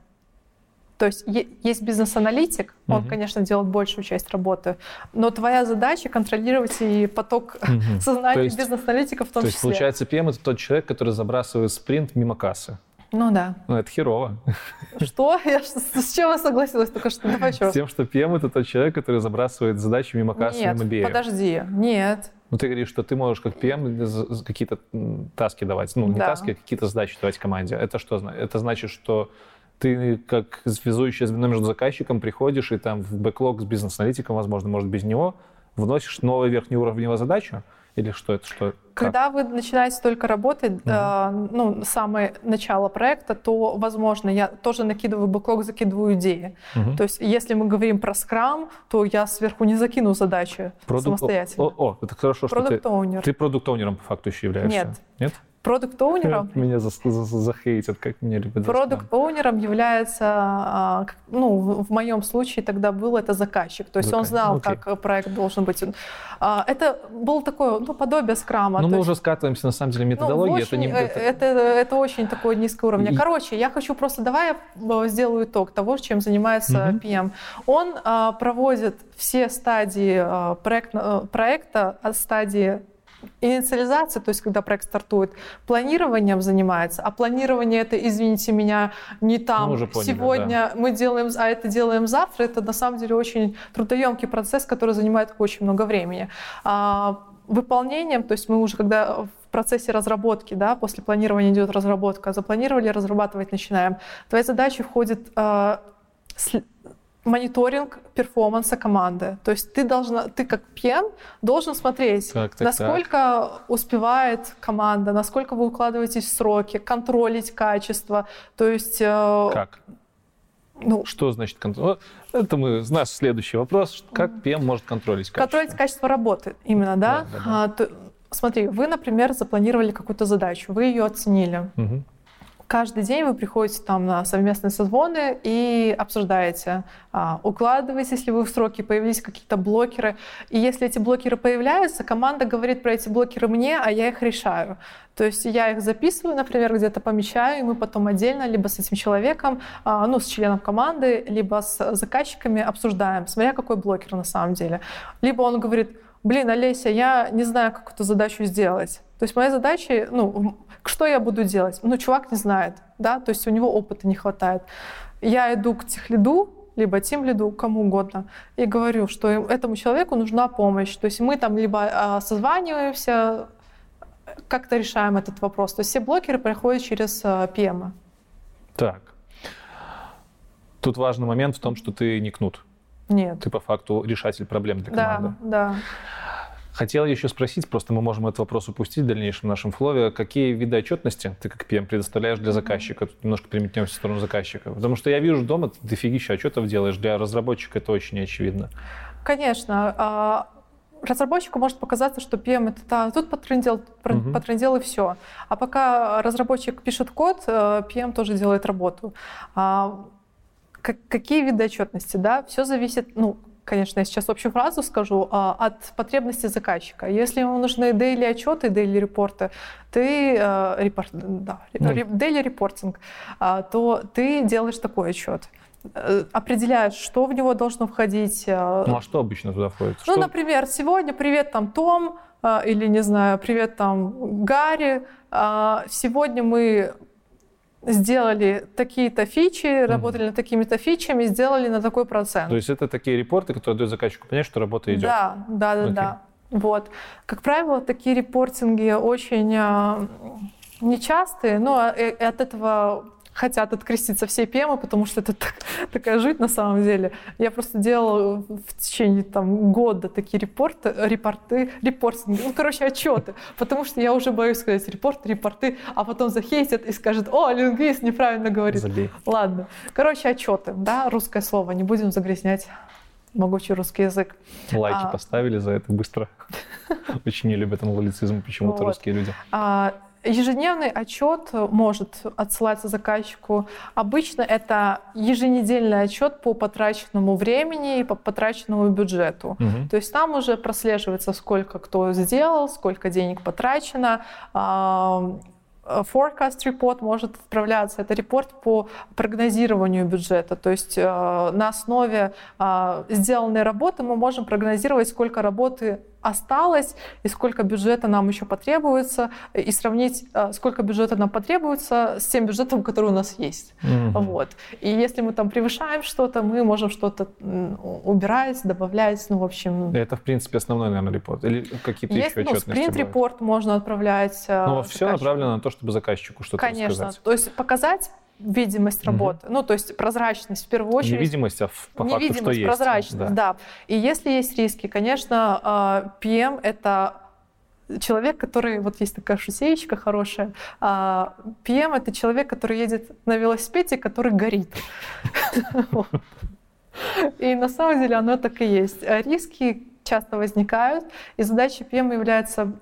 То есть есть бизнес-аналитик, он, угу. конечно, делает большую часть работы, но твоя задача контролировать и поток угу. сознания бизнес-аналитика в том то числе. То есть, получается, PM — это тот человек, который забрасывает спринт мимо кассы. Ну да. Ну, это херово. Что? Я с чем я согласилась только что? Давай еще С тем, что PM — это тот человек, который забрасывает задачи мимо кассы, Нет, мимо BA. подожди. Нет. Ну, ты говоришь, что ты можешь как PM какие-то таски давать. Ну, не да. таски, а какие-то задачи давать команде. Это что? Это значит, что ты как связующее звено между заказчиком приходишь и там в бэклог с бизнес-аналитиком, возможно, может без него, вносишь новую верхнеуровневую задачу, или что это? Что, Когда как? вы начинаете только работать, угу. э, ну, самое начало проекта, то, возможно, я тоже накидываю бэклог, закидываю идеи. Угу. То есть, если мы говорим про скрам, то я сверху не закину задачи Продукт... самостоятельно. О, о, это хорошо, что ты... Ты продукт-оунером по факту еще являешься. Нет. Нет? Продукт-оунером... Меня захейтят, как меня любят. Продукт-оунером является, а, ну, в моем случае тогда был это заказчик. То есть он знал, okay. как проект должен быть. А, это был такое, ну, подобие скрама. Ну, мы есть... уже скатываемся, на самом деле, методологии. Ну, очень, это, не... это, это очень такое низкое уровень. Короче, я хочу просто, давай я сделаю итог того, чем занимается mm-hmm. PM. Он а, проводит все стадии проект, проекта от стадии инициализация, то есть когда проект стартует, планированием занимается, а планирование это, извините меня, не там Мы поняли, сегодня мы делаем, а это делаем завтра, это на самом деле очень трудоемкий процесс, который занимает очень много времени. А, выполнением, то есть мы уже когда в процессе разработки, да, после планирования идет разработка, запланировали, разрабатывать начинаем. Твоя задача входит э, мониторинг перформанса команды. То есть ты должна, ты как PM должен смотреть, так, так, насколько так. успевает команда, насколько вы укладываетесь в сроки, контролить качество. То есть э, как? Ну, что значит контроль? Это мы, наш следующий вопрос. Как PM может контролить качество? Контролить качество работы, именно, да? да, да, да. А, то, смотри, вы, например, запланировали какую-то задачу, вы ее оценили. Угу. Каждый день вы приходите там на совместные созвоны и обсуждаете, а, укладываетесь, если вы в сроки, появились какие-то блокеры. И если эти блокеры появляются, команда говорит про эти блокеры мне, а я их решаю. То есть я их записываю, например, где-то помечаю, и мы потом отдельно либо с этим человеком, а, ну, с членом команды, либо с заказчиками обсуждаем, смотря какой блокер на самом деле. Либо он говорит, блин, Олеся, я не знаю, как эту задачу сделать. То есть моя задача, ну, что я буду делать? Ну, чувак не знает, да, то есть у него опыта не хватает. Я иду к техлиду, либо тем лиду, кому угодно, и говорю, что этому человеку нужна помощь. То есть мы там либо а, созваниваемся, как-то решаем этот вопрос. То есть все блокеры проходят через PM. А, так. Тут важный момент в том, что ты не кнут. Нет. Ты по факту решатель проблем для команды. Да, да. Хотел еще спросить, просто мы можем этот вопрос упустить в дальнейшем нашем флове, какие виды отчетности ты как PM предоставляешь для заказчика? Тут немножко переметнемся в сторону заказчика. Потому что я вижу дома, ты дофигища отчетов делаешь, для разработчика это очень очевидно. Конечно. А, разработчику может показаться, что PM это да, тут потрендел, угу. потрендел и все. А пока разработчик пишет код, э, PM тоже делает работу. А, какие виды отчетности? Да? Все зависит, ну, конечно, я сейчас общую фразу скажу, а, от потребности заказчика. Если ему нужны daily отчеты, daily репорты, ты э, репорт, да, mm. daily репортинг, а, то ты делаешь такой отчет э, определяешь, что в него должно входить. Э, ну а что обычно туда входит? Ну, что? например, сегодня привет там Том, или, не знаю, привет там Гарри. Сегодня мы сделали такие-то фичи, mm-hmm. работали над такими-то фичами, сделали на такой процент. То есть это такие репорты, которые дают заказчику понять, что работа идет? Да, да, да, okay. да. Вот. Как правило, такие репортинги очень э, нечастые, но э, от этого хотят откреститься все пемы, потому что это так, такая жуть на самом деле. Я просто делала в течение там, года такие репорты, репорты, репортинги, ну, короче, отчеты, потому что я уже боюсь сказать репорт, репорты, а потом захейтят и скажут, о, лингвист неправильно говорит. Забей. Ладно. Короче, отчеты, да, русское слово, не будем загрязнять могучий русский язык. Лайки а... поставили за это быстро. Очень не любят англицизм почему-то русские люди. А, Ежедневный отчет может отсылаться заказчику. Обычно это еженедельный отчет по потраченному времени и по потраченному бюджету. Угу. То есть там уже прослеживается, сколько кто сделал, сколько денег потрачено, Forecast report может отправляться. Это репорт по прогнозированию бюджета. То есть э, на основе э, сделанной работы мы можем прогнозировать, сколько работы осталось и сколько бюджета нам еще потребуется, и сравнить, э, сколько бюджета нам потребуется с тем бюджетом, который у нас есть. Mm-hmm. Вот. И если мы там превышаем что-то, мы можем что-то убирать, добавлять, ну, в общем... Это, в принципе, основной, наверное, репорт? Или какие-то есть, еще ну, спринт-репорт можно отправлять. Э, Но все направлено на то, чтобы заказчику что-то Конечно. рассказать. То есть показать видимость работы. Угу. Ну, то есть прозрачность в первую очередь. Невидимость, а по факту, Невидимость, что есть. прозрачность, да. да. И если есть риски, конечно, PM а, — это человек, который, вот есть такая шутеечка хорошая, PM а, — это человек, который едет на велосипеде, который горит. И на самом деле оно так и есть. Риски часто возникают, и задача PM является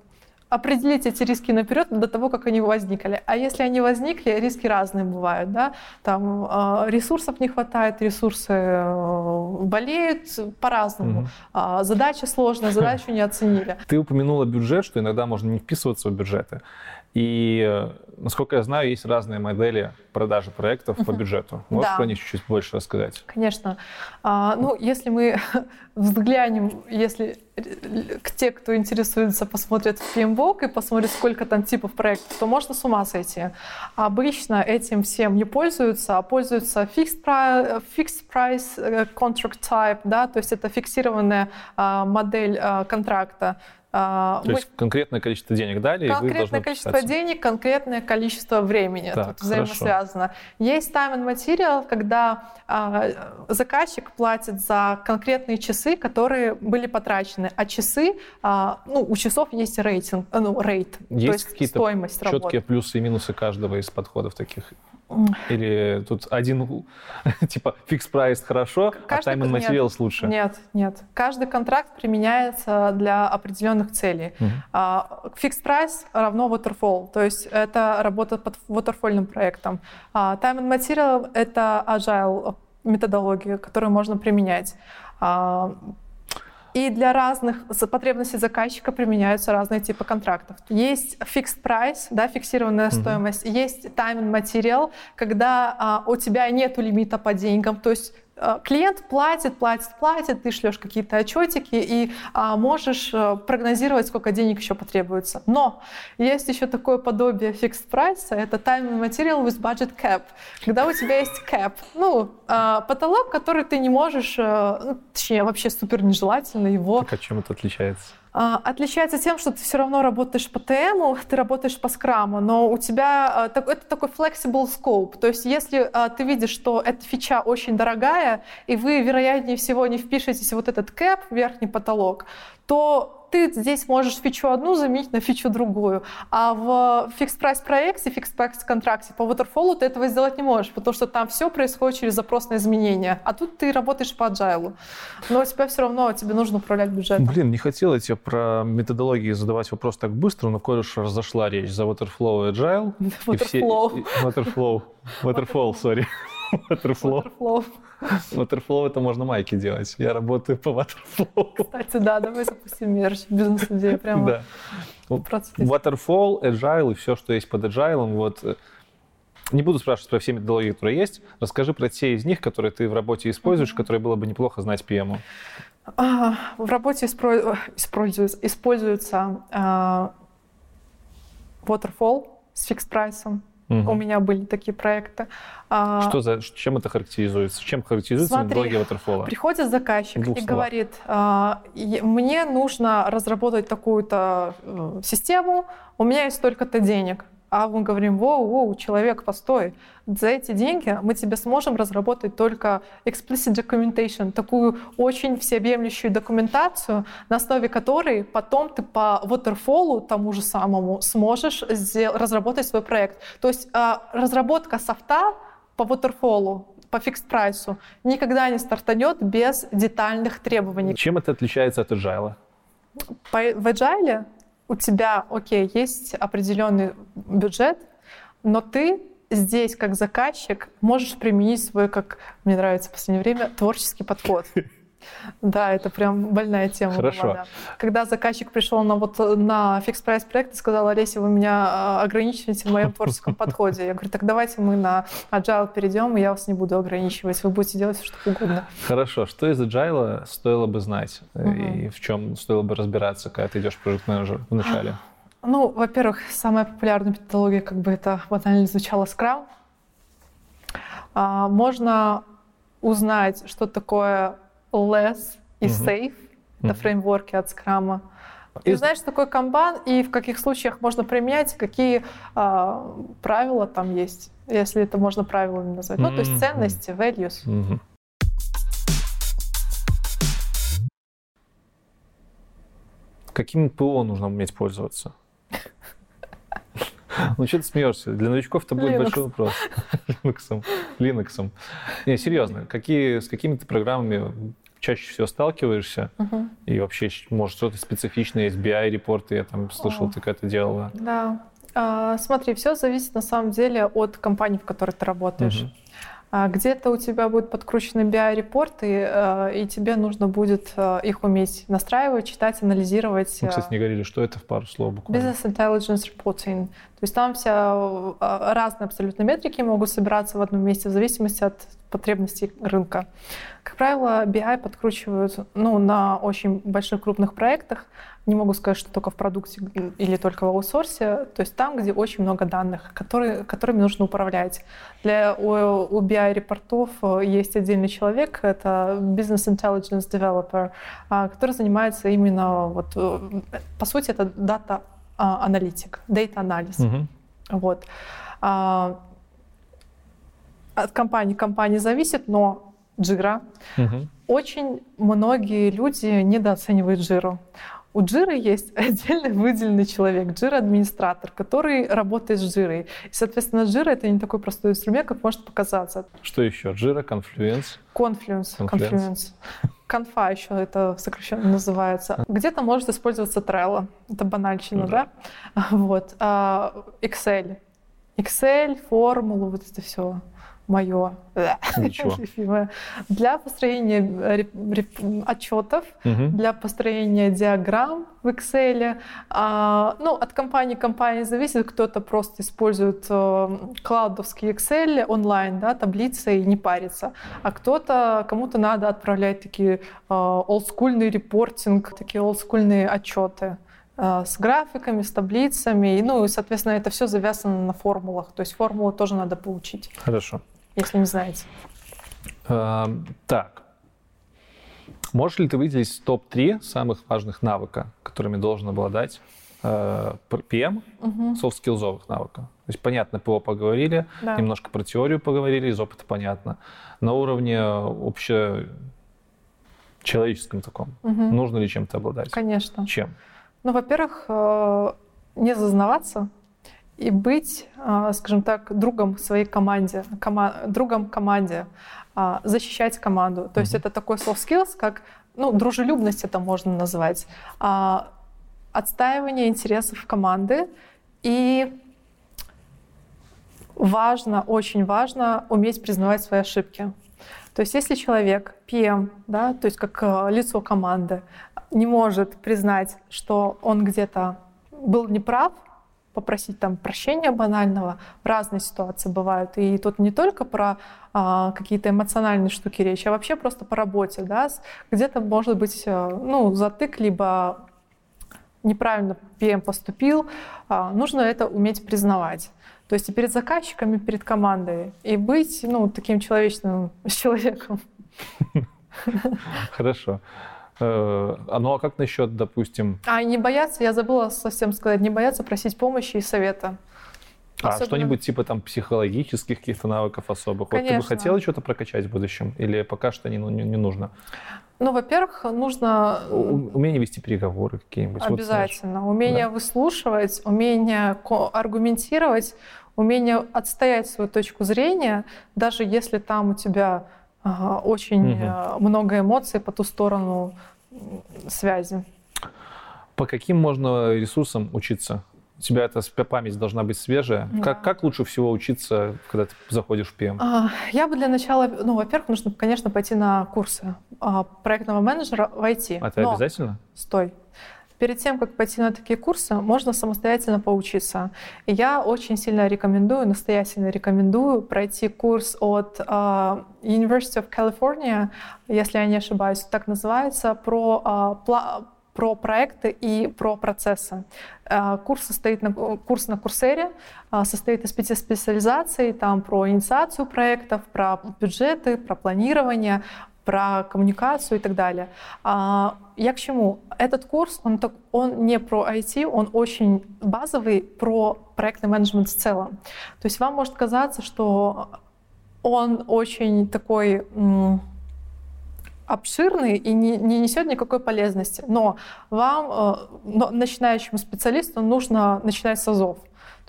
определить эти риски наперед до того, как они возникли. А если они возникли, риски разные бывают, да, там э, ресурсов не хватает, ресурсы э, болеют по-разному. Угу. Задача сложная, задачу не оценили. Ты упомянула бюджет, что иногда можно не вписываться в бюджеты. И, э, насколько я знаю, есть разные модели продажи проектов по бюджету. Можешь Да. про них чуть-чуть больше рассказать? Конечно. А, ну, если мы взглянем, если к те, кто интересуется, посмотрят в PMBOK и посмотрят, сколько там типов проектов, то можно с ума сойти. Обычно этим всем не пользуются, а пользуются fixed price, fixed price э, contract type, да, то есть это фиксированная а, модель а, контракта. А, То мы- есть конкретное количество денег дали, и Конкретное должны количество подписаться. денег, конкретное количество времени. Так, Тут взаимосвязано. Есть time and material, когда а, заказчик платит за конкретные часы, которые были потрачены. А часы, а, ну, у часов есть рейтинг, э, ну, рейт, Есть то есть стоимость Четкие работы. плюсы и минусы каждого из подходов таких? Или тут один, типа, фикс прайс хорошо, Каждый- а time and нет. materials лучше? Нет, нет. Каждый контракт применяется для определенных целей. Мгм. А, Fixed price равно waterfall, то есть это работа под waterfallным проектом. А, Time and material — это agile методология, которую можно применять. А, И для разных потребностей заказчика применяются разные типы контрактов. Есть fixed price, да, фиксированная Мгм. стоимость. Есть time and material, когда а, у тебя нет лимита по деньгам. То есть клиент платит, платит, платит, ты шлешь какие-то отчетики и а, можешь а, прогнозировать, сколько денег еще потребуется. Но есть еще такое подобие fixed price, это time and material with budget cap, когда у тебя есть cap, ну, а, потолок, который ты не можешь, а, точнее, вообще супер нежелательно его Так, а чем это отличается? А, Отличается тем, что ты все равно работаешь по ТМу, ты работаешь по скраму, но у тебя а, это такой flexible scope. То есть если а, ты видишь, что эта фича очень дорогая, и вы, вероятнее всего, не впишетесь в вот этот кэп, верхний потолок, то ты здесь можешь фичу одну заменить на фичу другую. А в price проекте, price контракте по waterfall ты этого сделать не можешь, потому что там все происходит через запрос на изменения. А тут ты работаешь по agile. Но у тебя все равно тебе нужно управлять бюджетом. Блин, не хотел я тебе про методологии задавать вопрос так быстро, но коль уж разошла речь за Waterflow и Agile. и все- Waterflow. Waterflow. Waterfall, сори. Waterflow. Waterflow. Waterflow это можно майки делать. Я работаю по Waterflow. Кстати, да, давай запустим мерч, бизнес-идея прямо. Да. Waterfall, Agile и все, что есть под Agile. Вот. э, Не буду спрашивать про все методологии, которые есть. Расскажи про те из них, которые ты в работе используешь, которые было бы неплохо знать PM. А, В работе испро- используется, используется а, Waterfall с фикс прайсом. Мгм. У меня были такие проекты. А, Что за, чем это характеризуется? Чем характеризуется Смотри, методология Waterfall? Приходит заказчик двух и словах. говорит, а, «Е- мне нужно разработать такую-то э, систему, у меня есть столько-то денег. А мы говорим, воу, воу, человек, постой, за эти деньги мы тебе сможем разработать только explicit documentation, такую очень всеобъемлющую документацию, на основе которой потом ты по waterfall тому же самому сможешь разработать свой проект. То есть а, разработка софта по waterfall, по fix price -у никогда не стартанет без детальных требований. Чем это отличается от Agile? По, в Agile у тебя, окей, есть определенный бюджет, но ты здесь, как заказчик, можешь применить свой, как мне нравится в последнее время, творческий подход. Да, это прям больная тема. была, Хорошо. да. Когда заказчик пришел на вот на fix price проект и сказал, Олеся, вы меня а, ограничиваете в моем творческом подходе. Я говорю, так давайте мы на agile перейдем, и я вас не буду ограничивать, вы будете делать все, что угодно. Хорошо. Что из Agile стоило бы знать? э, Мгм. И в чем стоило бы разбираться, когда ты идешь проект менеджер в начале? Ну, во-первых, самая популярная методология, как бы это банально звучало. А, можно узнать, что такое less и Мгм. safe. Это Мгм. фреймворки от Scrum. Ты знаешь, что такое канбан и в каких случаях можно применять, какие а, правила там есть, если это можно правилами назвать. Ну, то есть ценности, values. Мгм. Каким ПО нужно уметь пользоваться? Ну, что ты смеешься? Для новичков это будет Linux. большой вопрос. Linux. Linux. Не, серьезно, какие, с какими ты программами чаще всего сталкиваешься? Мгм. И вообще, может, что-то специфичное есть, BI-репорты, я там слышал, О. ты как-то делала. Да. А, смотри, все зависит на самом деле от компании, в которой ты работаешь. Мгм. А Где-то у тебя будут подкручены BI-репорты, э, и тебе нужно будет э, их уметь настраивать, читать, анализировать. Мы, кстати, э, не говорили, что это в пару слов буквально. Business Intelligence Reporting. То То есть там все разные абсолютно метрики могут собираться в одном месте в зависимости от потребностей рынка. Как правило, BI подкручивают ну, на очень больших крупных проектах. Не могу сказать, что только в продукте или только в аутсорсе. То есть там, где очень много данных, которые, которыми нужно управлять. Для, у, у BI-репортов э, есть отдельный человек, это Business Intelligence Developer, а, который занимается именно, вот, э, по сути, это дата-аналитик, data-анализ. Mm-hmm. Вот. А, от компании к компании зависит, но Jira. Угу. Очень многие люди недооценивают Jira. У Jira есть отдельно выделенный человек, Jira-администратор, который работает с Jira. И, соответственно, Jira — это не такой простой инструмент, как может показаться. Что еще? Confluence? Confluence. Confluence. Confluence. Конфа еще это сокращенно называется. Где-то может использоваться Trello. Это банальщина, ну, да? да? Вот. А, Excel. Excel, формулу, вот это все мое любимое, для построения отчетов, угу. для построения диаграмм в Excel. А, ну, от компании к компании зависит, кто-то просто использует э, клаудовский Excel онлайн, да, таблицы и не парится, а кто-то, кому-то надо отправлять такие э, олдскульный репортинг, такие олдскульные отчеты. Э, с графиками, с таблицами. И, ну, и, соответственно, это все завязано на формулах. То есть формулу тоже надо получить. Хорошо. Если не знаете. А, так. Можешь ли ты выделить топ-3 самых важных навыка, которыми должен обладать э, PM, угу. софт-скиллзовых навыков? То есть, понятно, ПО поговорили, да. немножко про теорию поговорили, из опыта понятно. На уровне общечеловеческом таком, угу. нужно ли чем-то обладать? Конечно. Чем? Ну, во-первых, э, не зазнаваться и быть, э, скажем так, другом своей команде, кома другом команде, э, защищать команду. То есть это такой soft skills, как ну, дружелюбность это можно назвать, а, отстаивание интересов команды и важно, очень важно уметь признавать свои ошибки. То есть если человек, PM, да, то есть как лицо команды, не может признать, что он где-то был неправ, попросить там прощения банального. Разные ситуации бывают. И тут не только про а, какие-то эмоциональные штуки речь, а вообще просто по работе. Да? Где-то может быть э, ну, затык, либо неправильно PM поступил. А, нужно это уметь признавать. То есть и перед заказчиками, и перед командой. И быть ну, таким человечным человеком. Хорошо. Э, а ну а как насчет, допустим... А не бояться, я забыла совсем сказать, не бояться просить помощи и совета. А Особенно... что-нибудь типа там психологических каких-то навыков особых? Конечно. Вот ты бы хотела что-то прокачать в будущем? Или пока что не, ну, не, не нужно? Ну, во-первых, нужно... Умение вести переговоры какие-нибудь. Обязательно. Вот, умение да. выслушивать, умение аргументировать, умение отстоять свою точку зрения, даже если там у тебя ага, очень угу. много эмоций по ту сторону связи. По каким можно ресурсам учиться? У тебя эта память должна быть свежая. Да. Как, как лучше всего учиться, когда ты заходишь в PM? А, я бы для начала, ну, во-первых, нужно, конечно, пойти на курсы а, проектного менеджера в IT. А это Но... обязательно? Стой. Перед тем, как пойти на такие курсы, можно самостоятельно поучиться. Я очень сильно рекомендую, настоятельно рекомендую пройти курс от uh, University of California, если я не ошибаюсь, так называется, про uh, про проекты и про процессы. Курс, состоит на, курс на Курсере состоит из пяти специализаций, там про инициацию проектов, про бюджеты, про планирование, про коммуникацию и так далее. А, я к чему? Этот курс, он, так, он не про IT, он очень базовый про проектный менеджмент в целом. То есть вам может казаться, что он очень такой обширный и не, не несет никакой полезности. Но вам, э, начинающему специалисту, нужно начинать с азов.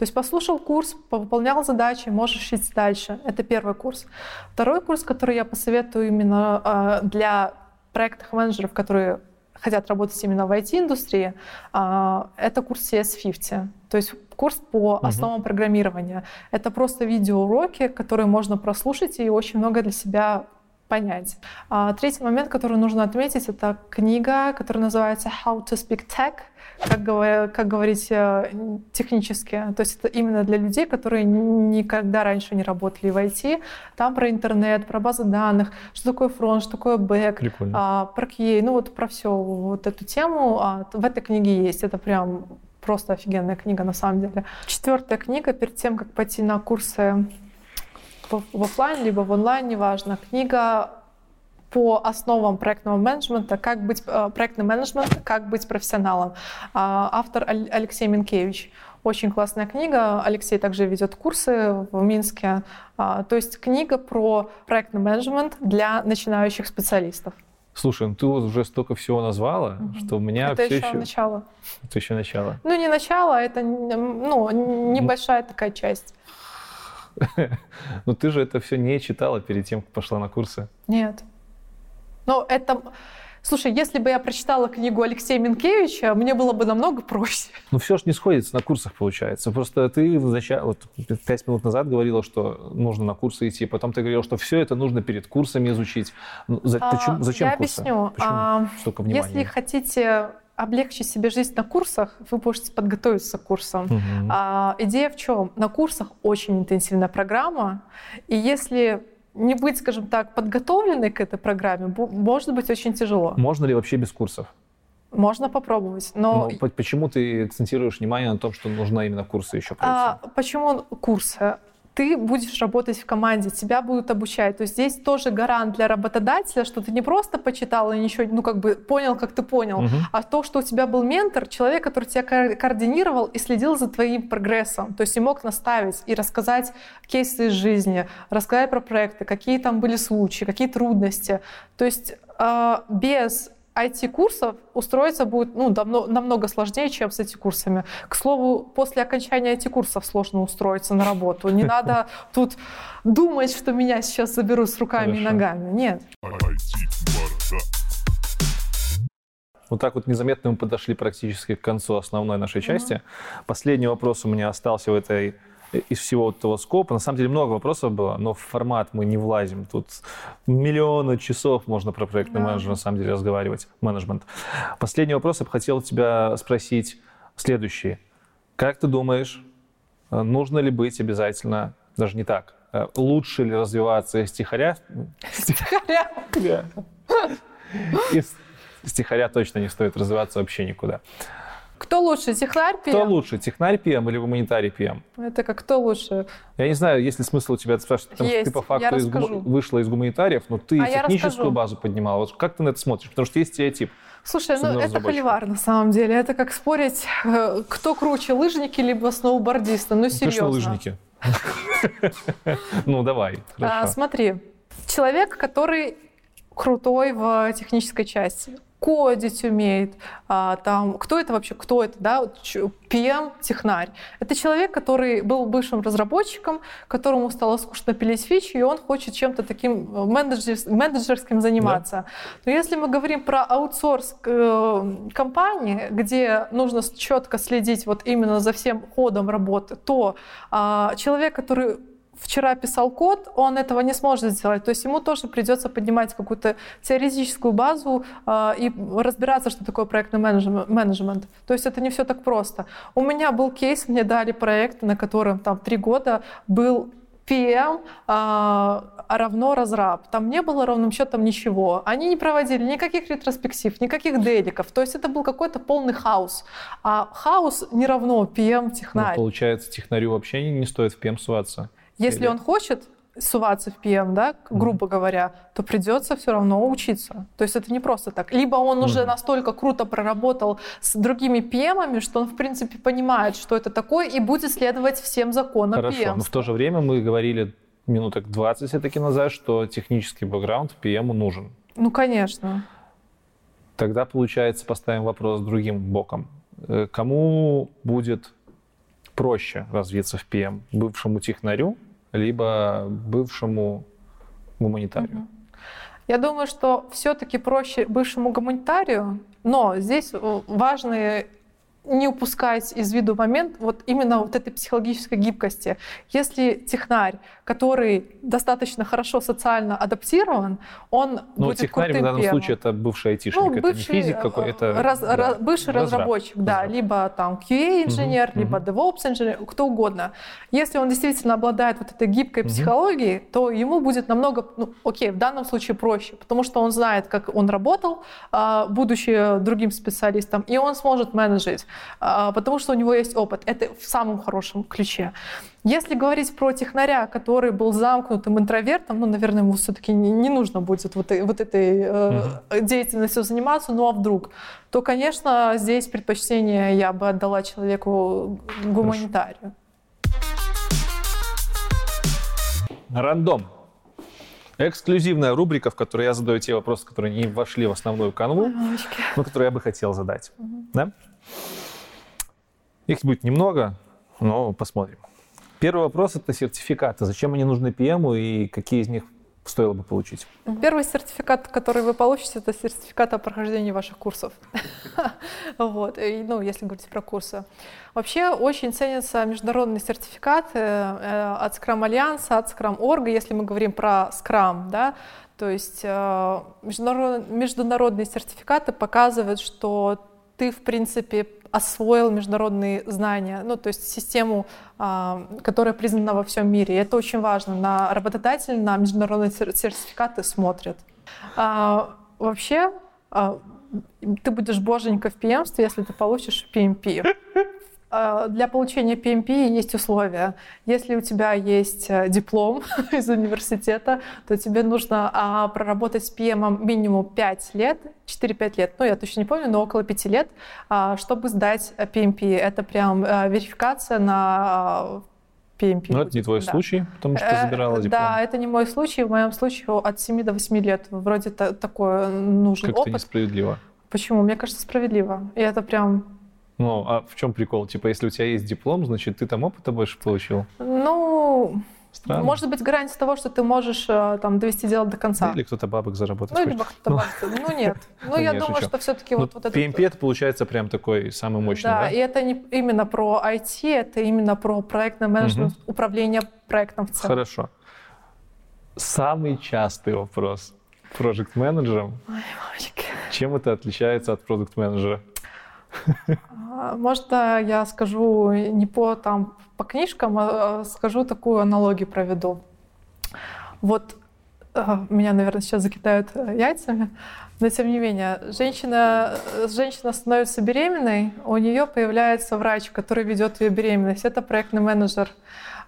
То есть послушал курс, выполнял задачи, можешь идти дальше. Это первый курс. Второй курс, который я посоветую именно а, для проектных менеджеров, которые хотят работать именно в IT-индустрии, а, это курс CS50. То есть курс по основам угу. программирования. Это просто видеоуроки, которые можно прослушать и очень много для себя понять. А, третий момент, который нужно отметить, это книга, которая называется «How to Speak Tech», как, как говорить э, технически. То есть это именно для людей, которые никогда раньше не работали в IT. Там про интернет, про базы данных, что такое фронт, что такое бэк, а, про QA, ну вот про все вот эту тему а, в этой книге есть. Это прям просто офигенная книга на самом деле. Четвертая книга перед тем, как пойти на курсы в офлайн, либо в онлайн, неважно. Книга по основам проектного менеджмента, как быть э, проектный менеджмент, как быть профессионалом. А, автор Алексей Минкевич. Очень классная книга. Алексей также ведет курсы в Минске. А, то есть книга про проектный менеджмент для начинающих специалистов. Слушай, ну ты вот уже столько всего назвала, угу. что у меня это все еще, еще начало. Это еще начало. Ну не начало, это ну небольшая такая часть. Но ты же это все не читала перед тем, как пошла на курсы. Нет. Но это... Слушай, если бы я прочитала книгу Алексея Минкевича, мне было бы намного проще. Ну, все же не сходится на курсах, получается. Просто ты вот пять минут назад говорила, что нужно на курсы идти, потом ты говорила, что все это нужно перед курсами изучить. Ну, за, а, почему, зачем я курсы? объясню. Почему а, столько внимания? Если хотите облегчить себе жизнь на курсах, вы можете подготовиться к курсам. Угу. А, идея в чем? На курсах очень интенсивная программа, и если не быть, скажем так, подготовленной к этой программе, может быть очень тяжело. Можно ли вообще без курсов? Можно попробовать, но... но почему ты акцентируешь внимание на том, что нужно именно курсы еще пройти? А, почему курсы? Ты будешь работать в команде, тебя будут обучать. То есть здесь тоже гарант для работодателя, что ты не просто почитал и ничего, ну как бы понял, как ты понял, угу. а то, что у тебя был ментор, человек, который тебя координировал и следил за твоим прогрессом. То есть и мог наставить и рассказать кейсы из жизни, рассказать про проекты, какие там были случаи, какие трудности. То есть э, без IT-курсов устроиться будет ну, давно, намного сложнее, чем с IT-курсами. К слову, после окончания IT-курсов сложно устроиться на работу. Не надо тут думать, что меня сейчас заберут с руками Хорошо. и ногами. Нет. Вот так вот незаметно мы подошли практически к концу основной нашей части. Последний вопрос у меня остался в этой из всего этого скопа. На самом деле много вопросов было, но в формат мы не влазим. Тут миллионы часов можно про проектный да. менеджмент на самом деле разговаривать. Менеджмент. Последний вопрос я бы хотел тебя спросить следующий. Как ты думаешь, нужно ли быть обязательно, даже не так, э, лучше ли развиваться из стихаря? Стихаря? Из стихаря точно не стоит развиваться вообще никуда. Кто лучше, технарь PM? Кто лучше, технарь PM или гуманитарий PM? Это как кто лучше? Я не знаю, есть ли смысл у тебя спрашивать, потому есть, что ты по факту из гум... вышла из гуманитариев, но ты а техническую базу поднимала. Вот как ты на это смотришь? Потому что есть стереотип. Слушай, ну это холивар на самом деле. Это как спорить, э, кто круче, лыжники либо сноубордисты. Ну, серьезно. Конечно, лыжники. Ну, давай. А, смотри, человек, который крутой в технической части кодить умеет, а, там, кто это вообще, кто это, да, PM, технарь. Это человек, который был бывшим разработчиком, которому стало скучно пилить фичи, и он хочет чем-то таким э, менеджерс, менеджерским заниматься. Да. Но если мы говорим про аутсорс э, компании, где нужно четко следить вот именно за всем ходом работы, то а, человек, который вчера писал код, он этого не сможет сделать. То есть ему тоже придется поднимать какую-то теоретическую базу э, и разбираться, что такое проектный менеджмент. То есть это не все так просто. У меня был кейс, мне дали проект, на котором там три года был PM а, равно разраб. Там не было ровным счетом ничего. Они не проводили никаких ретроспектив, никаких деликов. То есть это был какой-то полный хаос. А хаос не равно PM технарь. Ну, получается, технарю вообще не стоит в PM суваться. Если Или... он хочет суваться в PM, да, грубо mm-hmm. говоря, то придется все равно учиться. То есть это не просто так. Либо он mm-hmm. уже настолько круто проработал с другими PM, что он, в принципе, понимает, что это такое, и будет следовать всем законам Хорошо, PM. но в то же время мы говорили минуток 20 все-таки назад, что технический бэкграунд PM нужен. Ну, конечно. Тогда, получается, поставим вопрос другим боком. Э, кому будет проще развиться в PM? Бывшему технарю, либо бывшему гуманитарию? Я думаю, что все-таки проще бывшему гуманитарию, но здесь важный не упускать из виду момент вот именно вот этой психологической гибкости. Если технарь, который достаточно хорошо социально адаптирован, он Но будет технарь крутым в данном PM. случае это бывший айтишник, Ну, это бывший, не физик какой, это э, раз- да, раз- бывший разраб. разработчик, да, Разраб. либо там QA-инженер, Мгм, либо мгм. DevOps-инженер, кто угодно. Если он действительно обладает вот этой гибкой Мгм. психологией, то ему будет намного, ну, окей, в данном случае проще, потому что он знает, как он работал, а, будучи другим специалистом, и он сможет менеджить, потому что у него есть опыт. Это в самом хорошем ключе. Если говорить про технаря, который был замкнутым интровертом, ну, наверное, ему все-таки не, не нужно будет вот, э- вот этой э, деятельностью заниматься, ну а вдруг, то, конечно, здесь предпочтение я бы отдала человеку гуманитарию. Рандом. Эксклюзивная рубрика, в которой я задаю те вопросы, которые не вошли в основную канву, но которые я бы хотел задать. Да? Их будет немного, но посмотрим. Первый вопрос — это сертификаты. Зачем они нужны PM и какие из них стоило бы получить? Первый сертификат, который вы получите, это сертификат о прохождении ваших курсов. Вот, ну, если говорить про курсы. Вообще очень ценятся международные сертификаты э, от Scrum Альянса, от Scrum Org, если мы говорим про Scrum, да, то есть э, международ- международные сертификаты показывают, что ты, в принципе, освоил международные знания, ну, то есть систему, а, которая признана во всем мире. И это очень важно. На работодатель на международные сер- сертификаты смотрят. А, вообще, а, ты будешь боженька в PM, если ты получишь PMP. А, Для получения PMP есть условия. Если у тебя есть э, диплом из университета, то тебе нужно а, проработать с PM минимум 5 лет, 4-5 лет, ну я точно не помню, но около 5 лет, а, чтобы сдать э, PMP. Это прям э, верификация на PMP. Но Ну, это будет. не твой Да. случай, потому что ты Э, забирала диплом. Да, это не мой случай. В моем случае от 7 до 8 лет. Вроде та- такой нужен Как-то опыт. несправедливо. Почему? Мне кажется, справедливо. И это прям Ну, а в чем прикол? Типа, если у тебя есть диплом, значит, ты там опыта больше получил? Ну, Странно. может быть, гарантия того, что ты можешь э, там довести дело до конца. Или кто-то бабок заработать ну, хочет. либо кто-то бабки. Ну, нет. Ну, Ну, я думаю, что все-таки Ну, вот, вот это... PMP это получается прям такой самый мощный, Да, и это не именно про IT, это именно про проектный менеджмент, управление проектом в целом. Хорошо. Самый частый вопрос проект менеджером Мамочки. чем это отличается от продукт А, Может, а, я скажу не по, там, по книжкам, а а скажу такую аналогию проведу. Вот а, меня, наверное, сейчас закидают э, яйцами, но тем не менее, женщина, э, женщина становится беременной, у нее появляется врач, который ведет ее беременность. Это проектный менеджер.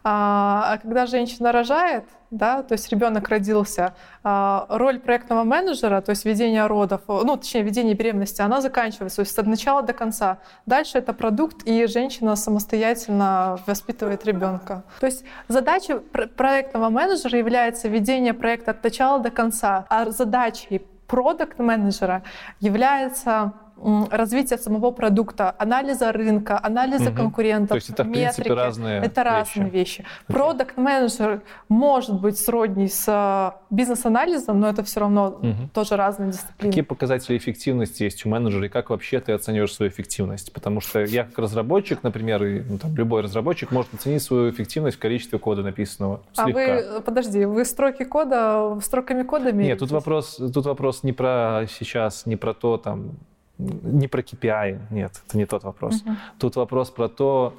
А а когда женщина рожает, да, то есть ребенок родился, а, роль проектного менеджера, то есть ведение родов, ну, точнее, ведение беременности, она заканчивается, то есть от начала до конца. Дальше это продукт, и женщина самостоятельно воспитывает ребенка. То есть задача пр- проектного менеджера является ведение проекта от начала до конца, а задачей продукт менеджера является м, развитие самого продукта, анализа рынка, анализа Мгм. конкурентов, То есть это, в принципе, метрики. разные Это вещи. разные вещи. Продукт менеджер может быть сродни с э, бизнес-анализом, но это все равно Мгм. тоже разные дисциплины. Какие показатели эффективности есть у менеджера и как вообще ты оцениваешь свою эффективность? Потому что я как разработчик, например, и ну, там, любой разработчик может оценить свою эффективность в количестве кода написанного. А Слегка. вы, э, подожди, вы строки кода строками кода Нет, меряетесь? тут вопрос, тут вопрос не про сейчас, не про то, там, не про KPI, нет, это не тот вопрос. Мгм. Тут вопрос про то,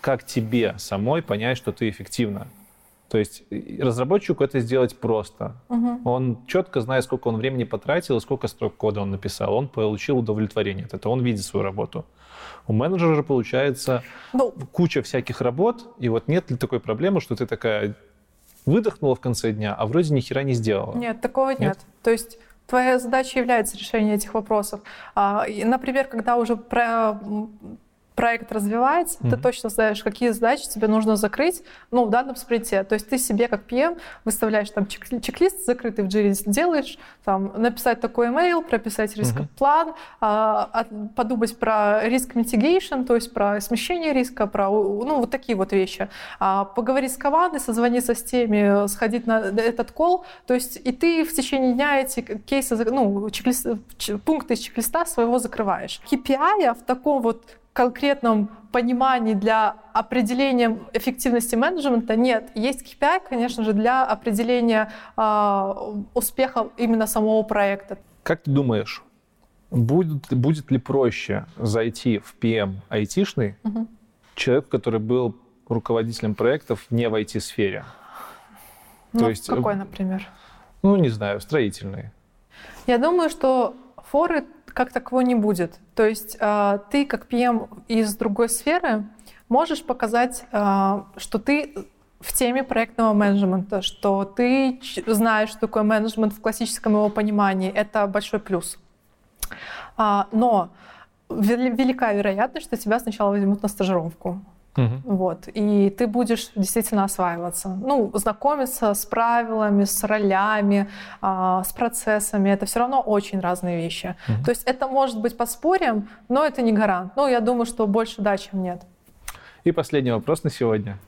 как тебе самой понять, что ты эффективна. То есть разработчику это сделать просто. Мгм. Он четко знает, сколько он времени потратил сколько строк кода он написал. Он получил удовлетворение от этого, он видит свою работу. У менеджера же получается Ну, куча всяких работ, и вот нет ли такой проблемы, что ты такая выдохнула в конце дня, а вроде ни хера не сделала. Нет, такого нет. Нет? То есть твоя задача является решение этих вопросов. А, например, когда уже проект развивается, ты Мгм. точно знаешь, какие задачи тебе нужно закрыть, ну, в данном спринте. То есть ты себе, как PM, выставляешь там чек- чек-лист закрытый в Jira, делаешь, там, написать такой email, прописать риск-план, а, от- подумать про риск mitigation, то есть про смещение риска, про, ну, вот такие вот вещи. А, поговорить с командой, созвониться с теми, сходить на этот кол, то есть и ты в течение дня эти кейсы, ну, чек-лист- пункты из чек-листа своего закрываешь. KPI в таком вот конкретном понимании для определения эффективности менеджмента нет. Есть KPI, конечно же, для определения э, успеха именно самого проекта. Как ты думаешь, будет, будет ли проще зайти в PM айтишный угу. человеку, который был руководителем проектов не в IT-сфере? Ну, То есть, какой, например? Ну, не знаю, строительный. Я думаю, что форы как таковой не будет. То есть э, ты, как PM из другой сферы, можешь показать, э, что ты в теме проектного менеджмента, что ты знаешь, что такое менеджмент в классическом его понимании. Это большой плюс. А, но велика вероятность, что тебя сначала возьмут на стажировку. Угу. Вот. И ты будешь действительно осваиваться. Ну, знакомиться с правилами, с ролями, а, с процессами. Это все равно очень разные вещи. Угу. То есть это может быть подспорьем, но это не гарант. Ну, я думаю, что больше да, чем нет. И последний вопрос на сегодня.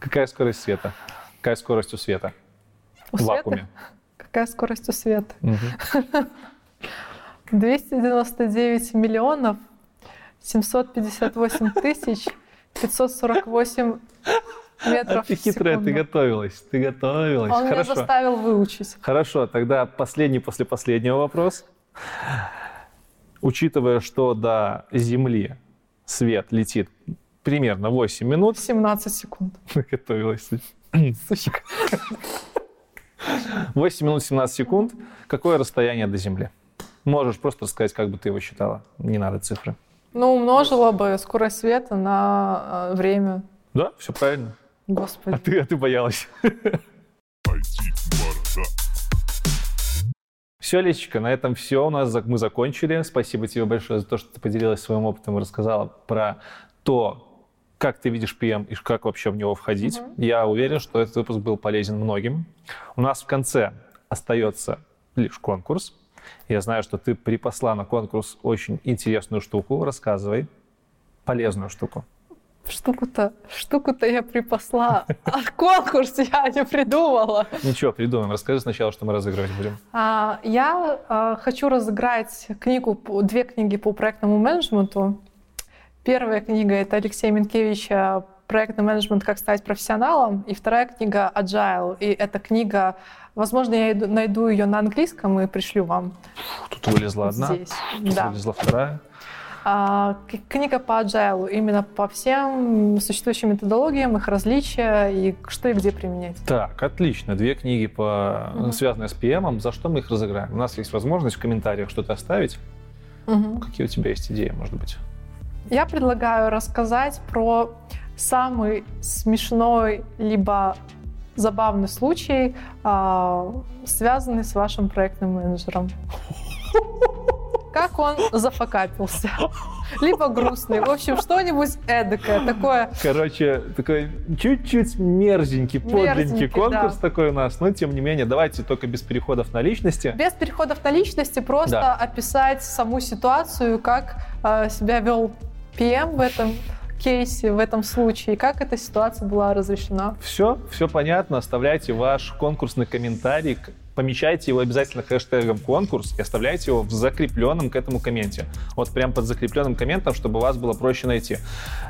Какая скорость света? Какая скорость у света? У в вакууме. Какая скорость у света? 299 миллионов 758 тысяч 548 метров а ты хитрая, ты готовилась, ты готовилась. Он Хорошо. меня заставил выучить. Хорошо, тогда последний после последнего вопрос. Учитывая, что до Земли свет летит примерно 8 минут. 17 секунд. Готовилась. Сучка. 8 минут 17 секунд. Какое расстояние до Земли? Можешь просто рассказать, как бы ты его считала. Не надо цифры. Ну, умножила бы скорость света на э, время. Да, все правильно. Господи. А ты, а ты боялась. Все, Лечка, на этом все у нас. Мы закончили. Спасибо тебе большое за то, что ты поделилась своим опытом и рассказала про то, как ты видишь PM и как вообще в него входить. Угу. Я уверен, что этот выпуск был полезен многим. У нас в конце остается лишь конкурс. Я знаю, что ты припасла на конкурс очень интересную штуку. Рассказывай. Полезную штуку. Штуку-то, штуку-то я припасла, а конкурс я не придумала. Ничего, придумаем. Расскажи сначала, что мы разыгрывать будем. А, я а, хочу разыграть книгу, две книги по проектному менеджменту. Первая книга — это Алексея Минкевича «Проектный менеджмент. Как стать профессионалом». И вторая книга «Agile». И эта книга Возможно, я найду ее на английском и пришлю вам. Тут вылезла одна, Здесь. тут да. вылезла вторая. А, книга по agile, именно по всем существующим методологиям, их различия и что и где применять. Так, отлично. Две книги, по, угу. связанные с PM. За что мы их разыграем? У нас есть возможность в комментариях что-то оставить. Угу. Какие у тебя есть идеи, может быть? Я предлагаю рассказать про самый смешной либо забавный случай, а, связанный с вашим проектным менеджером. Как он зафакапился. Либо грустный. В общем, что-нибудь эдакое, такое... Короче, такой чуть-чуть мерзенький, подленький конкурс да. такой у нас. Но, тем не менее, давайте только без переходов на личности. Без переходов на личности, просто да. описать саму ситуацию, как э, себя вел PM в этом кейсе, в этом случае? Как эта ситуация была разрешена? Все, все понятно. Оставляйте ваш конкурсный комментарий помечайте его обязательно хэштегом конкурс и оставляйте его в закрепленном к этому комменте. Вот прям под закрепленным комментом, чтобы вас было проще найти.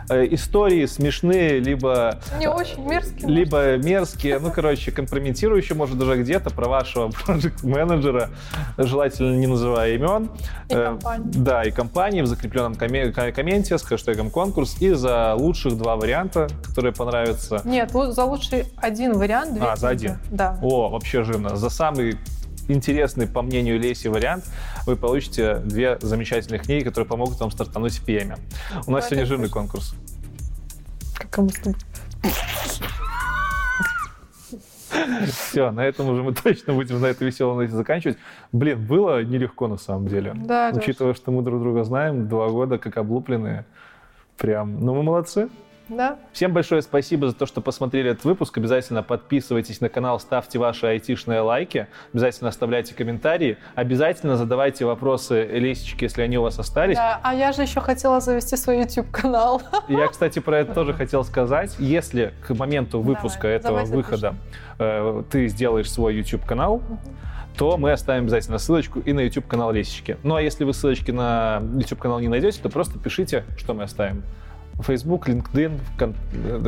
Э, истории смешные, либо... Не очень мерзкие. Либо может. мерзкие, ну, короче, компрометирующие, может, даже где-то про вашего проект-менеджера, желательно не называя имен. И э, компании. Да, и компании в закрепленном комменте с хэштегом конкурс и за лучших два варианта, которые понравятся. Нет, за лучший один вариант. а, за один? Да. О, вообще жирно. За сам самый интересный, по мнению Леси, вариант, вы получите две замечательных книги, которые помогут вам стартануть в PM. У нас сегодня жирный конкурс. Как мы с тобой? Все, на этом уже мы точно будем на этой веселой ноте заканчивать. Блин, было нелегко на самом деле. Да, Учитывая, что мы друг друга знаем, два года как облупленные. Прям, ну мы молодцы. Да. Всем большое спасибо за то, что посмотрели этот выпуск. Обязательно подписывайтесь на канал, ставьте ваши айтишные лайки, обязательно оставляйте комментарии, обязательно задавайте вопросы Лесечке, если они у вас остались. Да, а я же еще хотела завести свой YouTube-канал. Я, кстати, про это тоже хотел сказать. Если к моменту выпуска Давай, этого выхода э, ты сделаешь свой YouTube-канал, то мы оставим обязательно ссылочку и на YouTube-канал Лесечки. Ну а если вы ссылочки на YouTube-канал не найдете, то просто пишите, что мы оставим. Facebook, LinkedIn,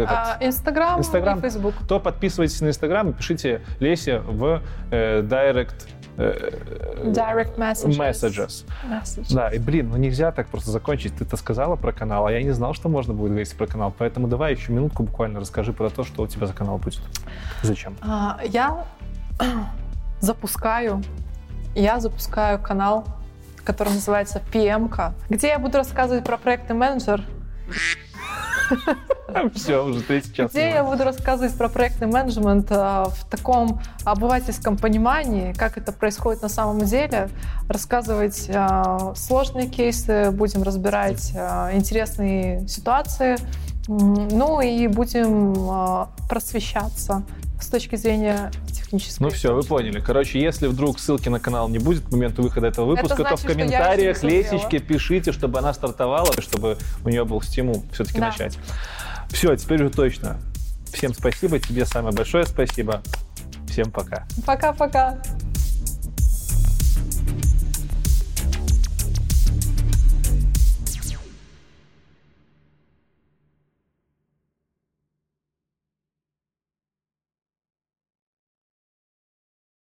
а, Instagram, Instagram, и Facebook. То подписывайтесь на Instagram и пишите Лесе в э, Direct э, Direct messages. messages. messages. Да, и блин, ну нельзя так просто закончить. Ты-то сказала про канал, а я не знал, что можно будет говорить про канал. Поэтому давай еще минутку буквально расскажи про то, что у тебя за канал будет. Зачем? А, я запускаю, я запускаю канал, который называется PM, где я буду рассказывать про проектный менеджер. Все, уже третий час. Где я буду рассказывать про проектный менеджмент а, в таком обывательском понимании, как это происходит на самом деле, рассказывать а, сложные кейсы, будем разбирать а, интересные ситуации, ну и будем просвещаться с точки зрения технической. Ну все, вы поняли. Короче, если вдруг ссылки на канал не будет к моменту выхода этого выпуска, это значит, то в комментариях Лесечке пишите, чтобы она стартовала, чтобы у нее был стимул все-таки да. начать. Все, теперь уже точно. Всем спасибо, тебе самое большое спасибо. Всем пока. Пока-пока.